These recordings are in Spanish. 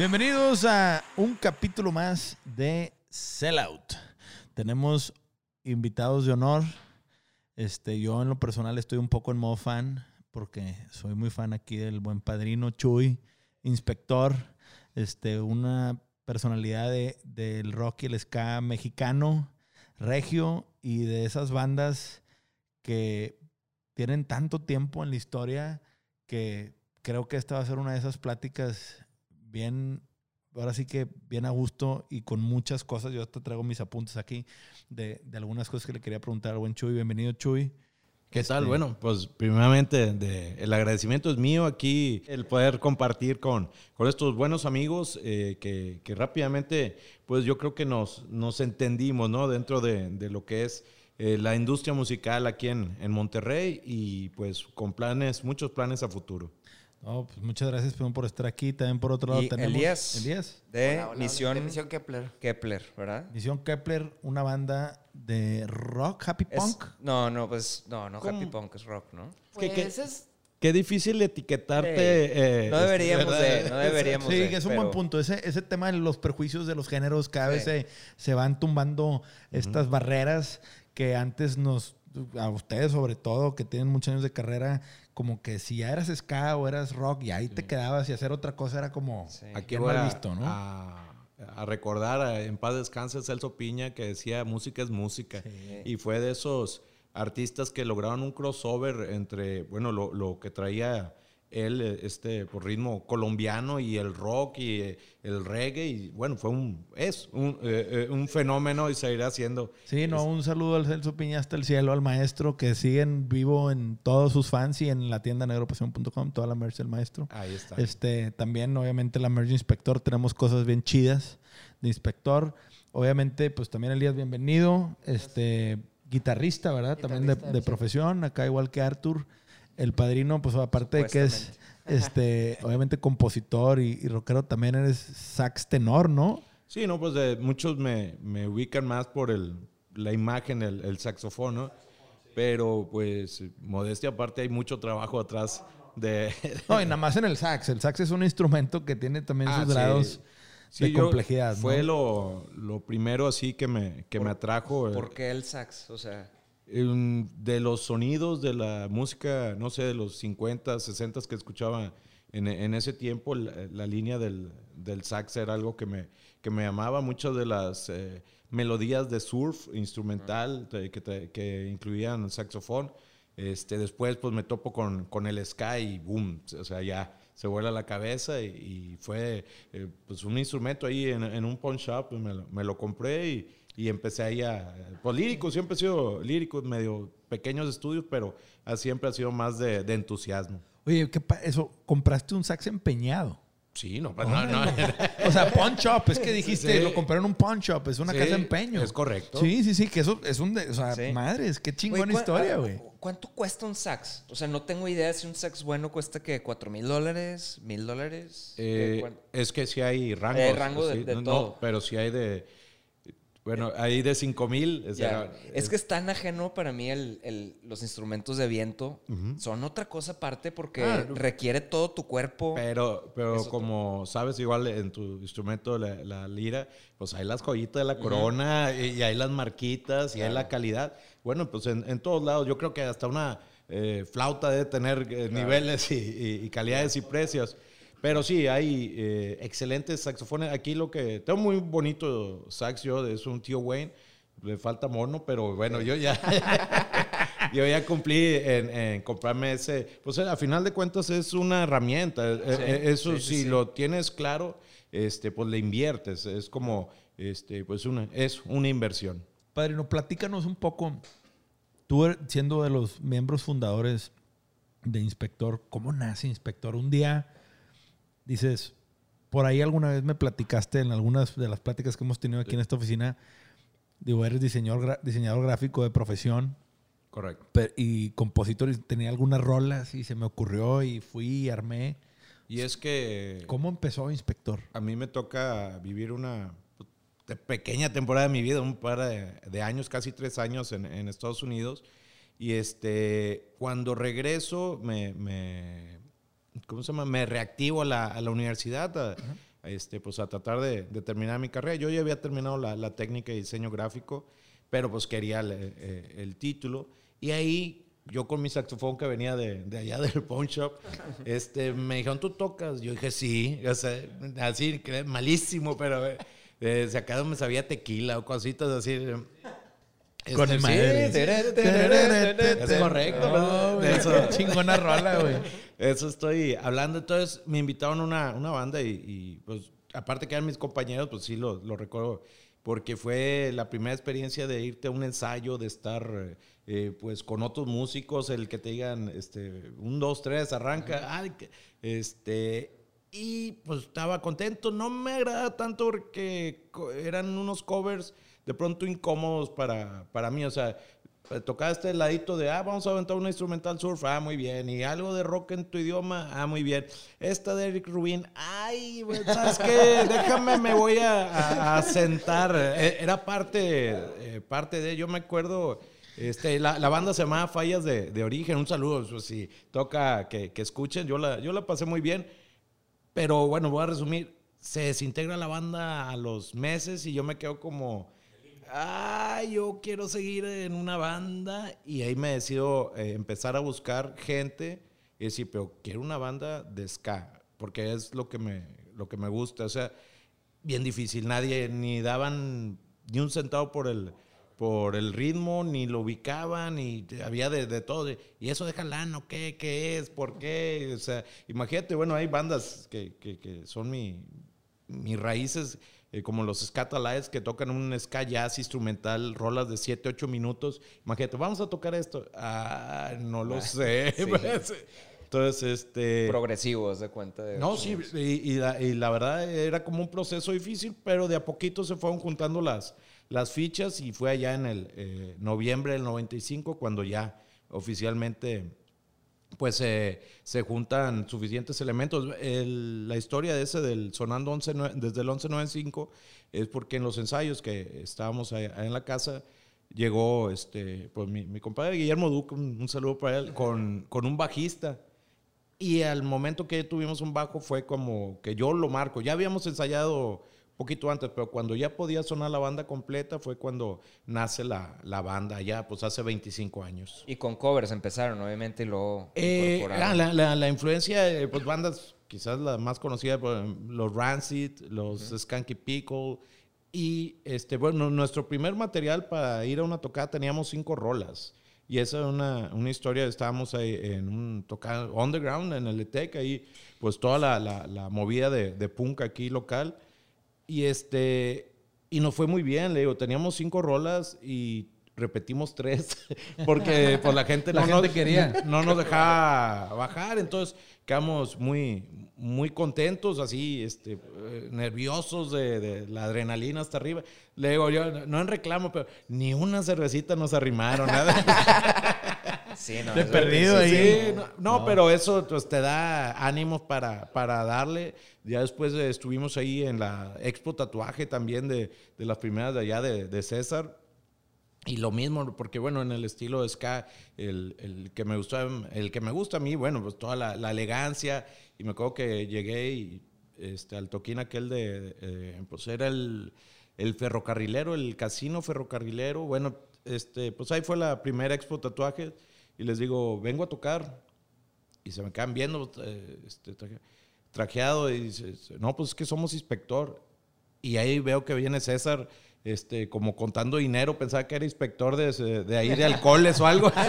Bienvenidos a un capítulo más de Sellout. Tenemos invitados de honor. Este, yo en lo personal estoy un poco en modo fan porque soy muy fan aquí del buen padrino Chuy, inspector, este, una personalidad de, del rock y el ska mexicano, regio y de esas bandas que tienen tanto tiempo en la historia que creo que esta va a ser una de esas pláticas bien, ahora sí que bien a gusto y con muchas cosas. Yo hasta traigo mis apuntes aquí de, de algunas cosas que le quería preguntar al buen Chuy. Bienvenido, Chuy. ¿Qué tal? Este- Bueno, pues primeramente de- el agradecimiento es mío aquí, el poder compartir con, con estos buenos amigos eh, que, que rápidamente, pues yo creo que nos, nos entendimos, ¿no? Dentro de, de lo que es eh, la industria musical aquí en, en Monterrey y pues con planes, muchos planes a futuro. No, pues muchas gracias por estar aquí. También por otro lado Y tenemos Elías. Elías. De Hola, hola, Misión, de Misión Kepler. Kepler, ¿verdad? Misión Kepler, una banda de rock, happy Es- punk. no, no, pues no, no ¿Cómo? Happy Punk es rock, ¿no? ¿Qué- qué- Pues es... Qué difícil etiquetarte. Sí. eh, No deberíamos ¿verdad? de, no deberíamos Sí, de, que es un pero- buen punto. Ese, ese tema de los perjuicios de los géneros, cada Sí. vez se, se van tumbando estas barreras que antes nos, a ustedes sobre todo, que tienen muchos años de carrera, como que si ya eras ska o eras rock y ahí te quedabas y hacer otra cosa era como Sí. Aquí mal a, visto, ¿no? a- a recordar a- en paz descanse Celso Piña que decía música es música. Y fue de esos artistas que lograron un crossover entre, bueno, lo, lo que traía él, eh, este, por ritmo colombiano y el rock y eh, el reggae. Y bueno, fue un, es un, eh, eh, un fenómeno y seguirá siendo. Sí, no, un saludo al Celso Piña hasta el cielo, al maestro, que siguen vivo en todos sus fans y en la tienda negropasión.com, toda la merch del maestro. Ahí está. Este, también, obviamente, la merch Inspector, tenemos cosas bien chidas de Inspector. Obviamente, pues también Elías, bienvenido. Este, guitarrista, ¿verdad? también de, Guitarrista, de profesión, acá igual que Arthur. El padrino, pues aparte de que es, este, obviamente, compositor y, y rockero, también eres sax tenor, ¿no? Sí, no, pues de, muchos me, me ubican más por el, la imagen, el, el saxofón, ¿no? Pero pues, modestia aparte, hay mucho trabajo atrás de... No, y nada más en el sax. El sax es un instrumento que tiene también Ah, sus sí. grados Sí, de yo- complejidad. ¿no? Fue lo, lo primero así que me, que me atrajo. eh, ¿Por qué el sax? O sea, de los sonidos de la música, no sé, de los 50, 60 que escuchaba en, en ese tiempo, la, la línea del, del sax era algo que me, que me llamaba. Muchas de las eh, melodías de surf instrumental te- que, te- que incluían saxofón. Este, después pues me topo con, con el ska y boom, o sea, ya se vuela la cabeza y, y fue eh, pues un instrumento ahí en, en un pawn shop, me lo, me lo compré y, y empecé ahí a... Pues lírico, siempre he sido lírico, medio pequeños estudios, pero ah, siempre ha sido más de, de entusiasmo. Oye, ¿qué pa- eso? Compraste un sax empeñado. Sí, no, pues, no, no. O sea, pawn shop, es que dijiste, Sí. lo compraron un pawn shop, es una Sí, casa de empeño. es correcto. Sí, sí, sí, que eso es un, de- o sea, Sí. madres, qué chingona ¿cuán- historia, güey. ¿Cuánto cuesta un sax? O sea, no tengo idea si un sax bueno cuesta que cuatro mil dólares, mil dólares. Eh, ¿Qué cuán- es que sí hay rangos. Eh, rango de- sí, de no, todo. pero sí hay de... Bueno, hay de 5 mil. o Ya. sea, Es que es tan ajeno para mí el, el- los instrumentos de viento. Son otra cosa aparte porque Ah, requiere todo tu cuerpo. Pero, pero Es como sabes, igual en tu instrumento, la, la lira, pues hay las joyitas de la corona y, y hay las marquitas y hay la calidad. Bueno, pues en, en todos lados, yo creo que hasta una eh, flauta debe tener eh, niveles y, y- y calidades y precios. Pero sí, hay eh, excelentes saxofones. Aquí lo que... Tengo muy bonito sax yo, es un tío Wayne. Le falta mono, pero bueno, yo ya... yo ya cumplí en, en comprarme ese... Pues a final de cuentas es una herramienta. Eh, eh, Eso sí, sí, si sí. lo tienes claro, este, pues le inviertes. Es como, este, pues una, es una inversión. Padrino, platícanos un poco, tú er- siendo de los miembros fundadores de Inspector, ¿cómo nace Inspector? Un día dices, por ahí alguna vez me platicaste en algunas de las pláticas que hemos tenido aquí en esta oficina, digo, eres diseñador, diseñador gráfico de profesión Correcto. y compositor y tenía algunas rolas y se me ocurrió y fui y armé Y es que ¿Cómo empezó Inspector? a mí me toca vivir una pequeña temporada de mi vida, un par de, de años, casi tres años en, en Estados Unidos. Y este, cuando regreso, me, me- ¿cómo se llama? Me reactivo a la, a la universidad, a, a este, pues a tratar de, de terminar mi carrera. Yo ya había terminado la, la técnica de diseño gráfico, pero pues quería el, eh, el título. Y ahí yo con mi saxofón que venía de, de allá del pawn shop, este, me dijeron, ¿tú tocas? Yo dije, sí, o sea, así, malísimo, pero eh, si acaso me sabía tequila o cositas así. Con Este, madre. es correcto. Eso. chingona rola, güey. Eso estoy hablando. Entonces me invitaron a una, una banda y, y, pues aparte que eran mis compañeros, pues sí lo, lo recuerdo. Porque fue la primera experiencia de irte a un ensayo, de estar eh, pues con otros músicos, el que te digan, este, un, dos, tres, arranca. Ay, este, y pues estaba contento. No me agrada tanto porque eran unos covers de pronto incómodos para, para mí. O sea, eh, tocaba este ladito de, ah, vamos a aventar una instrumental surf, ah, muy bien. Y algo de rock en tu idioma, ah, muy bien. Esta de Eric Rubin, ay, ¿sabes qué? Déjame, me voy a, sentar. Eh, Era parte, eh, parte de, yo me acuerdo, este, la, la banda se llamaba Fallas de, de Origen. Un saludo, si toca que, que escuchen. Yo la, yo la pasé muy bien. Pero bueno, voy a resumir. Se desintegra la banda a los meses y yo me quedo como, ah, yo quiero seguir en una banda. Y ahí me decido eh, empezar a buscar gente y decir, pero quiero una banda de ska, porque es lo que me, lo que me gusta. O sea, bien difícil. Nadie ni daban ni un centavo por el, por el ritmo, ni lo ubicaban, y había de, de todo. ¿Y eso de Jalano qué? ¿Qué es? ¿Por qué? O sea, imagínate, bueno, hay bandas que, que, que son mi, mis raíces, eh, como los Scatalites, que tocan un ska jazz instrumental, rolas de 7, 8 minutos. Imagínate, vamos a tocar esto. Ah, no lo sé. sí. Pues, Entonces, este... Progresivos, de cuenta. De No, sí, y, y la, y la verdad era como un proceso difícil, pero de a poquito se fueron juntando las, las fichas y fue allá en el eh, noviembre del 95 cuando ya oficialmente pues se juntan suficientes elementos. El- la historia de ese del sonando 11, nue- desde el 1195 es porque en los ensayos que estábamos en la casa llegó este pues mi, mi compadre Guillermo Duque, un, un saludo para él, con, con un bajista. Y al momento que tuvimos un bajo fue como que yo lo marco. Ya habíamos ensayado poquito antes, pero cuando ya podía sonar la banda completa fue cuando nace la, la banda, ya pues hace 25 años. Y con covers empezaron, obviamente, luego Eh, incorporaron. ah, la, la- la influencia, eh, pues bandas quizás las más conocidas, pues, los Rancid, los Skanky Pickle. Y este, bueno, nuestro primer material para ir a una tocada teníamos cinco rolas. Y esa es una, una historia, estábamos ahí en un tocado underground, en el ETEC, ahí pues toda la, la- la movida de, de punk aquí local. Y este, y nos fue muy bien, le digo, teníamos cinco rolas y repetimos tres, porque pues la gente, La no, gente nos, quería. no nos dejaba bajar, entonces quedamos muy, muy contentos, así, este, nerviosos de, de la adrenalina hasta arriba. Le digo yo, no en reclamo, pero ni una cervecita nos arrimaron, nada. Sí, no, De perdido ahí. sí. No, no, pero eso pues, te da ánimos para, para darle. Ya después eh, estuvimos ahí en la Expo Tatuaje también de, de las primeras de allá de, de César. Y lo mismo, porque bueno, en el estilo de ska, el, el que me gusta, el que me gusta a mí, bueno, pues toda la, la elegancia. Y me acuerdo que llegué y, este, al toquín aquel de, eh, pues era el, el ferrocarrilero, el casino ferrocarrilero. Bueno, este, pues ahí fue la primera expo tatuaje. Y les digo, vengo a tocar. Y se me quedan viendo, eh, este, traje- trajeado. Y dice, no, pues es que somos inspector. Y ahí veo que viene César, este, como contando dinero. Pensaba que era inspector de, de ahí de alcoholes o algo.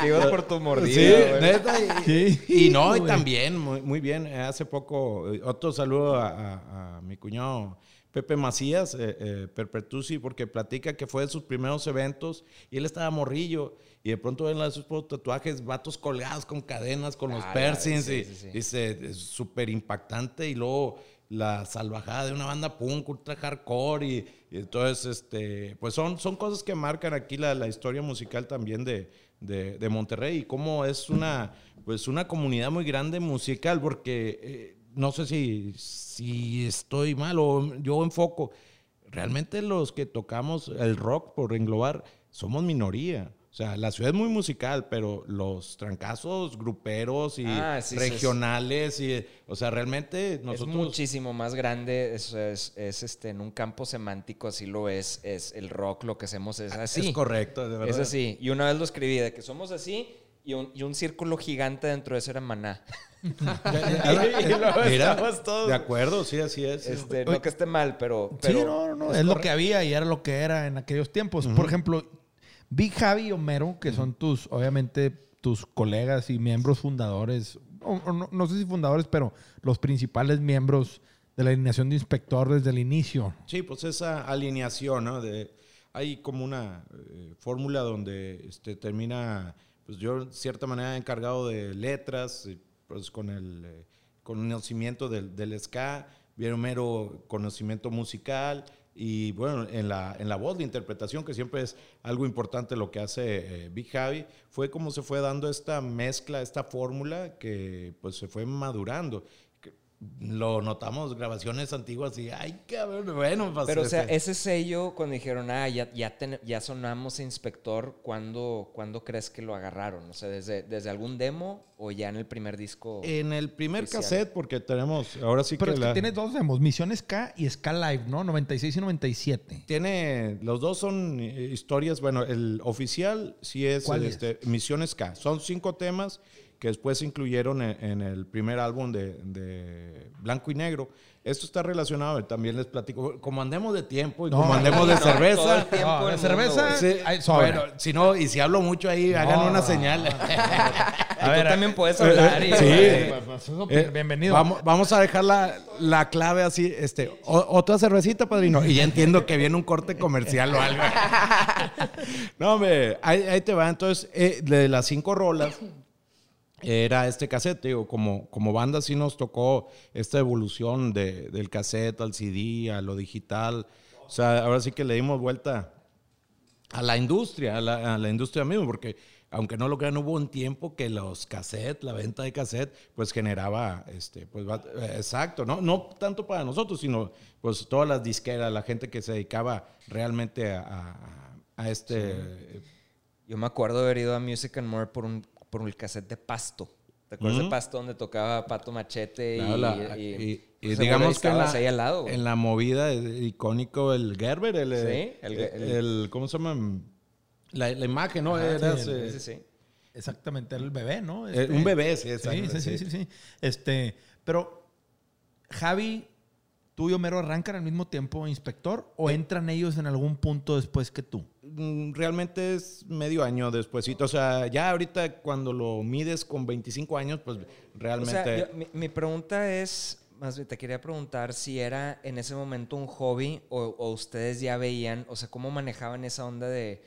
Te ibas por tu mordida, Sí, neta. Y, Sí, y no, y también, muy, muy bien. eh, Hace poco, otro saludo a, a- a mi cuñado Pepe Macías, eh, eh, Perpetusi, porque platica que fue de sus primeros eventos y él estaba morrillo. Y de pronto ven esos tatuajes, vatos colgados con cadenas, con los Ah, ya, piercings. sí, y sí, dice, es súper impactante. Y luego la salvajada de una banda punk, ultra hardcore. Y, y entonces, este, pues son, son cosas que marcan aquí la, la historia musical también de, de, de Monterrey y cómo es una, pues una comunidad muy grande musical, porque eh, no sé si, si estoy mal o yo enfoco, realmente los que tocamos el rock, por englobar, somos minoría. O sea, la ciudad es muy musical, pero los trancazos gruperos y Ah, sí, sí, regionales, y, o sea, realmente Es nosotros... muchísimo más grande, es, es, es, este, en un campo semántico, así lo es, es el rock, lo que hacemos es así. Es correcto, de verdad. Es así. Y una vez lo escribí, de que somos así y un, y un círculo gigante dentro de eso era maná. Y Mira, todos- de acuerdo, sí, así es. Este, no que esté mal, pero... pero sí, no, no, es, lo que había y era lo que era en aquellos tiempos. Por ejemplo, Big Javi y Homero, que son tus, obviamente, tus colegas y miembros fundadores, o- o no, no sé si fundadores, pero los principales miembros de la alineación de inspector desde el inicio. Sí, pues esa alineación, ¿no? De, hay como una eh, fórmula donde este, termina, pues yo de cierta manera encargado de letras, eh, pues con el eh, conocimiento del, del ska, bien mero conocimiento musical y bueno, en la, en la voz, la interpretación, que siempre es algo importante lo que hace eh, Big Javi, fue como se fue dando esta mezcla, esta fórmula que pues se fue madurando. Lo notamos, grabaciones antiguas y, ay, cabrón, bueno, pues, Pero, o sea, este, ese sello, cuando dijeron, ah, ya, ya, ten- ya sonamos a inspector, ¿cuándo, ¿cuándo crees que lo agarraron? O sea, ¿desde, ¿desde algún demo o ya en el primer disco? En el primer Oficial. cassette, porque tenemos, ahora sí Pero que, es que la- tienes dos demos, Misión Ska y Ska Live, ¿no? 96 y 97. tiene, los dos son eh, historias, bueno, el oficial sí es, ¿Cuál es? este, Misión Ska. Son cinco temas que después se incluyeron en, en el primer álbum de, de Blanco y Negro. Esto está relacionado, también les platico, como andemos de tiempo y No, como andemos de no, cerveza. No, de cerveza, mundo, güey. Sí, Ay, sobra. bueno, si no, y si hablo mucho ahí, hagan No, una no, señal. Y tú también puedes hablar. y- sí. Eh, bienvenido. Vamos, vamos a dejar la, la clave así, este, o- otra cervecita, padrino. Y ya entiendo que viene un corte comercial o algo. no, hombre, ahí, ahí te va. Entonces, eh, de las cinco rolas, era este cassette, digo, como, como banda sí nos tocó esta evolución de- del cassette al CD, a lo digital. O sea, ahora sí que le dimos vuelta a la industria, a la, a la industria misma, porque aunque no lo crean, hubo un tiempo que los cassettes, la venta de cassette, pues generaba, este, pues, eh, exacto, ¿no? No tanto para nosotros, sino pues todas las disqueras, la gente que se dedicaba realmente a, a- a este... Yo me acuerdo de haber ido a Music and More por un, por un cassette de Pasto. ¿Te acuerdas de. Pasto donde tocaba Pato Machete? claro, y, la- y- y- pues, y digamos que en la, ahí al lado. en la movida eh, icónico el Gerber, el, eh, Sí, el- el, el- ¿cómo se llama? La, la imagen, ¿no? Ajá, Era sí, ese- Sí. Exactamente, era el bebé, ¿no? eh, Este- un bebé, sí, Sí, exacto. sí, sí, sí, sí. Este, pero, Javi, tú y Homero arrancan al mismo tiempo, inspector, o entran ellos en algún punto después que tú? Mm, Realmente es medio año despuesito. O sea, ya ahorita cuando lo mides con 25 años, pues O realmente... sea, yo- mi, mi pregunta es, más bien te quería preguntar si era en ese momento un hobby o, o ustedes ya veían, o sea, cómo manejaban esa onda de,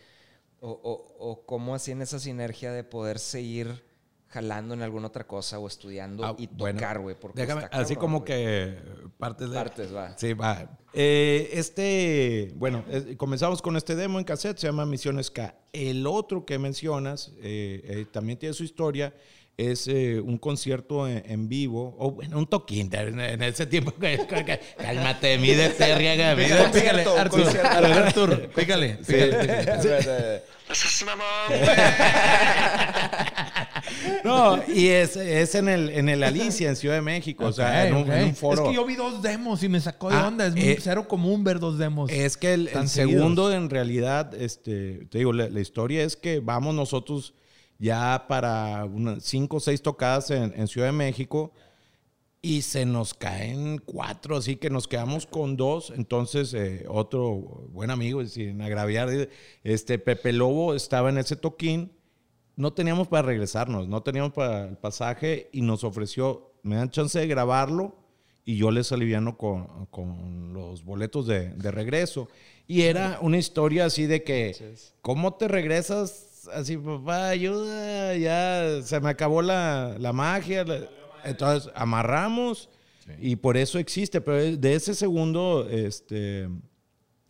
o, o- o cómo hacían esa sinergia de poder seguir jalando en alguna otra cosa o estudiando Ah, y bueno, tocar, güey. déjame, está así cabrón, como que partes de... Partes, va. Sí, va. Eh, este, bueno, eh, comenzamos con este demo en cassette, se llama Misión Ska. El otro que mencionas, eh, eh, también tiene su historia, es eh, un concierto en, en vivo, o bueno, un toquín, en, en ese tiempo, que- que- que- cálmate, riega, mídete. Pícale, Artur. Artur, pícale, pícale, pícale. No, y es, es en, el, en el Alicia, en Ciudad de México, o sea, en un, en un foro. Es que yo vi dos demos y me sacó de Ah, onda. Es muy eh, cero común ver dos demos. Es que el, segundo, en realidad, este, te digo, la, la historia es que vamos nosotros ya para unas cinco o seis tocadas en, en Ciudad de México y se nos caen cuatro, así que nos quedamos con dos. Entonces, eh, otro buen amigo, sin agraviar, este Pepe Lobo estaba en ese toquín. No teníamos para regresarnos, no teníamos para el pasaje y nos ofreció, me dan chance de grabarlo y yo les aliviano con, con los boletos de, de regreso. Y era una historia así de que, ¿cómo te regresas? Así, papá, ayuda, ya se me acabó la, la magia. Entonces, amarramos y por eso existe. Pero de ese segundo, este,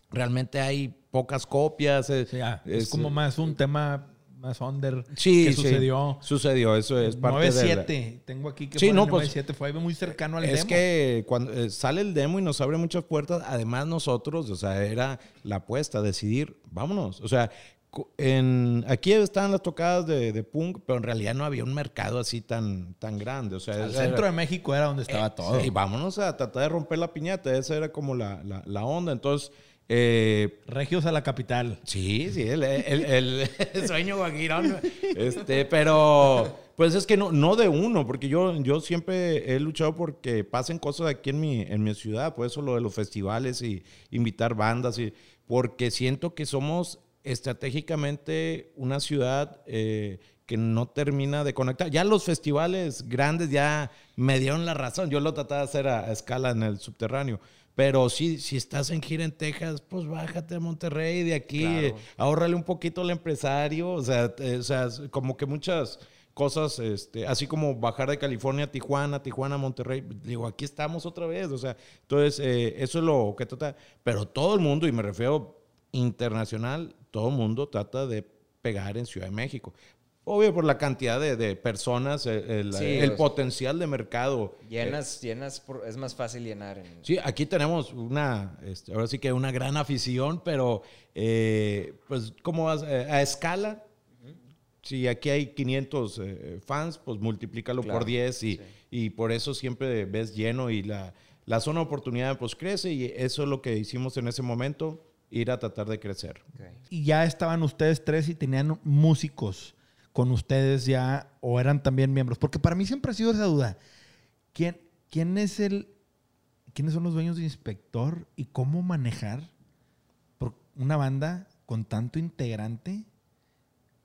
realmente hay pocas copias. Sí, ah, es es- como más un tema Sonder Sí, que sí. sucedió. Sucedió, eso es parte de... la- 9-7. Tengo aquí que Sí, no, el pues, 9-7. Fue muy cercano al Es demo. que cuando eh, sale el demo y nos abre muchas puertas, además nosotros, o sea, era la apuesta, decidir, vámonos. O sea, en, aquí estaban las tocadas de, de punk, pero en realidad no había un mercado así tan, tan grande. O sea, esa centro era- de México era donde estaba todo. Y vámonos a tratar de romper la piñata. Esa era como la, la, la onda. Entonces, eh, Regios a la capital. Sí, sí, el, el- el- el sueño guajirón. Este, pero pues es que no, no de uno, porque yo, yo siempre he luchado porque pasen cosas aquí en mi, en mi ciudad, por eso lo de los festivales y invitar bandas, y, porque siento que somos estratégicamente una ciudad eh, que no termina de conectar. Ya los festivales grandes ya me dieron la razón, yo lo trataba de hacer a, a escala en el subterráneo. Pero sí, si estás en gira en Texas, pues bájate a Monterrey de aquí, Claro. eh, ahórrale un poquito al empresario, o sea, eh, o sea, como que muchas cosas, este, así como bajar de California a Tijuana, Tijuana a Monterrey, digo, aquí estamos otra vez, o sea, entonces eh, eso es lo que trata, pero todo el mundo, y me refiero internacional, todo el mundo trata de pegar en Ciudad de México. Obvio por la cantidad de, de personas, el, Sí, el potencial de mercado. Llenas, llenas, por- es más fácil llenar. En, Sí, aquí tenemos una, este, ahora sí que una gran afición, pero eh, pues como vas, eh, a escala, si aquí hay 500 eh, fans, pues multiplícalo Claro, por 10 y, sí. y por eso siempre ves lleno y la, la zona de oportunidad pues crece y eso es lo que hicimos en ese momento, ir a tratar de crecer. Ok. Y ya estaban ustedes tres y tenían músicos con ustedes ya, o eran también miembros. Porque para mí siempre ha sido esa duda. ¿Quién, quién es el. ¿Quiénes son los dueños de Inspector y cómo manejar por una banda con tanto integrante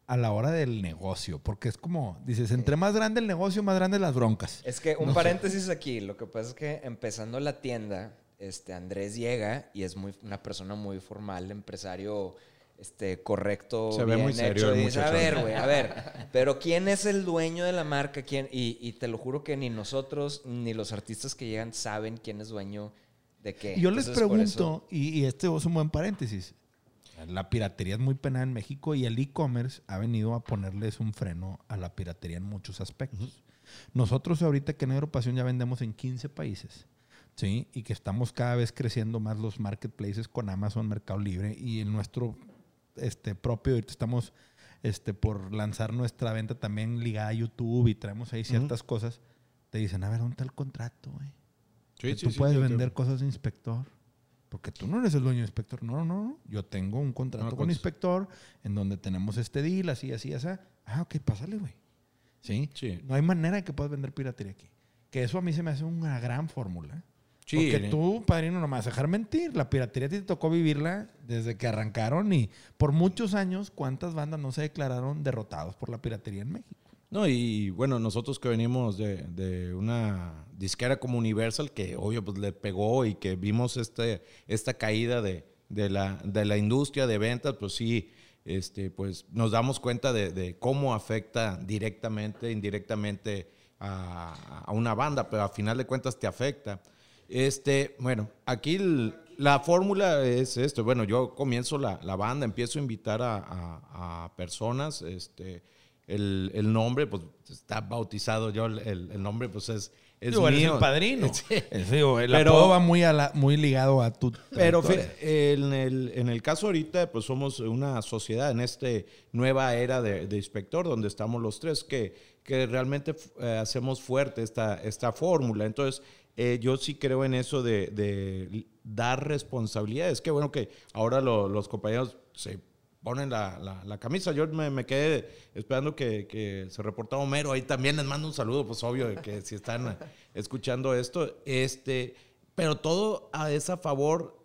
a la hora del negocio? Porque es como, dices, entre más grande el negocio, más grandes las broncas. Es que un No sé. paréntesis aquí. Lo que pasa es que empezando la tienda, este Andrés llega y es muy una persona muy formal, empresario este correcto, Se ve bien muy serio hecho. el Y dice, a ver, güey, a ver. Pero quién es el dueño de la marca, quién y, y te lo juro que ni nosotros ni los artistas que llegan saben quién es dueño de qué. Yo les Entonces, pregunto, y, y este es un buen paréntesis. La piratería es muy penada en México y el e-commerce ha venido a ponerles un freno a la piratería en muchos aspectos. Nosotros ahorita que en Agrupación ya vendemos en 15 países, ¿sí? Y que estamos cada vez creciendo más los marketplaces con Amazon, Mercado Libre y en nuestro este, propio, ahorita estamos este, por lanzar nuestra venta también ligada a YouTube y traemos ahí ciertas cosas. Te dicen, a ver, ¿dónde está el contrato, güey? que tú puedes vender cosas de inspector. Porque tú no eres el dueño de inspector. No, no, no. Yo tengo un contrato Ah, con inspector en donde tenemos este deal, así, así, así. Ah, ok, pásale, güey. ¿Sí? Sí. No hay manera de que puedas vender piratería aquí. Que eso a mí se me hace una gran fórmula. Sí, Porque eh. tú, padrino, no me vas a dejar mentir. La piratería te tocó vivirla desde que arrancaron y por muchos años, ¿cuántas bandas no se declararon derrotados por la piratería en México? No, y bueno, nosotros que venimos de, de una disquera como Universal, que obvio pues le pegó y que vimos este, esta caída de, de la, de la industria de ventas, pues sí, este, pues nos damos cuenta de, de cómo afecta directamente, indirectamente a, a una banda, pero a final de cuentas te afecta. Este, bueno, aquí el- la fórmula es esto. Bueno, yo comienzo la, la banda, empiezo a invitar a, a- a personas, este, el, el nombre, pues está bautizado yo, el, el nombre, pues es, es Digo, eres mío. el padrino. Sí. Digo, el Pero- apodo va muy, a la- muy ligado a tu Pero en el, en el caso ahorita, pues somos una sociedad en esta nueva era de, de inspector, donde estamos los tres, que, que realmente eh, hacemos fuerte esta, esta fórmula. Entonces, eh, yo sí creo en eso de, de dar responsabilidades. Qué bueno que ahora lo- los compañeros se ponen la, la- la camisa. Yo me, me quedé esperando que, que se reportara Homero. Ahí también les mando un saludo, pues obvio, que si están escuchando esto. Este, pero todo a- es a favor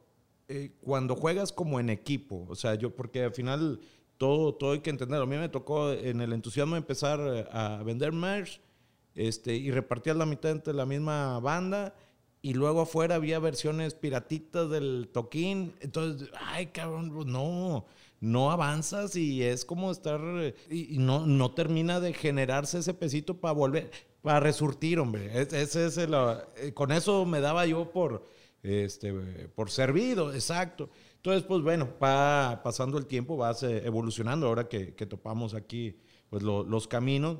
eh, cuando juegas como en equipo. O sea, yo, porque al final todo, todo hay que entenderlo. A mí me tocó en el entusiasmo empezar eh, a vender merch este, y repartías la mitad entre la misma banda. Y luego afuera había versiones piratitas del toquín. Entonces, ay, cabrón, pues no, no avanzas y es como estar. eh, Y, no, no termina de generarse ese pesito para volver, para resurtir, hombre. Es- Ese es el, eh, con eso me daba yo por este, por servido, exacto. Entonces, pues bueno, va pasando el tiempo, vas eh, evolucionando. Ahora que, topamos aquí pues, lo- los caminos,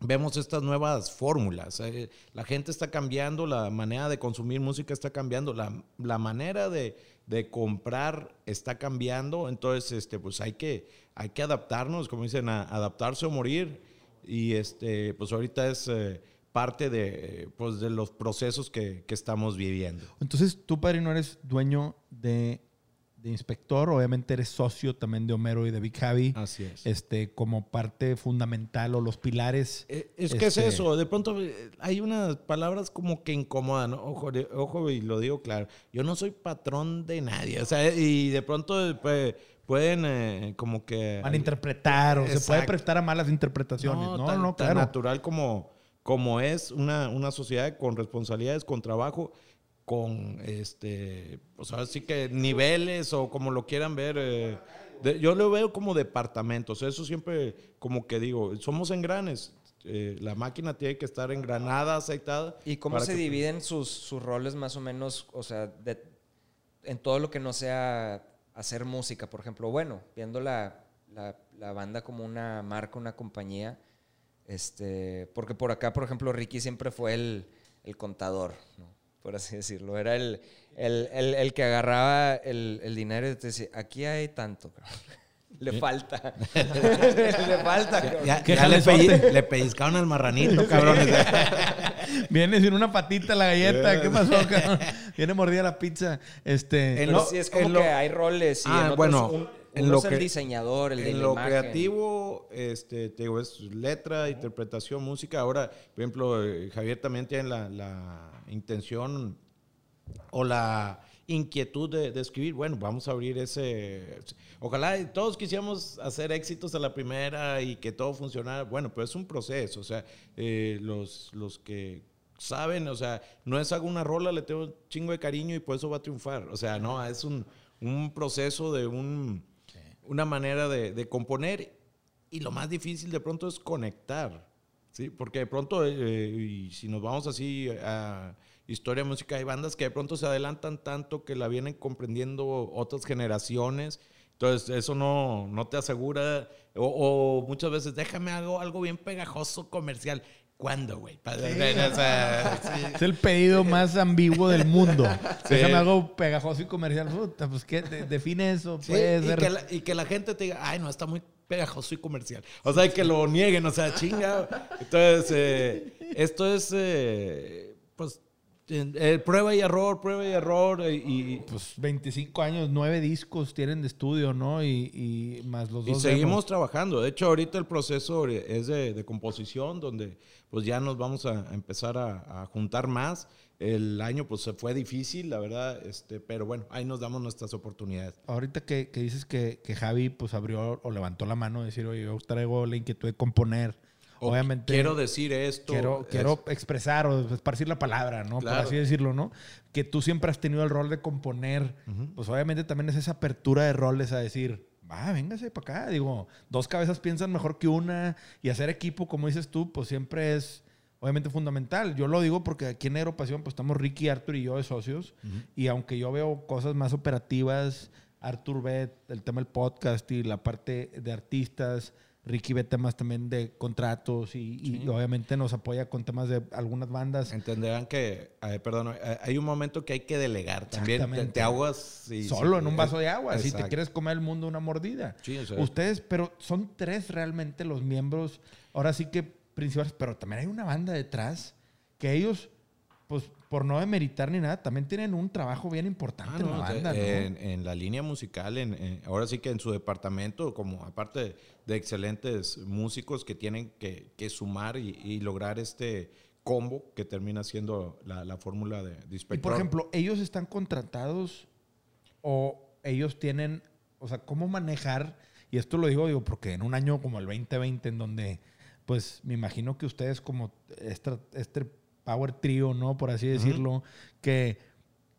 vemos estas nuevas fórmulas. eh, la gente está cambiando, la manera de consumir música está cambiando, la, la manera de, de comprar está cambiando. Entonces, este, pues hay que, hay que adaptarnos, como dicen, a adaptarse o morir. Y este, pues ahorita es eh, parte de, pues, de los procesos que, que estamos viviendo. Entonces, tú, padrino, eres dueño de, de Inspector. Obviamente eres socio también de Homero y de Big Javi. Así es. Este, como parte fundamental o los pilares. Eh, Es que Este- es eso, de pronto eh, hay unas palabras como que incomodan, ¿no? ojo, ojo y lo digo claro, yo no soy patrón de nadie, o sea, y de pronto pues, pueden eh, como que... Malinterpretar o se puede Exacto. prestar a malas interpretaciones. No, no, tan, tan claro. natural como, como es una, una sociedad con responsabilidades, con trabajo, con este, pues ahora sí que niveles o como lo quieran ver. eh, de- yo lo veo como departamentos. Eso siempre, como que digo, somos engranes. eh, la máquina tiene que estar engranada, aceitada. ¿Y cómo se que- dividen sus, sus roles más o menos, o sea, de- en todo lo que no sea hacer música, por ejemplo? Bueno, viendo la, la- la banda como una marca, una compañía, este, porque por acá, por ejemplo, Ricky siempre fue el, el contador, ¿no? Por así decirlo. Era el, el, el- el que agarraba el, el dinero y te decía, aquí hay tanto, cabrón. Le falta. le falta, cabrón. Ya, ya le, pelli- le pellizcaron al marranito, cabrones. Viene sin una patita la galleta. ¿Qué pasó, cabrón? Viene mordida la pizza. Este. En lo- sí es como en lo- que hay roles y Ah, en otros bueno, un- en lo es el que- diseñador, el de en la lo imagen. creativo, este, te digo, es letra, interpretación, música. Ahora, por ejemplo, eh, Javier también tiene la, la intención o la inquietud de, de escribir. Bueno, vamos a abrir ese. Ojalá todos quisiéramos hacer éxitos a la primera y que todo funcionara. Bueno, pero es un proceso. O sea, eh, los, los que saben, o sea, no es hago una rola, le tengo un chingo de cariño y por eso va a triunfar. O sea, no, es un, un proceso de un, una manera de, de componer y lo más difícil de pronto es conectar. Sí, porque de pronto, eh, y si nos vamos así a historia, música, hay bandas que de pronto se adelantan tanto que la vienen comprendiendo otras generaciones. Entonces, eso no, no te asegura. O, o muchas veces, déjame algo, algo bien pegajoso comercial. ¿Cuándo, güey? Pa- o sea, sí. Es el pedido más ambiguo del mundo. Sí. Déjame algo pegajoso y comercial. Puta, pues, ¿qué? De- define eso. Puede y, ser- que la, y que la gente te diga, ay, no, está muy pegajoso y comercial. O sea, que lo nieguen, o sea, chinga. Entonces, eh, esto es, eh, pues, eh, prueba y error, prueba y error. Y, y- Pues 25 años, 9 discos tienen de estudio, ¿no? Y, y más los y dos. seguimos demos. trabajando. De hecho, ahorita el proceso es de, de composición, donde pues ya nos vamos a, a empezar a, a juntar más. El año pues se fue difícil, la verdad, este, pero bueno, ahí nos damos nuestras oportunidades. Ahorita que, que dices que, que Javi pues abrió o levantó la mano decir, oye, yo traigo la inquietud de componer. O Obviamente. Quiero decir esto. quiero, es- quiero expresar o esparcir la palabra, ¿no? Por Claro. así decirlo, ¿no? Que tú siempre has tenido el rol de componer. Pues obviamente también es esa apertura de roles a decir, va, véngase para acá. Digo, dos cabezas piensan mejor que una y hacer equipo, como dices tú, pues siempre es obviamente fundamental. Yo lo digo porque aquí en Aeropasión pues estamos Ricky, Arthur y yo de socios. Y aunque yo veo cosas más operativas, Arthur ve el tema del podcast y la parte de artistas. Ricky ve temas también de contratos y, y obviamente nos apoya con temas de algunas bandas. Entenderán que, eh, perdón, eh, hay un momento que hay que delegar también. Te, te ahogas y- Solo sí, en un vaso de agua, si te Exacto. quieres comer el mundo una mordida. Sí, Ustedes, pero son tres realmente los miembros, ahora sí que principales, pero también hay una banda detrás que ellos, pues por no demeritar ni nada, también tienen un trabajo bien importante Ah, en no, la o sea, banda, ¿no? en, en la línea musical, en, en- ahora sí que en su departamento, como aparte de excelentes músicos que tienen que, que sumar y, y lograr este combo que termina siendo la, la fórmula de, de Y por ejemplo, ¿ellos están contratados o ellos tienen, o sea, cómo manejar? Y esto lo digo, digo, porque en un año como el 2020, en donde, pues, me imagino que ustedes como este, este Power Trio, ¿no? Por así decirlo, que,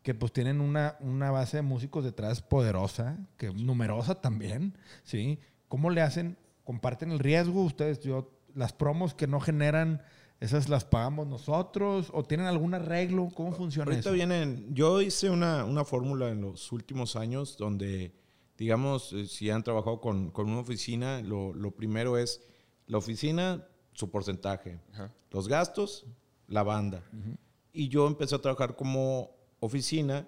que pues tienen una, una base de músicos detrás poderosa, que numerosa también, ¿sí? ¿Cómo le hacen? ¿Comparten el riesgo ustedes? Yo, las promos que no generan ¿Esas las pagamos nosotros? ¿O tienen algún arreglo? ¿Cómo funciona Ahorita eso? vienen, yo hice una, una fórmula en los últimos años donde, digamos, eh, si han trabajado con, con una oficina, lo, lo primero es la oficina, su porcentaje, Ajá. los gastos, la banda. Y yo empecé a trabajar como oficina,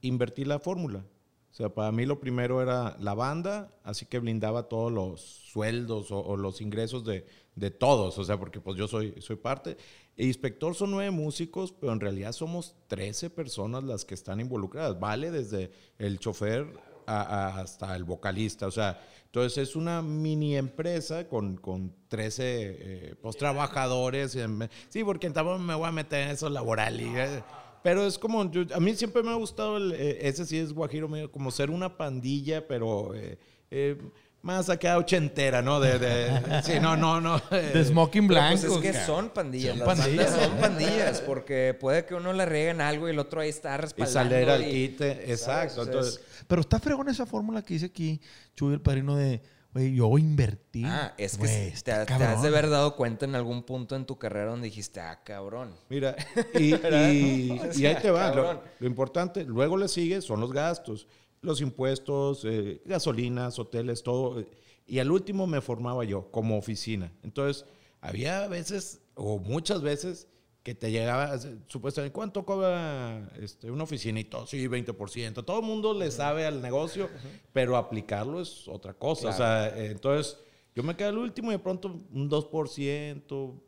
invertí la fórmula. O sea, para mí lo primero era la banda, así que blindaba todos los sueldos o, o los ingresos de, de todos, o sea, porque pues yo soy, soy parte. El inspector son nueve músicos, pero en realidad somos 13 personas las que están involucradas, ¿vale? Desde el chofer a- a- hasta el vocalista, o sea, entonces es una mini empresa con, con 13 eh, pues, trabajadores. em, Sí, porque tampoco me voy a meter en eso laboral. y, eh, pero es como, yo- a mí siempre me ha gustado, el, eh, ese sí es Guajiro, como ser una pandilla, pero eh, eh, más acá ochentera, ¿no? De, de- sí, no, no, no. eh, De smoking Pero, blanco. pues es que son pandillas. Son las pandillas. bandas son pandillas, porque puede que uno le riegue en algo y el otro ahí está y respaldando. salir al y- quite, exacto. Entonces, Pero está fregón esa fórmula que dice aquí Chuy, el padrino de, güey, yo invertí. Ah, es que te, has de haber dado cuenta en algún punto en tu carrera donde dijiste, ah, cabrón. Mira, y, y- y ahí te va. Lo importante, luego le sigue, son los gastos, los impuestos, eh, gasolinas, hoteles, todo. eh, Y al último me formaba yo como oficina. Entonces, había veces, o muchas veces, que te llegaba, eh, supuestamente, ¿cuánto cobra este, una oficina? Y todo, sí, 20%. Todo el mundo le sabe al negocio, pero aplicarlo es otra cosa. O sea, entonces, yo me quedé al último y de pronto un 2%,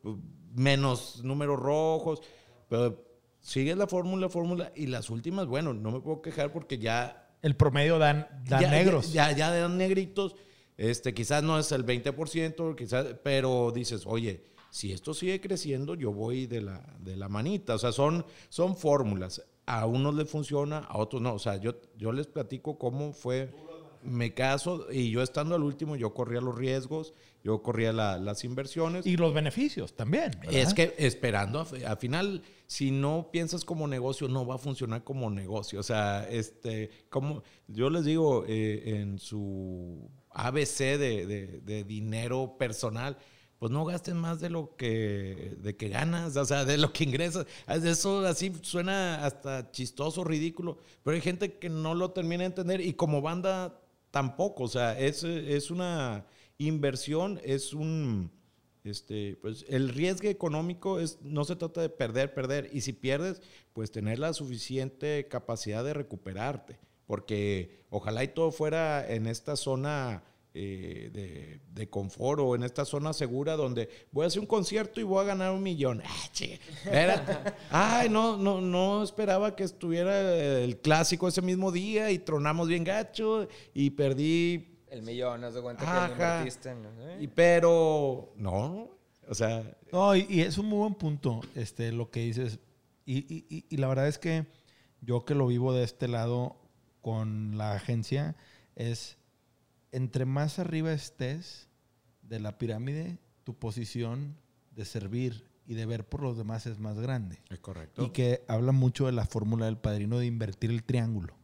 menos números rojos, pero sigues la fórmula, fórmula, y las últimas, bueno, no me puedo quejar porque ya... El promedio dan, dan ya, negros. Ya, ya, ya dan negritos, este, quizás no es el 20%, quizás, pero dices, oye, si esto sigue creciendo, yo voy de la, de la manita. O sea, son, son fórmulas. A unos les funciona, a otros no. O sea, yo, yo les platico cómo fue mi caso y yo estando al último, yo corría los riesgos, yo corría la- las inversiones. Y los beneficios también. ¿verdad? Es que esperando, a- al final, si no piensas como negocio, no va a funcionar como negocio. O sea, este, como yo les digo, eh, en su ABC de, de- dinero personal, pues no gasten más de lo que, de que ganas, o sea, de lo que ingresas. Eso así suena hasta chistoso, ridículo, pero hay gente que no lo termina de entender y como banda tampoco. O sea, es, es una inversión, es un este, pues el riesgo económico es, no se trata de perder, perder. Y si pierdes, pues tener la suficiente capacidad de recuperarte. Porque ojalá y todo fuera en esta zona eh, de, de confort o en esta zona segura donde voy a hacer un concierto y voy a ganar un millón. Ah, ay, no, no, no esperaba que estuviera el clásico ese mismo día y tronamos bien gacho y perdí El millón, haz de cuenta que lo invertiste. ¿eh? y, pero no, o sea, No, y, y es un muy buen punto este, lo que dices. Y, y- y- y la verdad es que yo que lo vivo de este lado con la agencia, es entre más arriba estés de la pirámide, tu posición de servir y de ver por los demás es más grande. es correcto. Y que habla mucho de la fórmula del padrino de invertir el triángulo.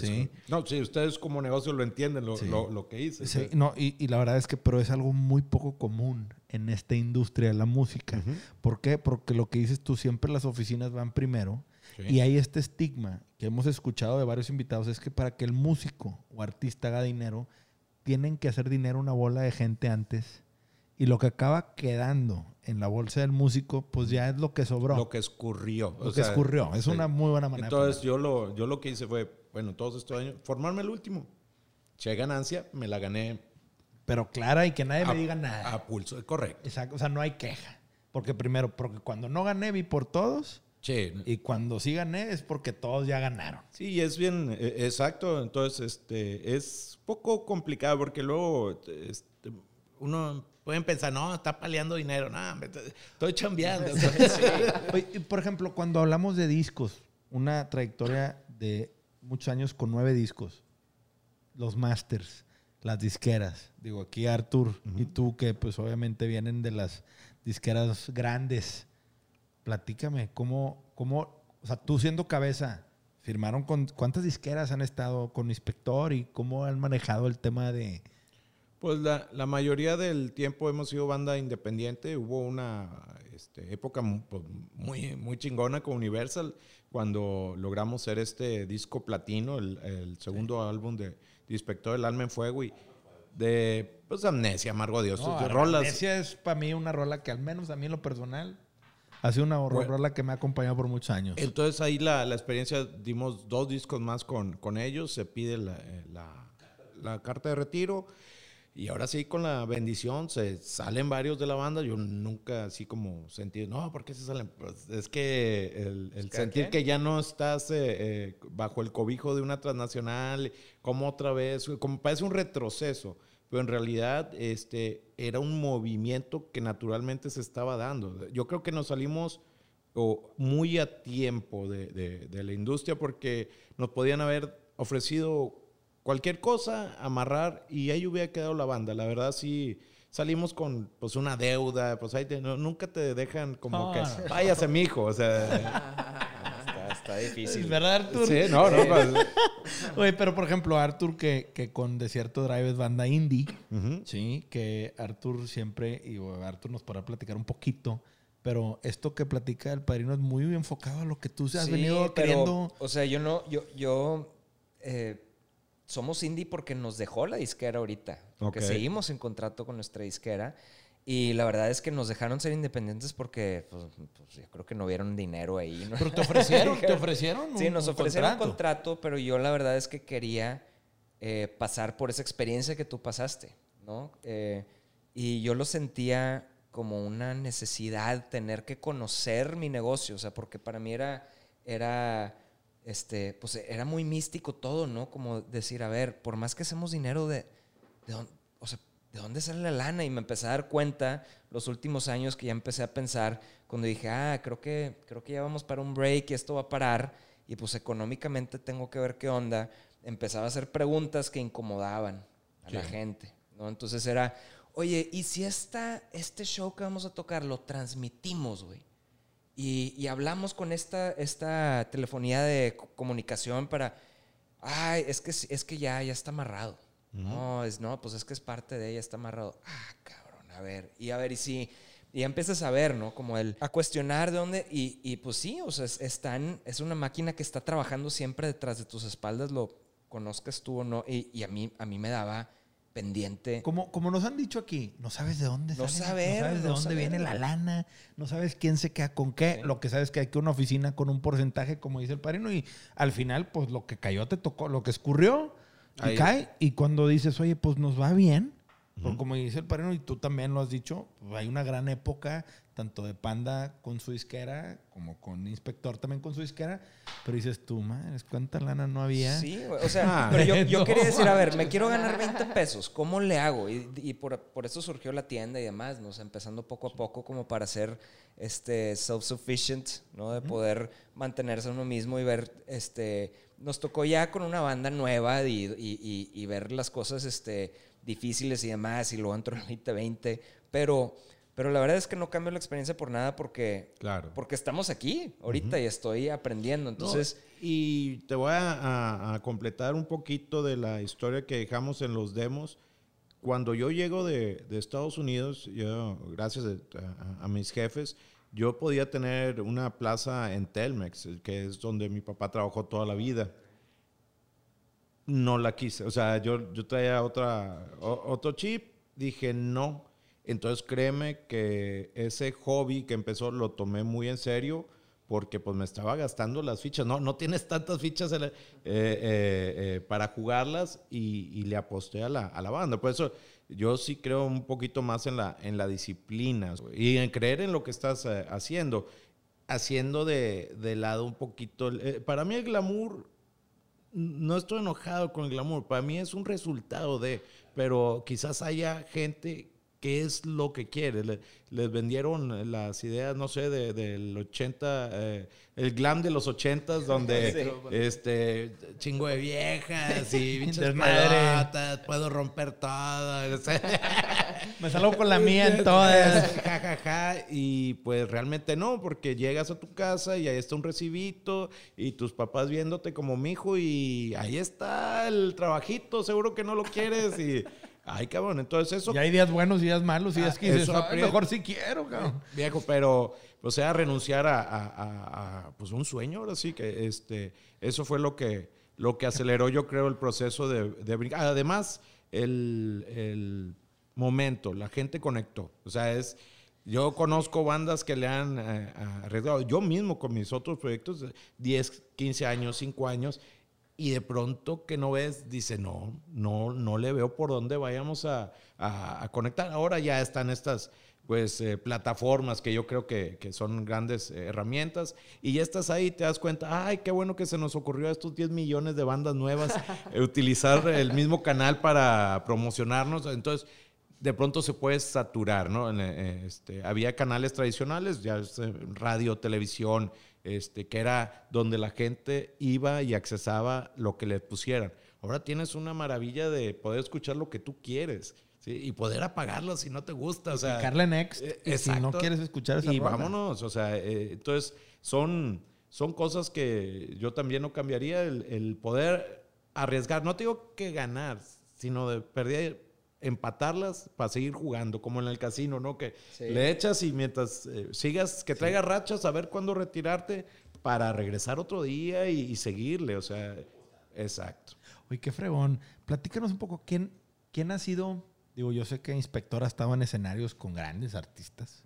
¿Sí? No, sí, ustedes como negocio lo entienden, lo, Sí. lo- lo que hice. Sí, no, y, y la verdad es que, pero es algo muy poco común en esta industria de la música. Ujú. ¿Por qué? Porque lo que dices tú, siempre las oficinas van primero. Sí. Y hay este estigma que hemos escuchado de varios invitados, es que para que el músico o artista haga dinero, tienen que hacer dinero una bola de gente antes. Y lo que acaba quedando en la bolsa del músico, pues ya es lo que sobró. Lo que escurrió. Lo o que sea, escurrió. Es una muy buena manera. Entonces yo lo, yo lo que hice fue, bueno, todos estos años, formarme el último. Che ganancia, me la gané. Pero clara y que nadie a, me diga nada. a pulso, correcto. Exacto. O sea, no hay queja. Porque primero, porque cuando no gané vi por todos. Che, Y cuando sí gané es porque todos ya ganaron. Sí, es bien, eh, exacto. Entonces, este, es poco complicado porque luego este, uno pueden pensar, no, está paleando dinero. No, estoy chambeando. Y por ejemplo, cuando hablamos de discos, una trayectoria de muchos años con nueve discos, los masters, las disqueras. Digo, aquí Arthur y tú, que pues obviamente vienen de las disqueras grandes. Platícame, ¿cómo, cómo, o sea, tú siendo cabeza, firmaron con, ¿cuántas disqueras han estado con Inspector y cómo han manejado el tema de... Pues la, la mayoría del tiempo hemos sido banda independiente. Hubo una este, época pues, muy, muy chingona con Universal cuando logramos hacer este disco platino, el, el segundo álbum de, de Inspector El Alma en Fuego y de pues Amnesia, Amargo Dios. No, de rolas. Amnesia es para mí una rola que al menos a mí en lo personal ha sido una rola que me ha acompañado por muchos años. Entonces ahí la, la experiencia, dimos dos discos más con, con ellos, se pide la, eh, la, la carta de retiro y ahora sí con la bendición se salen varios de la banda. Yo nunca así como sentí, no, ¿por qué se salen? Pues es que el, el sentir que ya no estás eh, eh, bajo el cobijo de una transnacional, como otra vez, como parece un retroceso pero en realidad este, era un movimiento que naturalmente se estaba dando. Yo creo que nos salimos oh, muy a tiempo de, de, de, la industria porque nos podían haber ofrecido cualquier cosa, amarrar y ahí hubiera quedado la banda. La verdad sí salimos con pues una deuda, pues ahí te, no, nunca te dejan como oh. que váyase mijo, o sea... Está difícil. ¿Es verdad, Arthur? Sí, no, no. Pues. Oye, pero por ejemplo, Arthur, que, que con Desierto Drive es banda indie, uh -huh. sí, que Arthur siempre, y Arthur nos podrá platicar un poquito, pero esto que platica el padrino es muy enfocado a lo que tú has sí, venido pero, queriendo. O sea, yo no, yo, yo, eh, somos indie porque nos dejó la disquera ahorita, porque okay. seguimos en contrato con nuestra disquera. Y la verdad es que nos dejaron ser independientes porque pues, pues, yo creo que no vieron dinero ahí. ¿no? Pero te ofrecieron, te ofrecieron. Sí, un, nos un ofrecieron contrato. un contrato, pero yo la verdad es que quería eh, pasar por esa experiencia que tú pasaste, ¿no? Eh, y yo lo sentía como una necesidad tener que conocer mi negocio, o sea, porque para mí era, era, este, pues era muy místico todo, ¿no? Como decir, a ver, por más que hacemos dinero de, de dónde, o sea, ¿de dónde sale la lana? Y me empecé a dar cuenta los últimos años que ya empecé a pensar cuando dije, ah, creo que, creo que ya vamos para un break y esto va a parar y pues económicamente tengo que ver qué onda. Empezaba a hacer preguntas que incomodaban a sí. la gente, ¿no? Entonces era, oye, ¿y si esta, este show que vamos a tocar lo transmitimos, güey? Y, y, hablamos con esta, esta telefonía de comunicación para, ay, es que, es que ya, ya está amarrado. No, es, no, pues es que es parte de ella, está amarrado. Ah, cabrón, a ver. Y a ver, y si. Y ya empiezas a ver, ¿no? Como el. A cuestionar de dónde. Y, y pues sí, o sea, es, están. Es una máquina que está trabajando siempre detrás de tus espaldas, lo conozcas tú o no. Y, y a, mí, a mí me daba pendiente. Como, como nos han dicho aquí, no sabes de dónde no sale, saber, no sabes de no dónde saber. viene la lana, no sabes quién se queda con qué. Sí. Lo que sabes es que hay que una oficina con un porcentaje, como dice el padrino, y al final, pues lo que cayó te tocó, lo que escurrió y Ahí. cae. Y cuando dices, oye, pues nos va bien, uh -huh. como dice el padrino, y tú también lo has dicho, pues hay una gran época, tanto de Panda con su disquera, como con Inspector también con su disquera. Pero dices tú, madre, ¿cuánta lana no había? Sí, o sea, ah, pero yo, yo no. quería decir, a ver, me quiero ganar 20 pesos, ¿cómo le hago? Y, y por, por, eso surgió la tienda y demás, ¿no? O sea, empezando poco a poco como para ser este, self-sufficient, ¿no? De poder mantenerse uno mismo y ver, este, nos tocó ya con una banda nueva y, y, y ver las cosas este, difíciles y demás, y luego entró el 2020, pero, pero la verdad es que no cambio la experiencia por nada porque, claro. porque estamos aquí ahorita uh -huh. y estoy aprendiendo, entonces... No, y te voy a, a, a, completar un poquito de la historia que dejamos en los demos. Cuando yo llego de, de Estados Unidos, yo, gracias a, a mis jefes, yo podía tener una plaza en Telmex, que es donde mi papá trabajó toda la vida. No la quise. O sea, yo, yo traía otra, otro chip, dije no. Entonces créeme que ese hobby que empezó lo tomé muy en serio porque pues me estaba gastando las fichas. No, no tienes tantas fichas eh, eh, eh, para jugarlas y, y, le aposté a la, a la banda. Por eso yo sí creo un poquito más en la, en la disciplina y en creer en lo que estás eh, haciendo. Haciendo de, de, lado un poquito. Eh, para mí el glamour, no estoy enojado con el glamour, para mí es un resultado de, pero quizás haya gente que es lo que quiere. Les, les vendieron las ideas, no sé, de, del 80, eh, el glam de los 80 donde sí, este chingo de viejas y pinches pedotas, puedo romper todo. Me salgo con la mía en todas. ja, ja, ja, y pues realmente no, porque llegas a tu casa y ahí está un recibito y tus papás viéndote como mi hijo y ahí está el trabajito, seguro que no lo quieres y Ay, cabrón, entonces eso... Y hay días buenos y días malos y días Ah, que dices, eso "Ay, aprieta". mejor si quiero, cabrón. Viejo, pero, o sea, renunciar a, a- a- a, pues un sueño, ahora sí que este, eso fue lo que, lo que aceleró, yo creo, el proceso de, de brincar. Además, el, el momento, la gente conectó. O sea, es, yo conozco bandas que le han eh, arriesgado, yo mismo con mis otros proyectos, de 10, 15 años, 5 años, y de pronto que no ves, dice, no, no, no le veo por dónde vayamos a, a- a conectar. Ahora ya están estas pues eh, plataformas que yo creo que, que son grandes eh, herramientas y ya estás ahí te das cuenta, ay, qué bueno que se nos ocurrió a estos 10 millones de bandas nuevas eh, utilizar el mismo canal para promocionarnos. Entonces, de pronto se puede saturar, ¿no? Este, había canales tradicionales, ya radio, televisión, este, que era donde la gente iba y accesaba lo que le pusieran. Ahora tienes una maravilla de poder escuchar lo que tú quieres ¿sí? y poder apagarlo si no te gusta. O sea, Picarle next. eh, y si no quieres escuchar esa y rola. vámonos, o sea, eh, entonces son, son cosas que yo también no cambiaría, el, el poder arriesgar, no te digo que ganar, sino de perder, empatarlas para seguir jugando, como en el casino, ¿no? Que Sí. le echas y mientras eh, sigas, que traigas rachas, a ver cuándo retirarte para regresar otro día y, y seguirle, o sea, exacto. Oye, qué fregón. Platícanos un poco, ¿quién, quién ha sido? Digo, yo sé que Inspector ha estado en escenarios con grandes artistas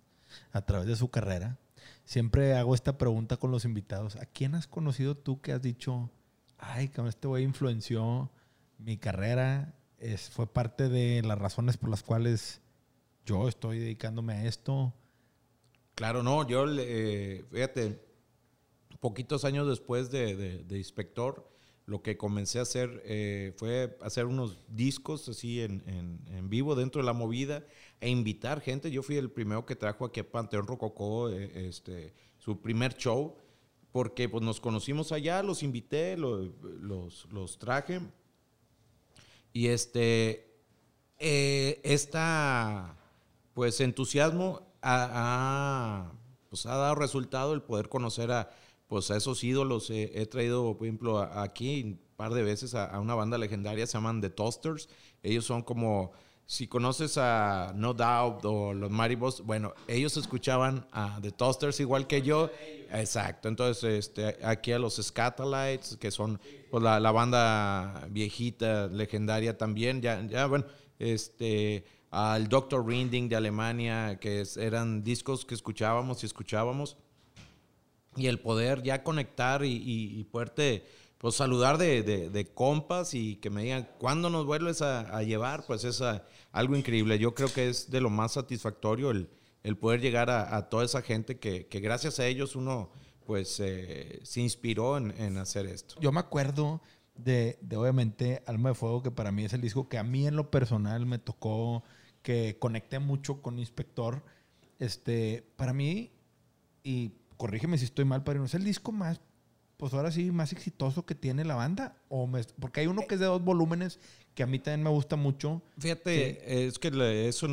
a través de su carrera. Siempre hago esta pregunta con los invitados. ¿A quién has conocido tú que has dicho, ay, cabrón, este güey influenció mi carrera? Es, fue parte de las razones por las cuales yo estoy dedicándome a esto. Claro, no, yo, eh, fíjate, poquitos años después de, de- de Inspector, lo que comencé a hacer eh, fue hacer unos discos así en, en- en vivo dentro de la movida e invitar gente. Yo fui el primero que trajo aquí a Panteón Rococó eh, este, su primer show, porque pues, nos conocimos allá, los invité, lo- los, los traje. Y este, eh, esta, pues, entusiasmo ha, ha, pues, ha dado resultado el poder conocer a, pues, a esos ídolos. Eh, he traído, por ejemplo, a- aquí un par de veces a, a una banda legendaria, se llaman The Toasters. Ellos son como, si conoces a No Doubt o los Maribos, bueno, ellos escuchaban a The Toasters igual que yo. Exacto, entonces este, aquí a los Scatalites, que son pues, la, la banda viejita, legendaria también, ya, ya bueno, este, al Dr. Rinding de Alemania, que eran discos que escuchábamos y escuchábamos y el poder ya conectar y, y, y poderte pues, saludar de, de- compas y que me digan, ¿cuándo nos vuelves a, llevar? Pues es algo increíble. Yo creo que es de lo más satisfactorio el, el poder llegar a, a toda esa gente que, que gracias a ellos uno pues eh, se inspiró en, en hacer esto. Yo me acuerdo de, de, obviamente, Alma de Fuego, que para mí es el disco que a mí en lo personal me tocó, que conecté mucho con Inspector. Este, para mí, y corrígeme si estoy mal, pero ¿no es el disco más, pues ahora sí, más exitoso que tiene la banda? O me- porque hay uno que es de dos volúmenes que a mí también me gusta mucho. Fíjate, es que eso,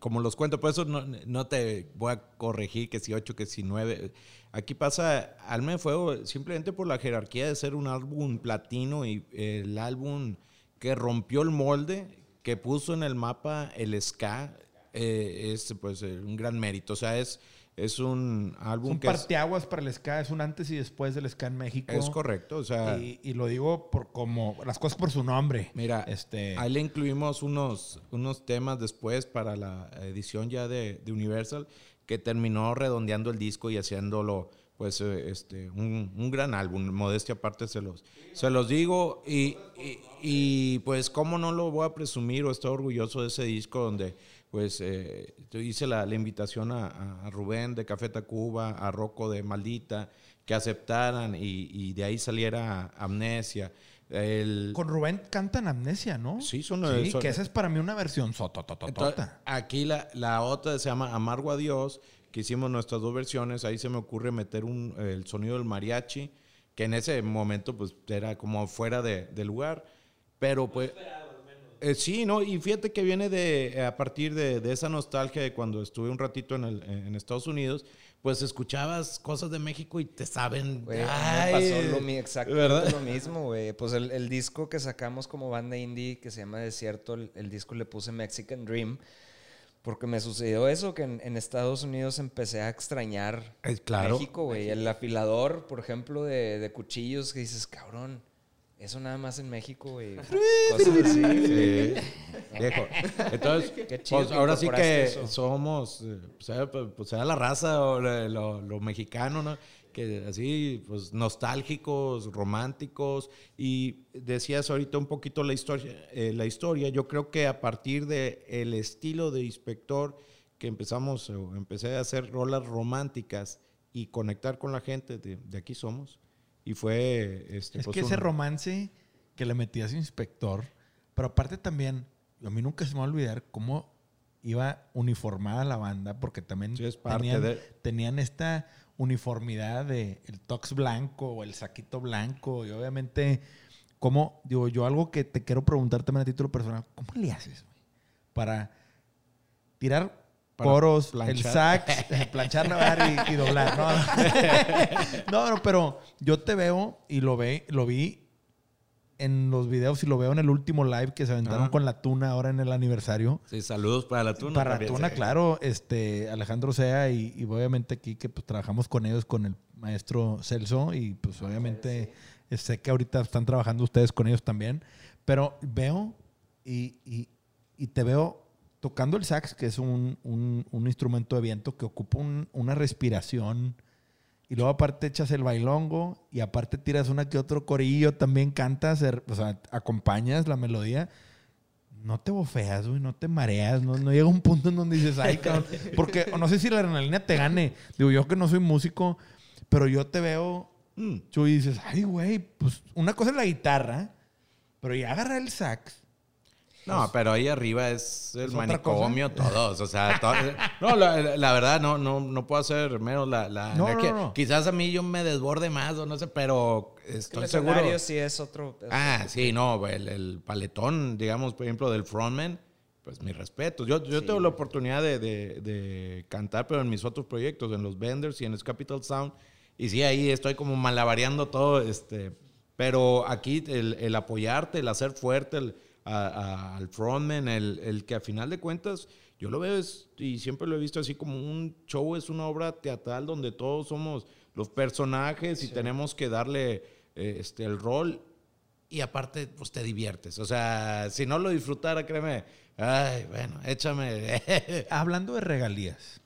como los cuento, por eso no, no te voy a corregir que si 8, que si 9. Aquí pasa Alma de Fuego simplemente por la jerarquía de ser un álbum platino y el álbum que rompió el molde, que puso en el mapa el ska, eh, es pues eh, un gran mérito. O sea, es, es un Es álbum un que es, parteaguas para el ska, es un antes y después del ska en México. es correcto. O sea, Y, y lo digo por como las cosas por su nombre. Mira, este, ahí le incluimos unos, unos temas después para la edición ya de, de Universal que terminó redondeando el disco y haciéndolo pues eh, este un, un gran álbum, modestia aparte se los, se los digo y, y, y, pues cómo no lo voy a presumir o estoy orgulloso de ese disco donde pues eh, yo hice la, la invitación a, a Rubén de Café Tacuba, a Rocco de Maldita, que aceptaran y, y de ahí saliera Amnesia. El, con Rubén cantan Amnesia, ¿no? Sí, son- Sí, son- que esa es para mí una versión entonces, sototototota. aquí la, la otra se llama Amargo a Dios, que hicimos nuestras dos versiones. Ahí se me ocurre meter un, el sonido del mariachi, que en ese momento pues era como fuera de, de lugar. Pero pues... Eh, sí, ¿no? Y fíjate que viene de, a partir de, de esa nostalgia de cuando estuve un ratito en, el- en Estados Unidos, pues escuchabas cosas de México y te saben. Mí ay, me pasó lo, mi- exactamente ¿verdad? lo mismo, güey. Pues el, el disco que sacamos como banda indie, que se llama Desierto, el, el disco le puse Mexican Dream, porque me sucedió eso, que en, en Estados Unidos empecé a extrañar Eh, claro. México, güey. El afilador, por ejemplo, de, de cuchillos, que dices, cabrón, eso nada más en México, güey. Cosas así. Sí, viejo. Entonces, Qué chido pues que ahora sí que eso. somos, eh, pues, era, pues, era la raza o lo, lo- mexicano, ¿no? Que así, pues nostálgicos, románticos. Y decías ahorita un poquito la historia, eh, la historia. Yo creo que a partir del el estilo de inspector que empezamos, empecé a hacer rolas románticas y conectar con la gente, de, de aquí somos. Y fue, este, Es pues, que ese un- romance que le metías inspector, pero aparte también, a mí nunca se me va a olvidar cómo iba uniformada la banda, porque también Sí, es parte tenían, de- tenían esta uniformidad de el tox blanco o el saquito blanco, y obviamente, ¿cómo, digo yo, algo que te quiero preguntar también a título personal, ¿cómo le haces, güey? Para tirar Coros, el planchar. sax, eh, planchar, lavar y, y doblar, ¿no? no, no, pero yo te veo y lo ve, lo vi en los videos y lo veo en el último live que se aventaron Ajá. con la tuna ahora en el aniversario. Sí, saludos para la tuna. Para también, Tuna, sí. claro, este Alejandro Sea y, y obviamente aquí que pues trabajamos con ellos con el maestro Celso y pues obviamente eh, sé que ahorita están trabajando ustedes con ellos también, pero veo y, y- y te veo tocando el sax, que es un, un- un instrumento de viento que ocupa un- una respiración y luego aparte echas el bailongo y aparte tiras una que otro corillo, también cantas, er- o sea, acompañas la melodía. No te bofeas, güey, no te mareas, no, no llega un punto en donde dices, ay, cabrón. Porque no sé si la adrenalina te gane. Digo, yo que no soy músico, pero yo te veo, Mm. Y dices, ay, güey, pues una cosa es la guitarra, pero ya agarrar el sax. No, pero ahí arriba es el ¿Es otra manicomio, todos. O sea, no, la, la verdad, no, no, no puedo hacer menos la, la No, no, energía. no. Quizás a mí yo me desborde más o no sé, pero El estoy seguro. escenario sí es otro... es Ah, sí, no, el, el paletón, digamos, por ejemplo, del frontman, pues mi respeto. Yo, yo tengo la oportunidad de, de- de cantar, pero en mis otros proyectos, en los Vendors y en el Capital Sound. Y sí, ahí estoy como malabareando todo, este. Pero aquí el, el apoyarte, el hacer fuerte el- a- a- al frontman, el, el que a final de cuentas, yo lo veo es- y siempre lo he visto así como un show, es una obra teatral donde todos somos los personajes y tenemos que darle eh, este, el rol y aparte, pues te diviertes. O sea, si no lo disfrutara, créeme, ay, bueno, échame. Hablando de regalías,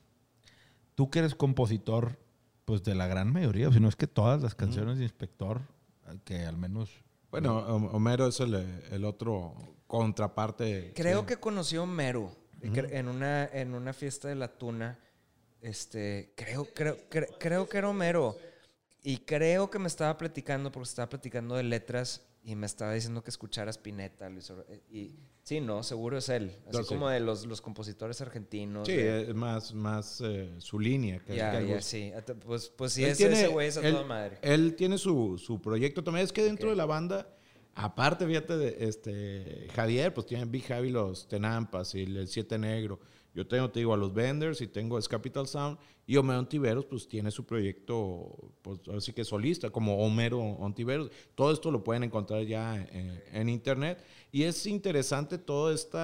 tú que eres compositor, pues de la gran mayoría, si no es que todas las canciones de Inspector, que al menos... bueno, Hom- Homero es el, el otro contraparte. Creo sí. que conoció a Homero en, una, en una fiesta de la tuna. Este, creo, creo, cre- creo que era Homero. Y creo que me estaba platicando, porque estaba platicando de letras y me estaba diciendo que escuchara Spinetta. Luis Or- Y sí, no, seguro es él. Así No, sí. como de los, los compositores argentinos. Sí, de- es más, más eh, su línea. Que, ya, sí. At- Pues, pues sí, Él ese, tiene- ese güey es a él- toda madre. Él tiene su, su proyecto también. Es que dentro de la banda, aparte, fíjate, de, este, Javier, pues tiene Big Javi los Tenampas y el Siete Negro. Yo tengo, te digo, a los Vendors y tengo es Capital Sound. Y Homero Ontiveros, pues tiene su proyecto, pues así que solista, como Homero Ontiveros. Todo esto lo pueden encontrar ya en, en internet. Y es interesante todo este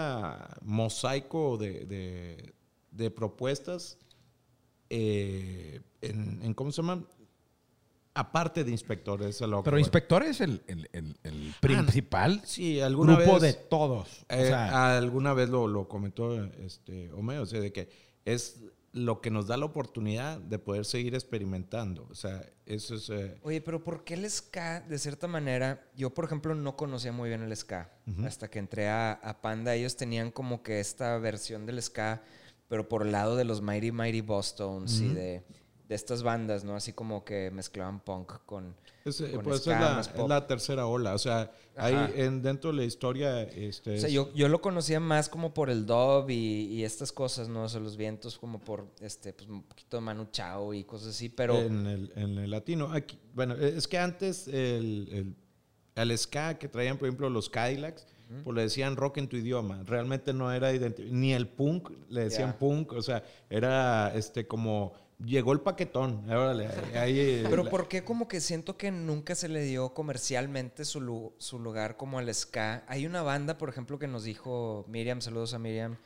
mosaico de, de- de propuestas eh, en, en- ¿cómo se llama? Aparte de inspectores. eso es lo que Pero. Inspector es el, el- el- el principal Sí, alguna grupo vez, de todos. O eh, sea, alguna vez lo, lo comentó este, Homero, o sea, de que es lo que nos da la oportunidad de poder seguir experimentando. O sea, eso es... eh, Oye, pero ¿por qué el ska, de cierta manera? Yo, por ejemplo, no conocía muy bien el ska. Hasta que entré a, a Panda, ellos tenían como que esta versión del ska, pero por el lado de los Mighty Mighty Boston's y de, de estas bandas, ¿no? Así como que mezclaban punk con. es, eh, con pues, ska, es, la, más es pop. la tercera ola. O sea, ahí en, dentro de la historia... Este, O sea, es- yo, yo lo conocía más como por el dub y, y estas cosas, ¿no? O sea, los vientos como por este, pues un poquito de Manu Chao y cosas así, pero. en, el, en el latino. Aquí, bueno, es que antes el, el, el ska que traían, por ejemplo, los Cadillacs, pues le decían rock en tu idioma. Realmente no era ni el punk, le decían punk, o sea, era este como llegó el paquetón. Órale, ahí, eh, Pero la- ¿por qué como que siento que nunca se le dio comercialmente su, lu- su lugar como al ska? Hay una banda, por ejemplo, que nos dijo Miriam, saludos a Miriam,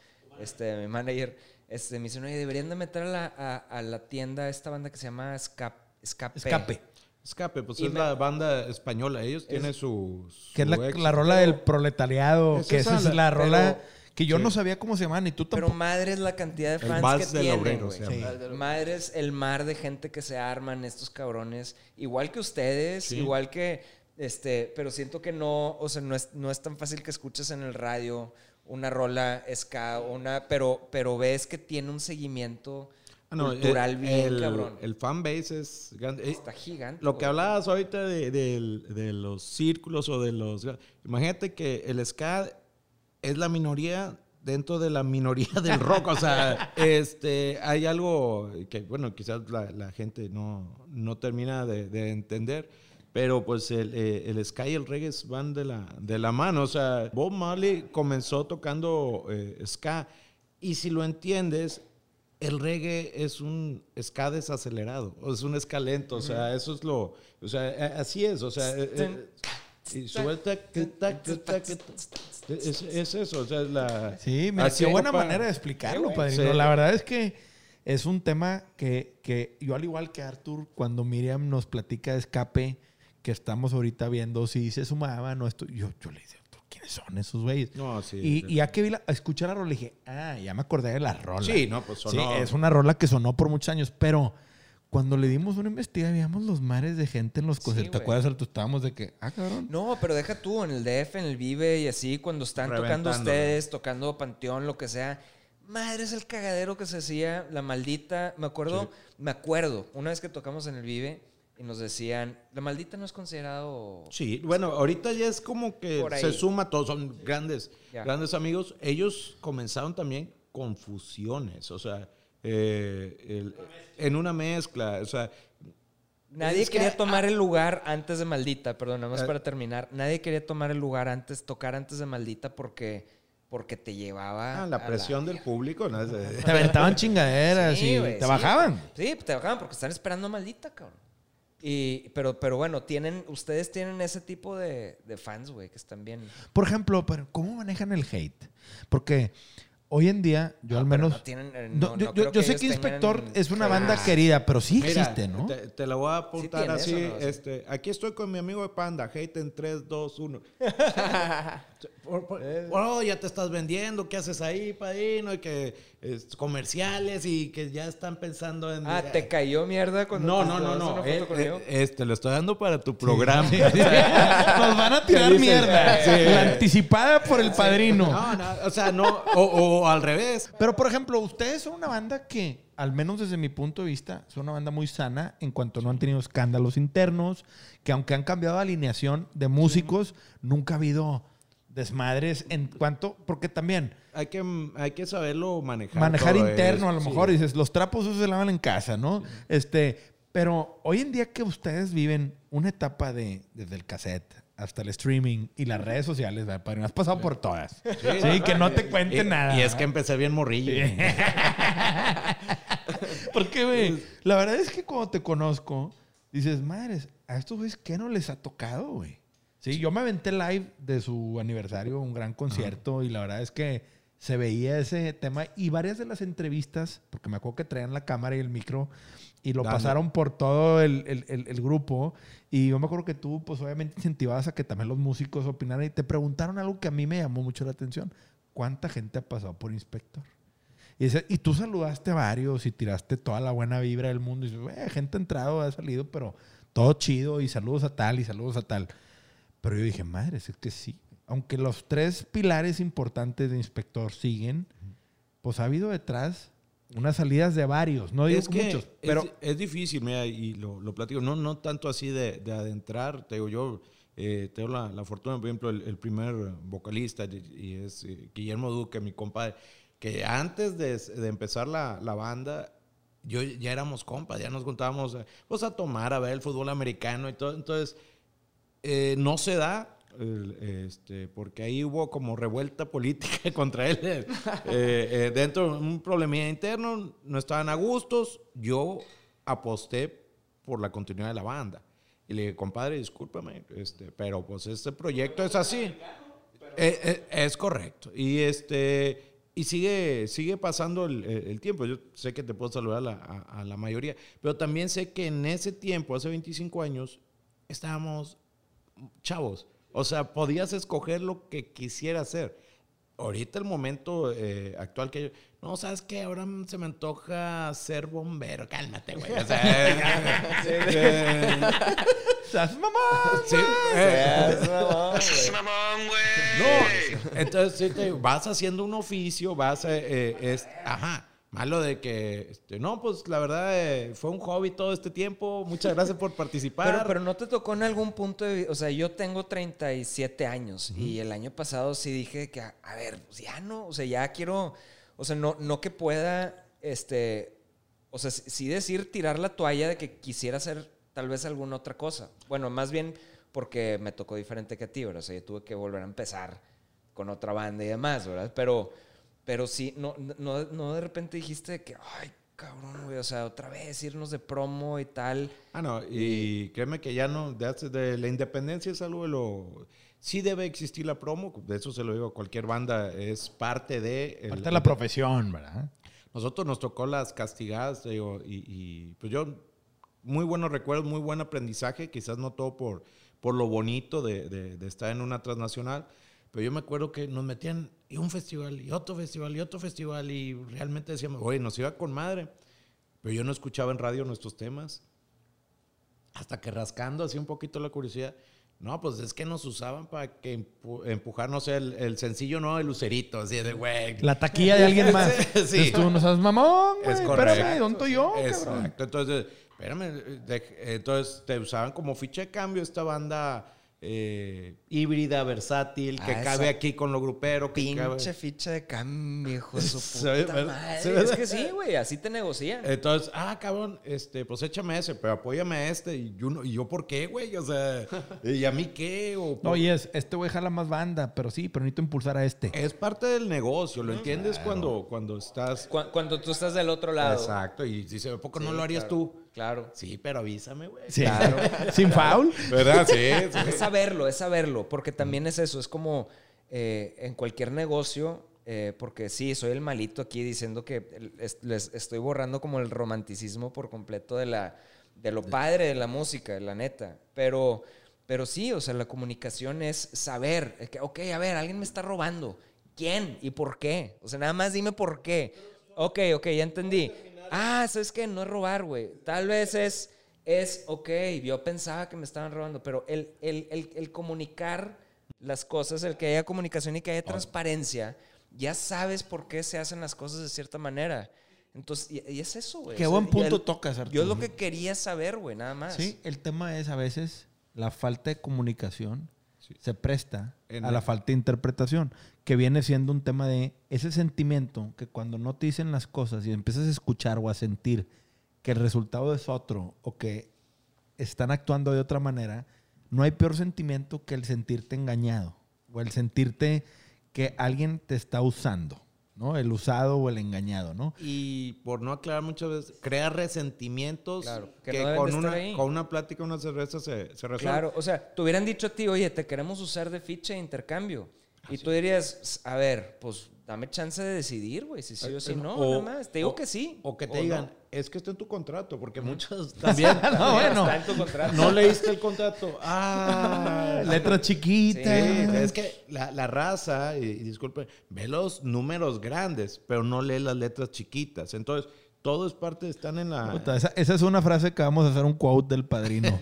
este, mi manager, este, me dice, oye, deberían de meter a la, a, a la tienda esta banda que se llama Escape. Escape. Escape. Escape, pues Y es me- la banda española. Ellos tienen su. Que es la, la rola del proletariado. Es que esa esa es la- la rola pero- que yo sí. no sabía cómo se llama, ni tú Pero tampoco. madre es la cantidad de El fans que del tienen, obrero. Madre es el mar de gente que se arman estos cabrones. Igual que ustedes, Sí. igual que... Este, pero siento que no, o sea, no es, no es tan fácil que escuches en el radio una rola ska, una, pero, pero ves que tiene un seguimiento Ah, no, cultural el, bien el, cabrón. El fanbase es grande. Eh, Está gigante. Lo que hablabas ahorita de, del- de los círculos o de los... Imagínate que el ska es la minoría dentro de la minoría del rock. O sea, este, hay algo que, bueno, quizás la, la gente no, no termina de, de entender. Pero pues el, eh, el ska y el reggae van de la, de la mano. O sea, Bob Marley comenzó tocando eh, ska. Y si lo entiendes, el reggae es un ska desacelerado, es un ska lento, o sea, eso es lo, o sea, así es, o sea, eh, eh, y sube tac, es, es eso, o sea, es la... Sí, mira, qué buena manera de explicarlo, Sí, padrino. Sí. La verdad es que es un tema que, que yo, al igual que Arthur, cuando Miriam nos platica de escape, que estamos ahorita viendo si se sumaba, no esto, yo, yo le dije, ¿quiénes son esos güeyes? No, sí. Y, y ya que vi la, escuché la rola, dije, ah, ya me acordé de la rola. Sí, no, pues Sí, sonó. es una rola que sonó por muchos años, pero cuando le dimos una investigada, veíamos los mares de gente en los Sí, conciertos. ¿Te güey. acuerdas, Arthur? Estábamos de que, ah, cabrón. No, pero deja tú, en el DF, en el Vive y así, cuando están tocando ustedes, tocando Panteón, lo que sea. Madre, es el cagadero que se hacía, la maldita. Me acuerdo, me acuerdo, una vez que tocamos en el Vive y nos decían, la maldita no es considerado. Sí, bueno, ahorita ya es como que se suma, todos son grandes, Ya. grandes amigos. Ellos comenzaron también con fusiones, o sea, eh, el- en una mezcla, o sea, Nadie que- quería tomar el lugar antes de maldita, perdón, nada más Eh. para terminar. Nadie quería tomar el lugar antes, tocar antes de maldita porque, porque te llevaba. ah, la presión del público, Te aventaban chingaderas Sí, y güey, te sí. bajaban. Sí, te bajaban porque están esperando a maldita, cabrón. Y, pero, pero bueno, tienen, ustedes tienen ese tipo de, de fans, güey, que están bien. Por ejemplo, pero ¿cómo manejan el hate? Porque hoy en día, yo al No, pero menos... no tienen, eh, No, no- yo sé que Inspector es una banda querida, pero sí Mira, existe, ¿no? Te, te la voy a apuntar así. este, aquí estoy con mi amigo de Panda, hate en 3, 2, 1. Por- por- oh, ya te estás vendiendo, ¿qué haces ahí, padrino? Y que es, comerciales y que ya están pensando en... Ah, ¿te cayó mierda cuando No, te no, no, no. una foto eh, conmigo? eh, este, lo estoy dando para tu programa. Nos van a tirar mierda. Sí. La anticipada por el padrino. No, no, o sea, no, o, o al revés. Pero, por ejemplo, ustedes son una banda que, al menos desde mi punto de vista, son una banda muy sana en cuanto no han tenido escándalos internos, que aunque han cambiado de alineación de músicos, nunca ha habido desmadres en cuanto, porque también Hay que, hay que saberlo manejar. manejar interno, a lo mejor sí. dices, los trapos se lavan en casa, ¿no? Este, pero hoy en día que ustedes viven una etapa de desde el cassette hasta el streaming y las redes sociales, ¿verdad, padre? Has pasado por todas. Sí, que no te cuente Y, nada. y es que empecé bien morrillo. Porque, güey, la verdad es que cuando te conozco, dices, madres, a estos güeyes, ¿qué no les ha tocado, güey? Sí, yo me aventé live de su aniversario, un gran concierto, y la verdad es que se veía ese tema y varias de las entrevistas, porque me acuerdo que traían la cámara y el micro y lo Dando. pasaron por todo el, el- el- el grupo. Y yo me acuerdo que tú, pues obviamente incentivabas a que también los músicos opinaran y te preguntaron algo que a mí me llamó mucho la atención. ¿Cuánta gente ha pasado por inspector? Y, dice- y tú saludaste a varios y tiraste toda la buena vibra del mundo. Y dices, "Güey, gente ha entrado, ha salido, pero todo chido y saludos a tal y saludos a tal. Pero yo dije, madre, es que sí. Aunque los tres pilares importantes de inspector siguen, pues ha habido detrás unas salidas de varios, no digo es que muchos, es- pero es, difícil, mira, y lo, lo platico, no, no tanto así de, de adentrar, te digo yo, eh, tengo la, la fortuna, por ejemplo, el, el primer vocalista, y, y es eh, Guillermo Duque, mi compadre, que antes de, de empezar la, la banda, yo ya éramos compas, ya nos juntábamos eh, pues, a tomar, a ver el fútbol americano y todo, entonces eh, no se da este, porque ahí hubo como revuelta política contra él. eh, eh, dentro de un problemilla interno, no estaban a gustos. Yo aposté por la continuidad de la banda. Y le dije, compadre, discúlpame, este, pero pues este proyecto es así. Es correcto. Y este y sigue, sigue pasando el, tiempo. Yo sé que te puedo saludar a la, a la mayoría, pero también sé que en ese tiempo, hace 25 años, estábamos chavos. O sea, podías escoger lo que quisieras hacer. Ahorita el momento eh, actual que yo, no, ¿sabes qué? Ahora se me antoja ser bombero. Cálmate, güey. O sea, eh, ¡Sas mamá! sí, eh, mamón, güey. No, entonces sí te- vas haciendo un oficio, vas a, eh, es, ajá, malo de que, este, no, pues la verdad eh, fue un hobby todo este tiempo, muchas gracias por participar. Pero, pero no te tocó en algún punto de... O sea, yo tengo 37 años y el año pasado sí dije que, a, a ver, pues ya no, o sea, ya quiero... O sea, no, no que pueda, este... O sea, sí sí decir tirar la toalla de que quisiera hacer tal vez alguna otra cosa. Bueno, más bien porque me tocó diferente que a ti, ¿verdad? O sea, yo tuve que volver a empezar con otra banda y demás, ¿verdad? Pero, pero sí, no, no, no de repente dijiste que, ay, cabrón, güey, o sea, otra vez irnos de promo y tal. Ah, no, y créeme que ya no, de, hace- de la independencia es algo de lo... Sí debe existir la promo, de eso se lo digo a cualquier banda, es parte de... el- Parte de la profesión, ¿verdad? Nosotros nos tocó las castigadas, digo, y, y, pues yo, muy buenos recuerdos, muy buen aprendizaje, quizás no todo por, por lo bonito de, de- de estar en una transnacional, pero yo me acuerdo que nos metían y un festival, y otro festival, y otro festival, y realmente decíamos, oye, nos iba con madre, pero yo no escuchaba en radio nuestros temas, hasta que rascando así un poquito la curiosidad, no, pues es que nos usaban para que empu- empujar, no sé, el, el sencillo, no, el lucerito, así de, güey, La taquilla de alguien más. Sí. Entonces tú no sabes, mamón, güey. es correcto. Espérame, ¿dónde yo, cabrón? Exacto. Entonces, espérame, de- entonces te usaban como ficha de cambio esta banda eh, híbrida, versátil, que Ah, cabe aquí con lo grupero. Que cabe- Pinche ficha de cambio, hijo de su Se ve, puta madre. Se ve, Es que sí, güey, así te negocian. Entonces, ah, cabrón, este, pues échame ese, pero apóyame a este. Y yo, no- ¿y yo por qué, güey? O sea, ¿y a mí qué? O, No, y es, este güey jala más banda, pero sí, pero necesito impulsar a este. Es parte del negocio, ¿lo entiendes? Cuando, cuando estás... Cu- Cuando tú estás del otro lado. Exacto, y dice, ¿a poco no lo harías claro, tú? Claro. Sí, pero avísame, güey. Sí. Sin foul. ¿Verdad? Sí, sí. Es saberlo, es saberlo, porque también es eso, es como eh, en cualquier negocio, eh, porque sí, soy el malito aquí diciendo que les estoy borrando como el romanticismo por completo de, la, de lo padre de la música, la neta, pero, pero sí, o sea, la comunicación es saber, es que, ok, a ver, alguien me está robando, ¿quién y por qué? O sea, nada más dime por qué. Ok, ok, ya entendí. Ah, ¿sabes qué? No es robar, güey. Tal vez es, es, ok, yo pensaba que me estaban robando, pero el, el, el, el comunicar las cosas, el que haya comunicación y que haya transparencia, ya sabes por qué se hacen las cosas de cierta manera. Entonces, y, y es eso, güey. Qué buen punto el- tocas, Arturo. Yo es lo que quería saber, güey, nada más. Sí, el tema es a veces la falta de comunicación se presta En a el- la falta de interpretación, que viene siendo un tema de ese sentimiento que cuando no te dicen las cosas y empiezas a escuchar o a sentir que el resultado es otro o que están actuando de otra manera, no hay peor sentimiento que el sentirte engañado o el sentirte que alguien te está usando, ¿no? El usado o el engañado, ¿no? Y por no aclarar muchas veces, crea resentimientos Claro, que que, no deben con, de estar una, ahí. con una plática, una cerveza se, se resuelve. Claro, o sea, te hubieran dicho a ti, oye, te queremos usar de ficha de intercambio. Y tú dirías, a ver, pues dame chance de decidir, güey, si sí o si no, O- nada más. Te digo o- que sí. O que te digan, es que está en tu contrato, porque muchos también no, bueno. Está en tu contrato. no leíste el contrato. Ah, Letras chiquitas. Sí, es que la, la raza, y, y disculpe, ve los números grandes, pero no lee las letras chiquitas. Entonces, todo es parte, están en la... Puta, esa, esa es una frase que vamos a hacer un quote del padrino.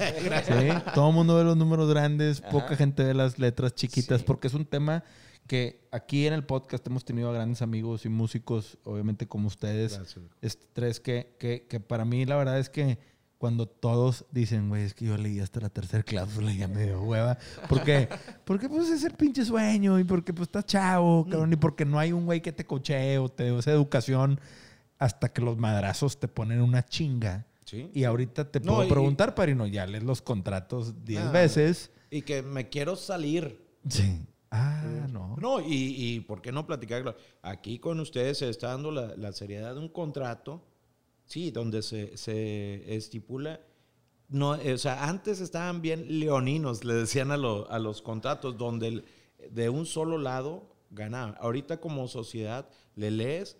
¿Sí? Todo el mundo ve los números grandes, poca gente ve las letras chiquitas, Sí. porque es un tema que aquí en el podcast hemos tenido a grandes amigos y músicos, obviamente como ustedes, Gracias. este, tres, que, que, que para mí la verdad es que cuando todos dicen, güey, es que yo leí hasta la tercera cláusula y ya me dio hueva. Porque, porque pues es el pinche sueño y porque pues estás chavo, cabrón, y porque no hay un güey que te cochee o te dé esa educación hasta que los madrazos te ponen una chinga. Sí. Y ahorita te No, puedo y- preguntar, Parino, ya lees los contratos 10 Ah. veces y que me quiero salir. Sí. Ah, no. No, y, y ¿por qué no platicarlo? Aquí con ustedes se está dando la, la seriedad de un contrato, sí, donde se, se estipula, no, eh, o sea, antes estaban bien leoninos, le decían a, lo- a los contratos, donde el- de un solo lado ganaban. Ahorita como sociedad le lees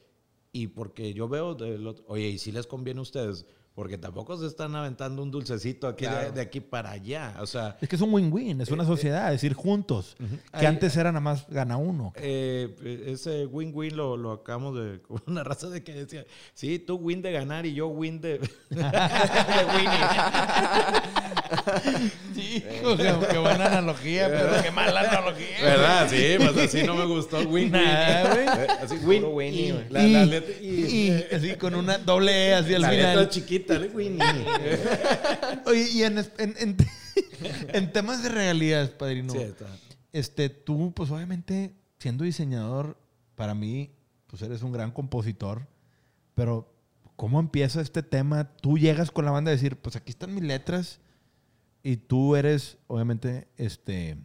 y porque yo veo, del otro- oye, ¿y si les conviene a ustedes? Porque tampoco se están aventando un dulcecito aquí de- Claro. de, aquí para allá, o sea... Es que es un win-win, es una sociedad, es ir juntos. Que Ahí- antes era nada más gana uno. Eh, ese win-win lo, lo acabamos de. Con una raza de que decía: Sí, tú win de ganar y yo win de. de Sí, qué buena analogía, pero qué mala analogía. ¿Verdad? Sí, pues así no me gustó win-win. Eh, Así, win. Güey. la, y, la letra, y- y- así con una doble E así al final. chiquita, Oye, y en, en, en- en temas de regalías, padrino, Sí, está. este, tú, pues obviamente, siendo diseñador, para mí, pues eres un gran compositor, pero ¿cómo empieza este tema? Tú llegas con la banda a decir, pues aquí están mis letras, y tú eres, obviamente, este,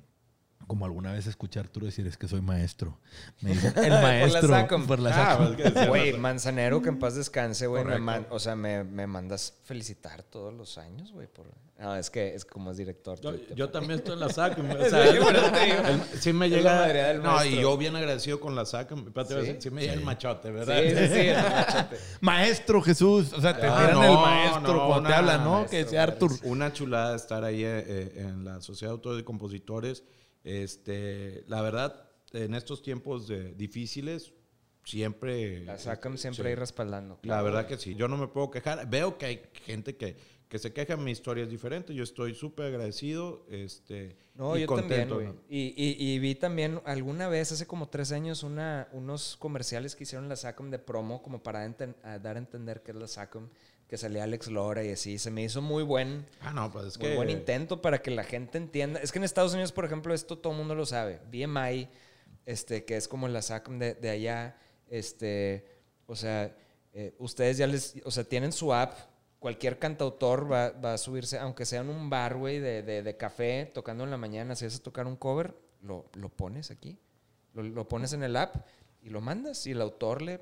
como alguna vez escuché a Arturo decir, es que soy maestro. Me dicen, el maestro. Por la SACOM. por la Ah, SACOM. pues, Güey, no, Manzanero, que en paz descanse, güey. o sea, me, me mandas felicitar todos los años, güey. Por... No, es que es como es director. Yo, tú te- yo también estoy en la SAC. O Sí, sea, te digo. el- sí me la llega. madre del no, y maestro. yo bien agradecido con la SAC. Espérate, ¿Sí? sí, me llega el machote, ¿verdad? Sí, sí, sí. el machote. Maestro Jesús. O sea, te Ah, tiran no, el maestro no, cuando te una- hablan, ¿no? maestro, que sea Artur. Una chulada estar ahí eh, eh, en la Sociedad de Autores y Compositores. Este, la verdad, en estos tiempos de- difíciles, siempre... La SACAM siempre sí. ahí respaldando. La verdad que sí, yo no me puedo quejar. Veo que hay gente que, que se queja, mi historia es diferente. Yo estoy súper agradecido este, No, y yo contento. también. Y, y- y vi también alguna vez, hace como tres años, una, unos comerciales que hicieron la SACOM de promo, como para enten- a dar a entender qué es la SACOM, que salía Alex Lora y así. Se me hizo muy buen, Ah, no, pues es muy que... buen intento para que la gente entienda. Es que en Estados Unidos, por ejemplo, esto todo el mundo lo sabe. BMI, este, que es como la SACOM de, de allá, este, o sea, eh, ustedes ya les, o sea, tienen su app. Cualquier cantautor va, va a subirse, aunque sea en un bar, güey, de, de- de café, tocando en la mañana, si vas a tocar un cover, lo, lo pones aquí. Lo, lo pones en el app y lo mandas y el autor le,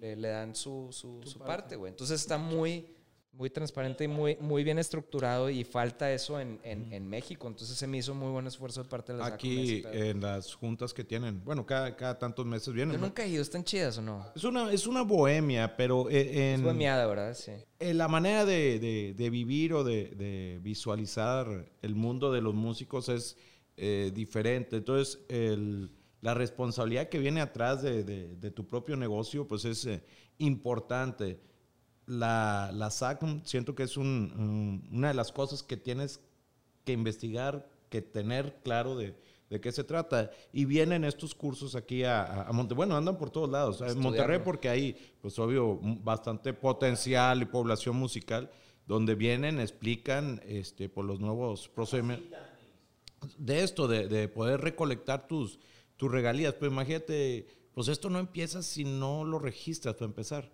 le, le dan su, su, su parte, güey. Entonces está muy, muy transparente y muy, muy bien estructurado y falta eso en, en, en México. Entonces se me hizo muy buen esfuerzo de parte de la Aquí en las juntas que tienen, bueno, cada, cada tantos meses vienen. Yo nunca he ido, ¿están chidas o no? Es una, es una bohemia, pero eh, Es en, bohemiada, ¿verdad? Sí. en la manera de, de- de vivir o de, de visualizar el mundo de los músicos es eh, diferente. Entonces, el- la responsabilidad que viene atrás de, de- de tu propio negocio, pues es eh, importante. La, la SACM siento que es un- un- una de las cosas que tienes que investigar, que tener claro de, de qué se trata. Y vienen estos cursos aquí a, a, a Monte. Bueno, andan por todos lados. En Estudiarlo. Monterrey porque hay, pues obvio, bastante potencial y población musical, donde vienen, explican este, por los nuevos procedimientos de esto, de, de poder recolectar tus, tus regalías. Pues imagínate, pues esto no empieza si no lo registras para empezar.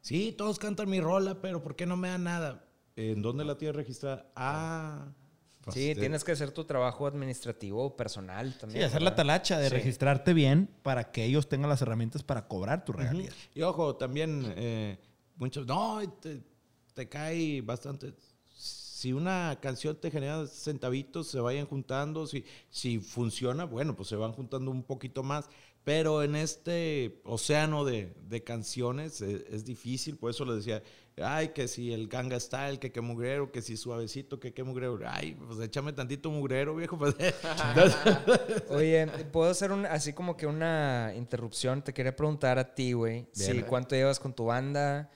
Sí, todos cantan mi rola, pero ¿por qué no me dan nada? ¿En dónde la tienes registrada? Ah. pues, Sí, tienes que hacer tu trabajo administrativo personal también. Sí, hacer la talacha de Sí. registrarte bien para que ellos tengan las herramientas para cobrar tu regalías. Y ojo, también eh, muchos, no, te, te cae bastante. Si una canción te genera centavitos, se vayan juntando. Si, si funciona, bueno, pues se van juntando un poquito más. Pero en este océano de, de canciones eh, es, difícil, por eso le decía, ay, que si el ganga style, que qué mugrero, que si suavecito, que qué mugrero. Ay, pues échame tantito mugrero, viejo. Pues. Oye, ¿puedo hacer un, así como que una interrupción? Te quería preguntar a ti, güey. Sí, Bien. ¿Cuánto llevas con tu banda?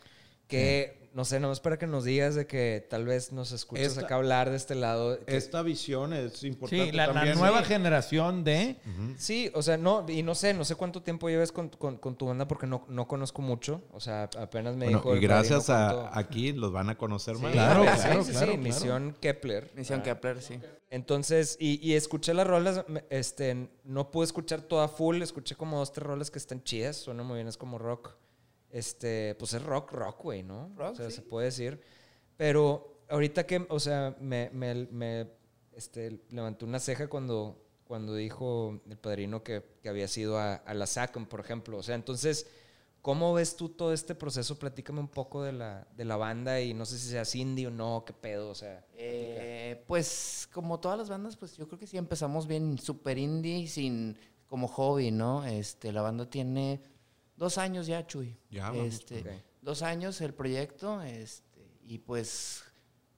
Que, no sé, nomás para que nos digas de que tal vez nos escuches Esta- acá hablar de este lado. que- Esta visión es importante Sí, la, nueva Sí. generación de... Sí, o sea, no, y no sé, no sé cuánto tiempo lleves con, con- con tu banda porque no, no conozco mucho. O sea, apenas me Bueno, dijo. y gracias a aquí los van a conocer más. Claro, sí, claro, sí, claro, sí, claro. Misión Kepler. Misión Kepler, sí. Entonces, y, y escuché las rolas, este, no pude escuchar toda full, escuché como dos, tres rolas que están chidas, suenan muy bien, es como rock. Este, pues es rock, rock, güey, ¿no? Rock, o sea, sí. se puede decir. Pero ahorita que, o sea, me, me- me este, levantó una ceja cuando, cuando dijo el padrino que, que había sido a, a la SACM, por ejemplo. O sea, entonces, ¿cómo ves tú todo este proceso? Platícame un poco de la, de la banda y no sé si seas indie o no, qué pedo, o sea. Eh, pues como todas las bandas, pues yo creo que sí empezamos bien super indie, sin como hobby, ¿no? Este, la banda tiene dos años ya, Chuy. Ya, vamos. Este, Ok. Dos años el proyecto, este, y pues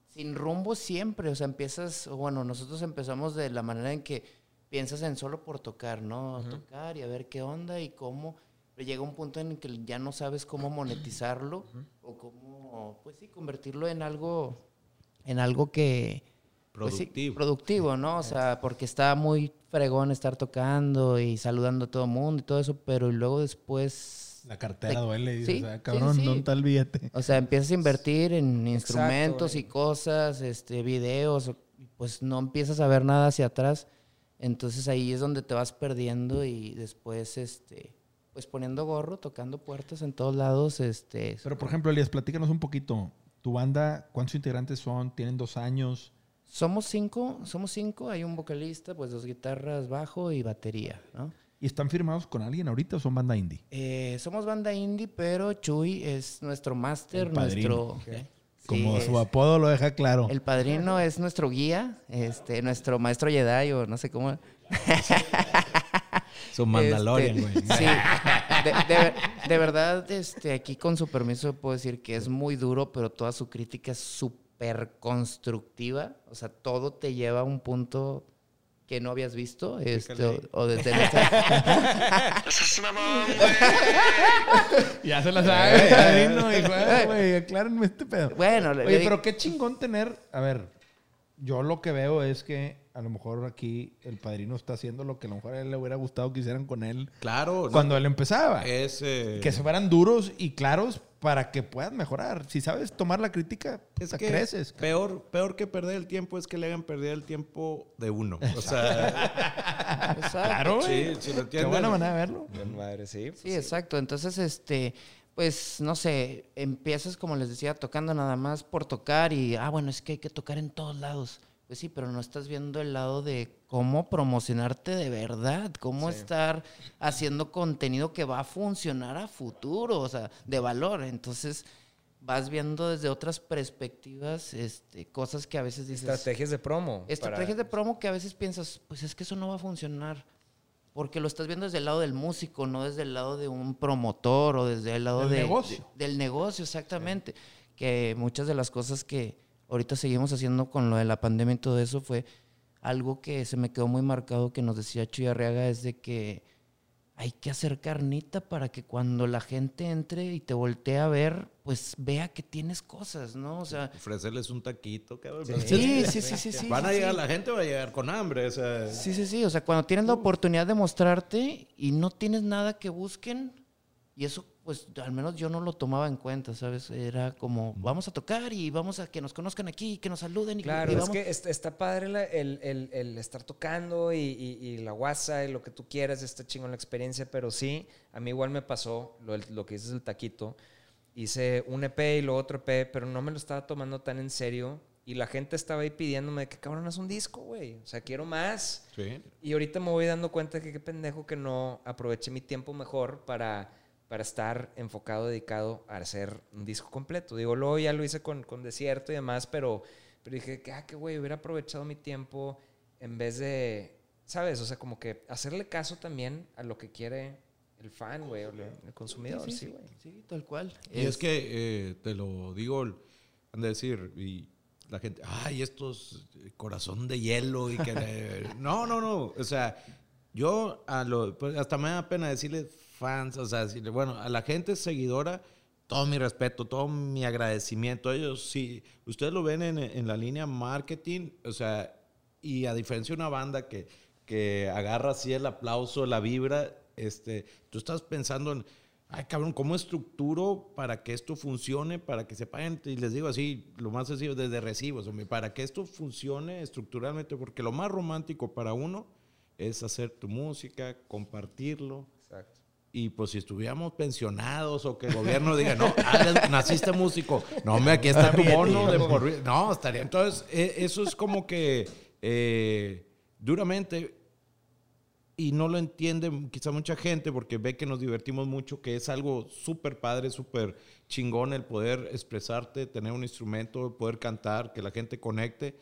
sin rumbo siempre, o sea, empiezas, bueno, nosotros empezamos de la manera en que piensas en solo por tocar, ¿no? Tocar y a ver qué onda y cómo, pero llega un punto en el que ya no sabes cómo monetizarlo o cómo, pues sí, convertirlo en algo, en algo que... pues sí, Productivo. productivo, ¿no? O sea, porque está muy fregón estar tocando y saludando a todo el mundo y todo eso, pero luego después... La cartera Te- duele y dices, sí, "Ah, sí, cabrón, sí. ¿dónde está el billete? O sea, empiezas a invertir en instrumentos güey. y cosas, este, videos, o- pues no empiezas a ver nada hacia atrás. Entonces ahí es donde te vas perdiendo y después, este, pues poniendo gorro, tocando puertas en todos lados, este. Pero, por ejemplo, Elías, platícanos un poquito. ¿Tu banda, cuántos integrantes son? ¿Tienen dos años? Somos cinco, somos cinco, hay un vocalista, pues dos guitarras, bajo y batería, ¿no? ¿Y están firmados con alguien ahorita o son banda indie? Eh, somos banda indie, pero Chuy es nuestro máster, nuestro... Sí, Como es- su apodo lo deja claro. El padrino es nuestro guía, este, nuestro maestro Jedi o no sé cómo. Su Mandalorian, Este, güey. Sí, de, de- de verdad, este, aquí con su permiso puedo decir que es muy duro, pero toda su crítica es súper constructiva. O sea, todo te lleva a un punto que no habías visto. Este, o, o desde güey. Ya se la sabe, padrino. y, güey, güey, aclárenme este pedo. Bueno, Oye, le- pero qué chingón tener. A ver, yo lo que veo es que a lo mejor aquí el padrino está haciendo lo que a lo mejor a él le hubiera gustado que hicieran con él Claro. no, cuando él empezaba. es, eh, Que se fueran duros y claros para que puedas mejorar. Si sabes tomar la crítica, Es que creces. peor, peor que perder el tiempo es que le hagan perder el tiempo de uno. O sea, Exacto. Claro, sí, si lo Qué buena manera de verlo. Bien madre, sí. Sí, exacto. Entonces, este, pues, no sé, empiezas, como les decía, tocando nada más por tocar y, ah, bueno, es que hay que tocar en todos lados. Pues sí, pero no estás viendo el lado de cómo promocionarte de verdad, cómo Sí. estar haciendo contenido que va a funcionar a futuro, o sea, de valor. Entonces, vas viendo desde otras perspectivas, este, cosas que a veces dices... Estrategias de promo. Estrategias para- de promo que a veces piensas, pues es que eso no va a funcionar. Porque lo estás viendo desde el lado del músico, no desde el lado de un promotor o desde el lado Del de- negocio. de- del negocio, exactamente. Que muchas de las cosas que ahorita seguimos haciendo con lo de la pandemia y todo eso fue algo que se me quedó muy marcado que nos decía Chuy Arriaga, es de que hay que hacer carnita para que cuando la gente entre y te voltee a ver, pues vea que tienes cosas, ¿no? O sea, Ofrecerles un taquito, cabrón. sí, sí, sí, sí. sí Van a llegar, sí. la gente va a llegar con hambre. O sea, Sí, sí, sí. O sea, cuando tienes la oportunidad de mostrarte y no tienes nada que busquen, y eso, pues, al menos yo no lo tomaba en cuenta, ¿sabes? Era como, vamos a tocar y vamos a que nos conozcan aquí, que nos saluden. Y, Claro, y es vamos- que está, padre la- el, el- el estar tocando y, y- y la guasa y lo que tú quieras, está chingón la experiencia, pero sí, a mí igual me pasó lo, lo que dices del taquito. Hice un EP y lo otro EP, pero no me lo estaba tomando tan en serio. Y la gente estaba ahí pidiéndome de que cabrón es un disco, güey. O sea, quiero más. sí. Y ahorita me voy dando cuenta que qué pendejo que no aproveché mi tiempo mejor para, para estar enfocado, dedicado a hacer un disco completo. Digo, luego ya lo hice con, con Desierto y demás, pero, pero dije que, ah, que güey, hubiera aprovechado mi tiempo en vez de, ¿sabes? O sea, como que hacerle caso también a lo que quiere el fan, güey, o el, consumidor, sí, güey. Sí, tal cual. Y es que eh, te lo digo, han de decir, y la gente, ay, estos eh, corazón de hielo y que... le-". no, no, no, o sea, yo a lo, pues, hasta me da pena decirle fans, o sea, bueno, a la gente seguidora, todo mi respeto, todo mi agradecimiento. Ellos, sí, ustedes lo ven en, en la línea marketing, o sea, y a diferencia de una banda que, que agarra así el aplauso, la vibra, este, tú estás pensando en, ay cabrón, ¿cómo estructuro para que esto funcione, para que se paguen? Y les digo así, lo más sencillo, desde recibos, hombre, para que esto funcione estructuralmente, porque lo más romántico para uno es hacer tu música, compartirlo. Y pues si estuviéramos pensionados o que el gobierno diga, no, ah, naciste músico, no, hombre, aquí está tu bono de por. No, estaría. Entonces, e- eso es como que eh, duramente y no lo entiende quizá mucha gente porque ve que nos divertimos mucho, que es algo súper padre, súper chingón el poder expresarte, tener un instrumento, poder cantar, que la gente conecte,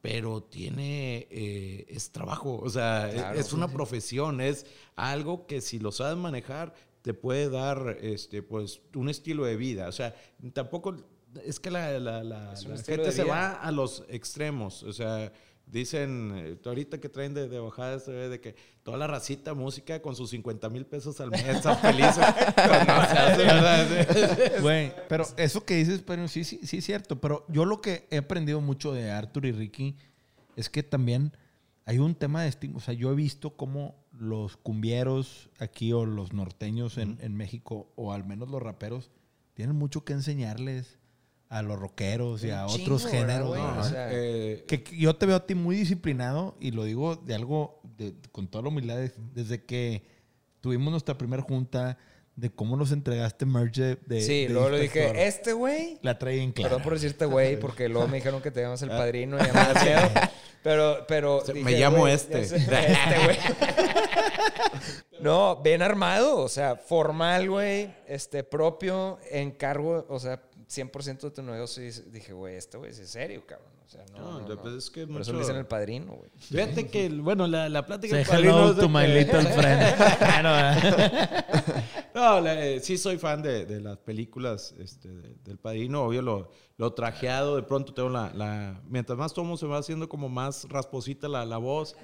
pero tiene, eh, es trabajo, o sea, Claro, es una profesión, es algo que si lo sabes manejar te puede dar, este, pues, un estilo de vida, o sea, tampoco, es que la, la- gente se va a los extremos, o sea, Dicen, eh, ahorita que traen de, de bajada se ve de que toda la racita música con sus 50 mil pesos al mes de verdad. Güey, pero eso que dices, pero sí, sí, sí es cierto. Pero yo lo que he aprendido mucho de Arthur y Ricky es que también hay un tema de estigma. O sea, yo he visto cómo los cumbieros aquí o los norteños en, en México, o al menos los raperos, tienen mucho que enseñarles a los rockeros y Un a chingo, otros ¿verdad, géneros. güey? ¿no? O sea, Eh, Que que yo te veo a ti muy disciplinado y lo digo de algo, de- con toda la humildad, de- desde que tuvimos nuestra primera junta, de cómo nos entregaste merch de, de- sí, de luego le dije, este güey. La trae en claro. Perdón por decirte güey, porque luego me dijeron que te llamas el Ah. padrino y miedo. Pero, pero. Dije, me llamo este. sé, este, güey. no, bien armado, o sea, formal, güey, este, propio, encargo, o sea, 100% de tu negocio. Y dije, güey, este güey es serio, cabrón. O sea, no. No, no, no. es que Por eso mucho- le dicen el padrino, güey. Fíjate que, bueno, la, la plática Say del padrino to my que- little friend. No, la- eh, sí soy fan de, de las películas este, de- del Padrino. Obvio, lo, lo trajeado. De pronto tengo la, la- Mientras más tomo, se va haciendo como más rasposita la, la voz.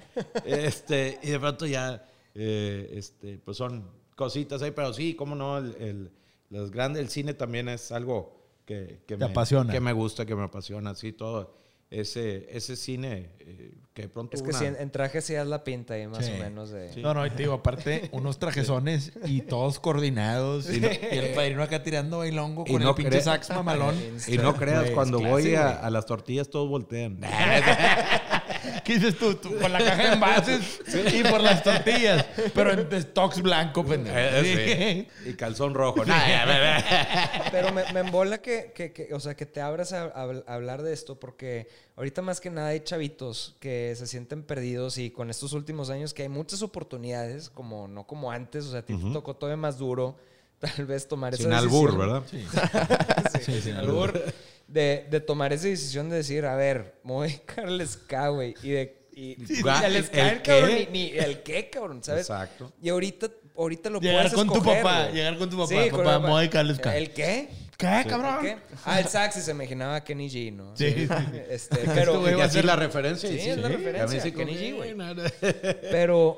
este, y de pronto ya... eh, este, pues son cositas ahí. Pero sí, cómo no, el, el- los grandes... El cine también es algo que, que Te me... apasiona. Que me gusta, que me apasiona. Sí, todo ese, ese cine eh, que de pronto... Es que una- sí, en, en traje sí das la pinta ahí, más Sí. o menos de. Sí. No, no, y te digo, aparte, unos trajezones y todos coordinados. Y, el padrino acá tirando bailongo Y con no el pinche sax mamalón. Y no creas, cuando clase, voy a, a las tortillas todos voltean. ¿Qué dices tú? Tú Con la caja de envases y por las tortillas. Pero en stocks blanco, pendejo. Eh, Y calzón rojo. Pero me, me embola que, que- que- o sea, que te abras a, a- a hablar de esto porque ahorita más que nada hay chavitos que se sienten perdidos y con estos últimos años que hay muchas oportunidades, como no como antes, o sea, a ti te tocó todavía más duro tal vez tomar esa Sin decisión. albur, ¿verdad? Sí, Sí, sin sin albur. De, de tomar esa decisión de decir, a ver, me voy a dedicar al ska, güey. Y de... Y, y Ga- al ¿el ska, qué? cabrón, ni, ni el qué, cabrón, ¿sabes? Exacto. Y ahorita, ahorita lo Llegar puedes con tu papá, llegar con tu papá, Sí, con papá, el me voy a dedicar al ska. ¿El qué? ¿Qué, cabrón? ¿El qué? Ah, el sax y se imaginaba Kenny G, ¿no? Sí, sí. Este, Este pero, güey Y va a así ser- la referencia. y Sí, es la referencia, A sí Kenny G, güey. No, no. pero,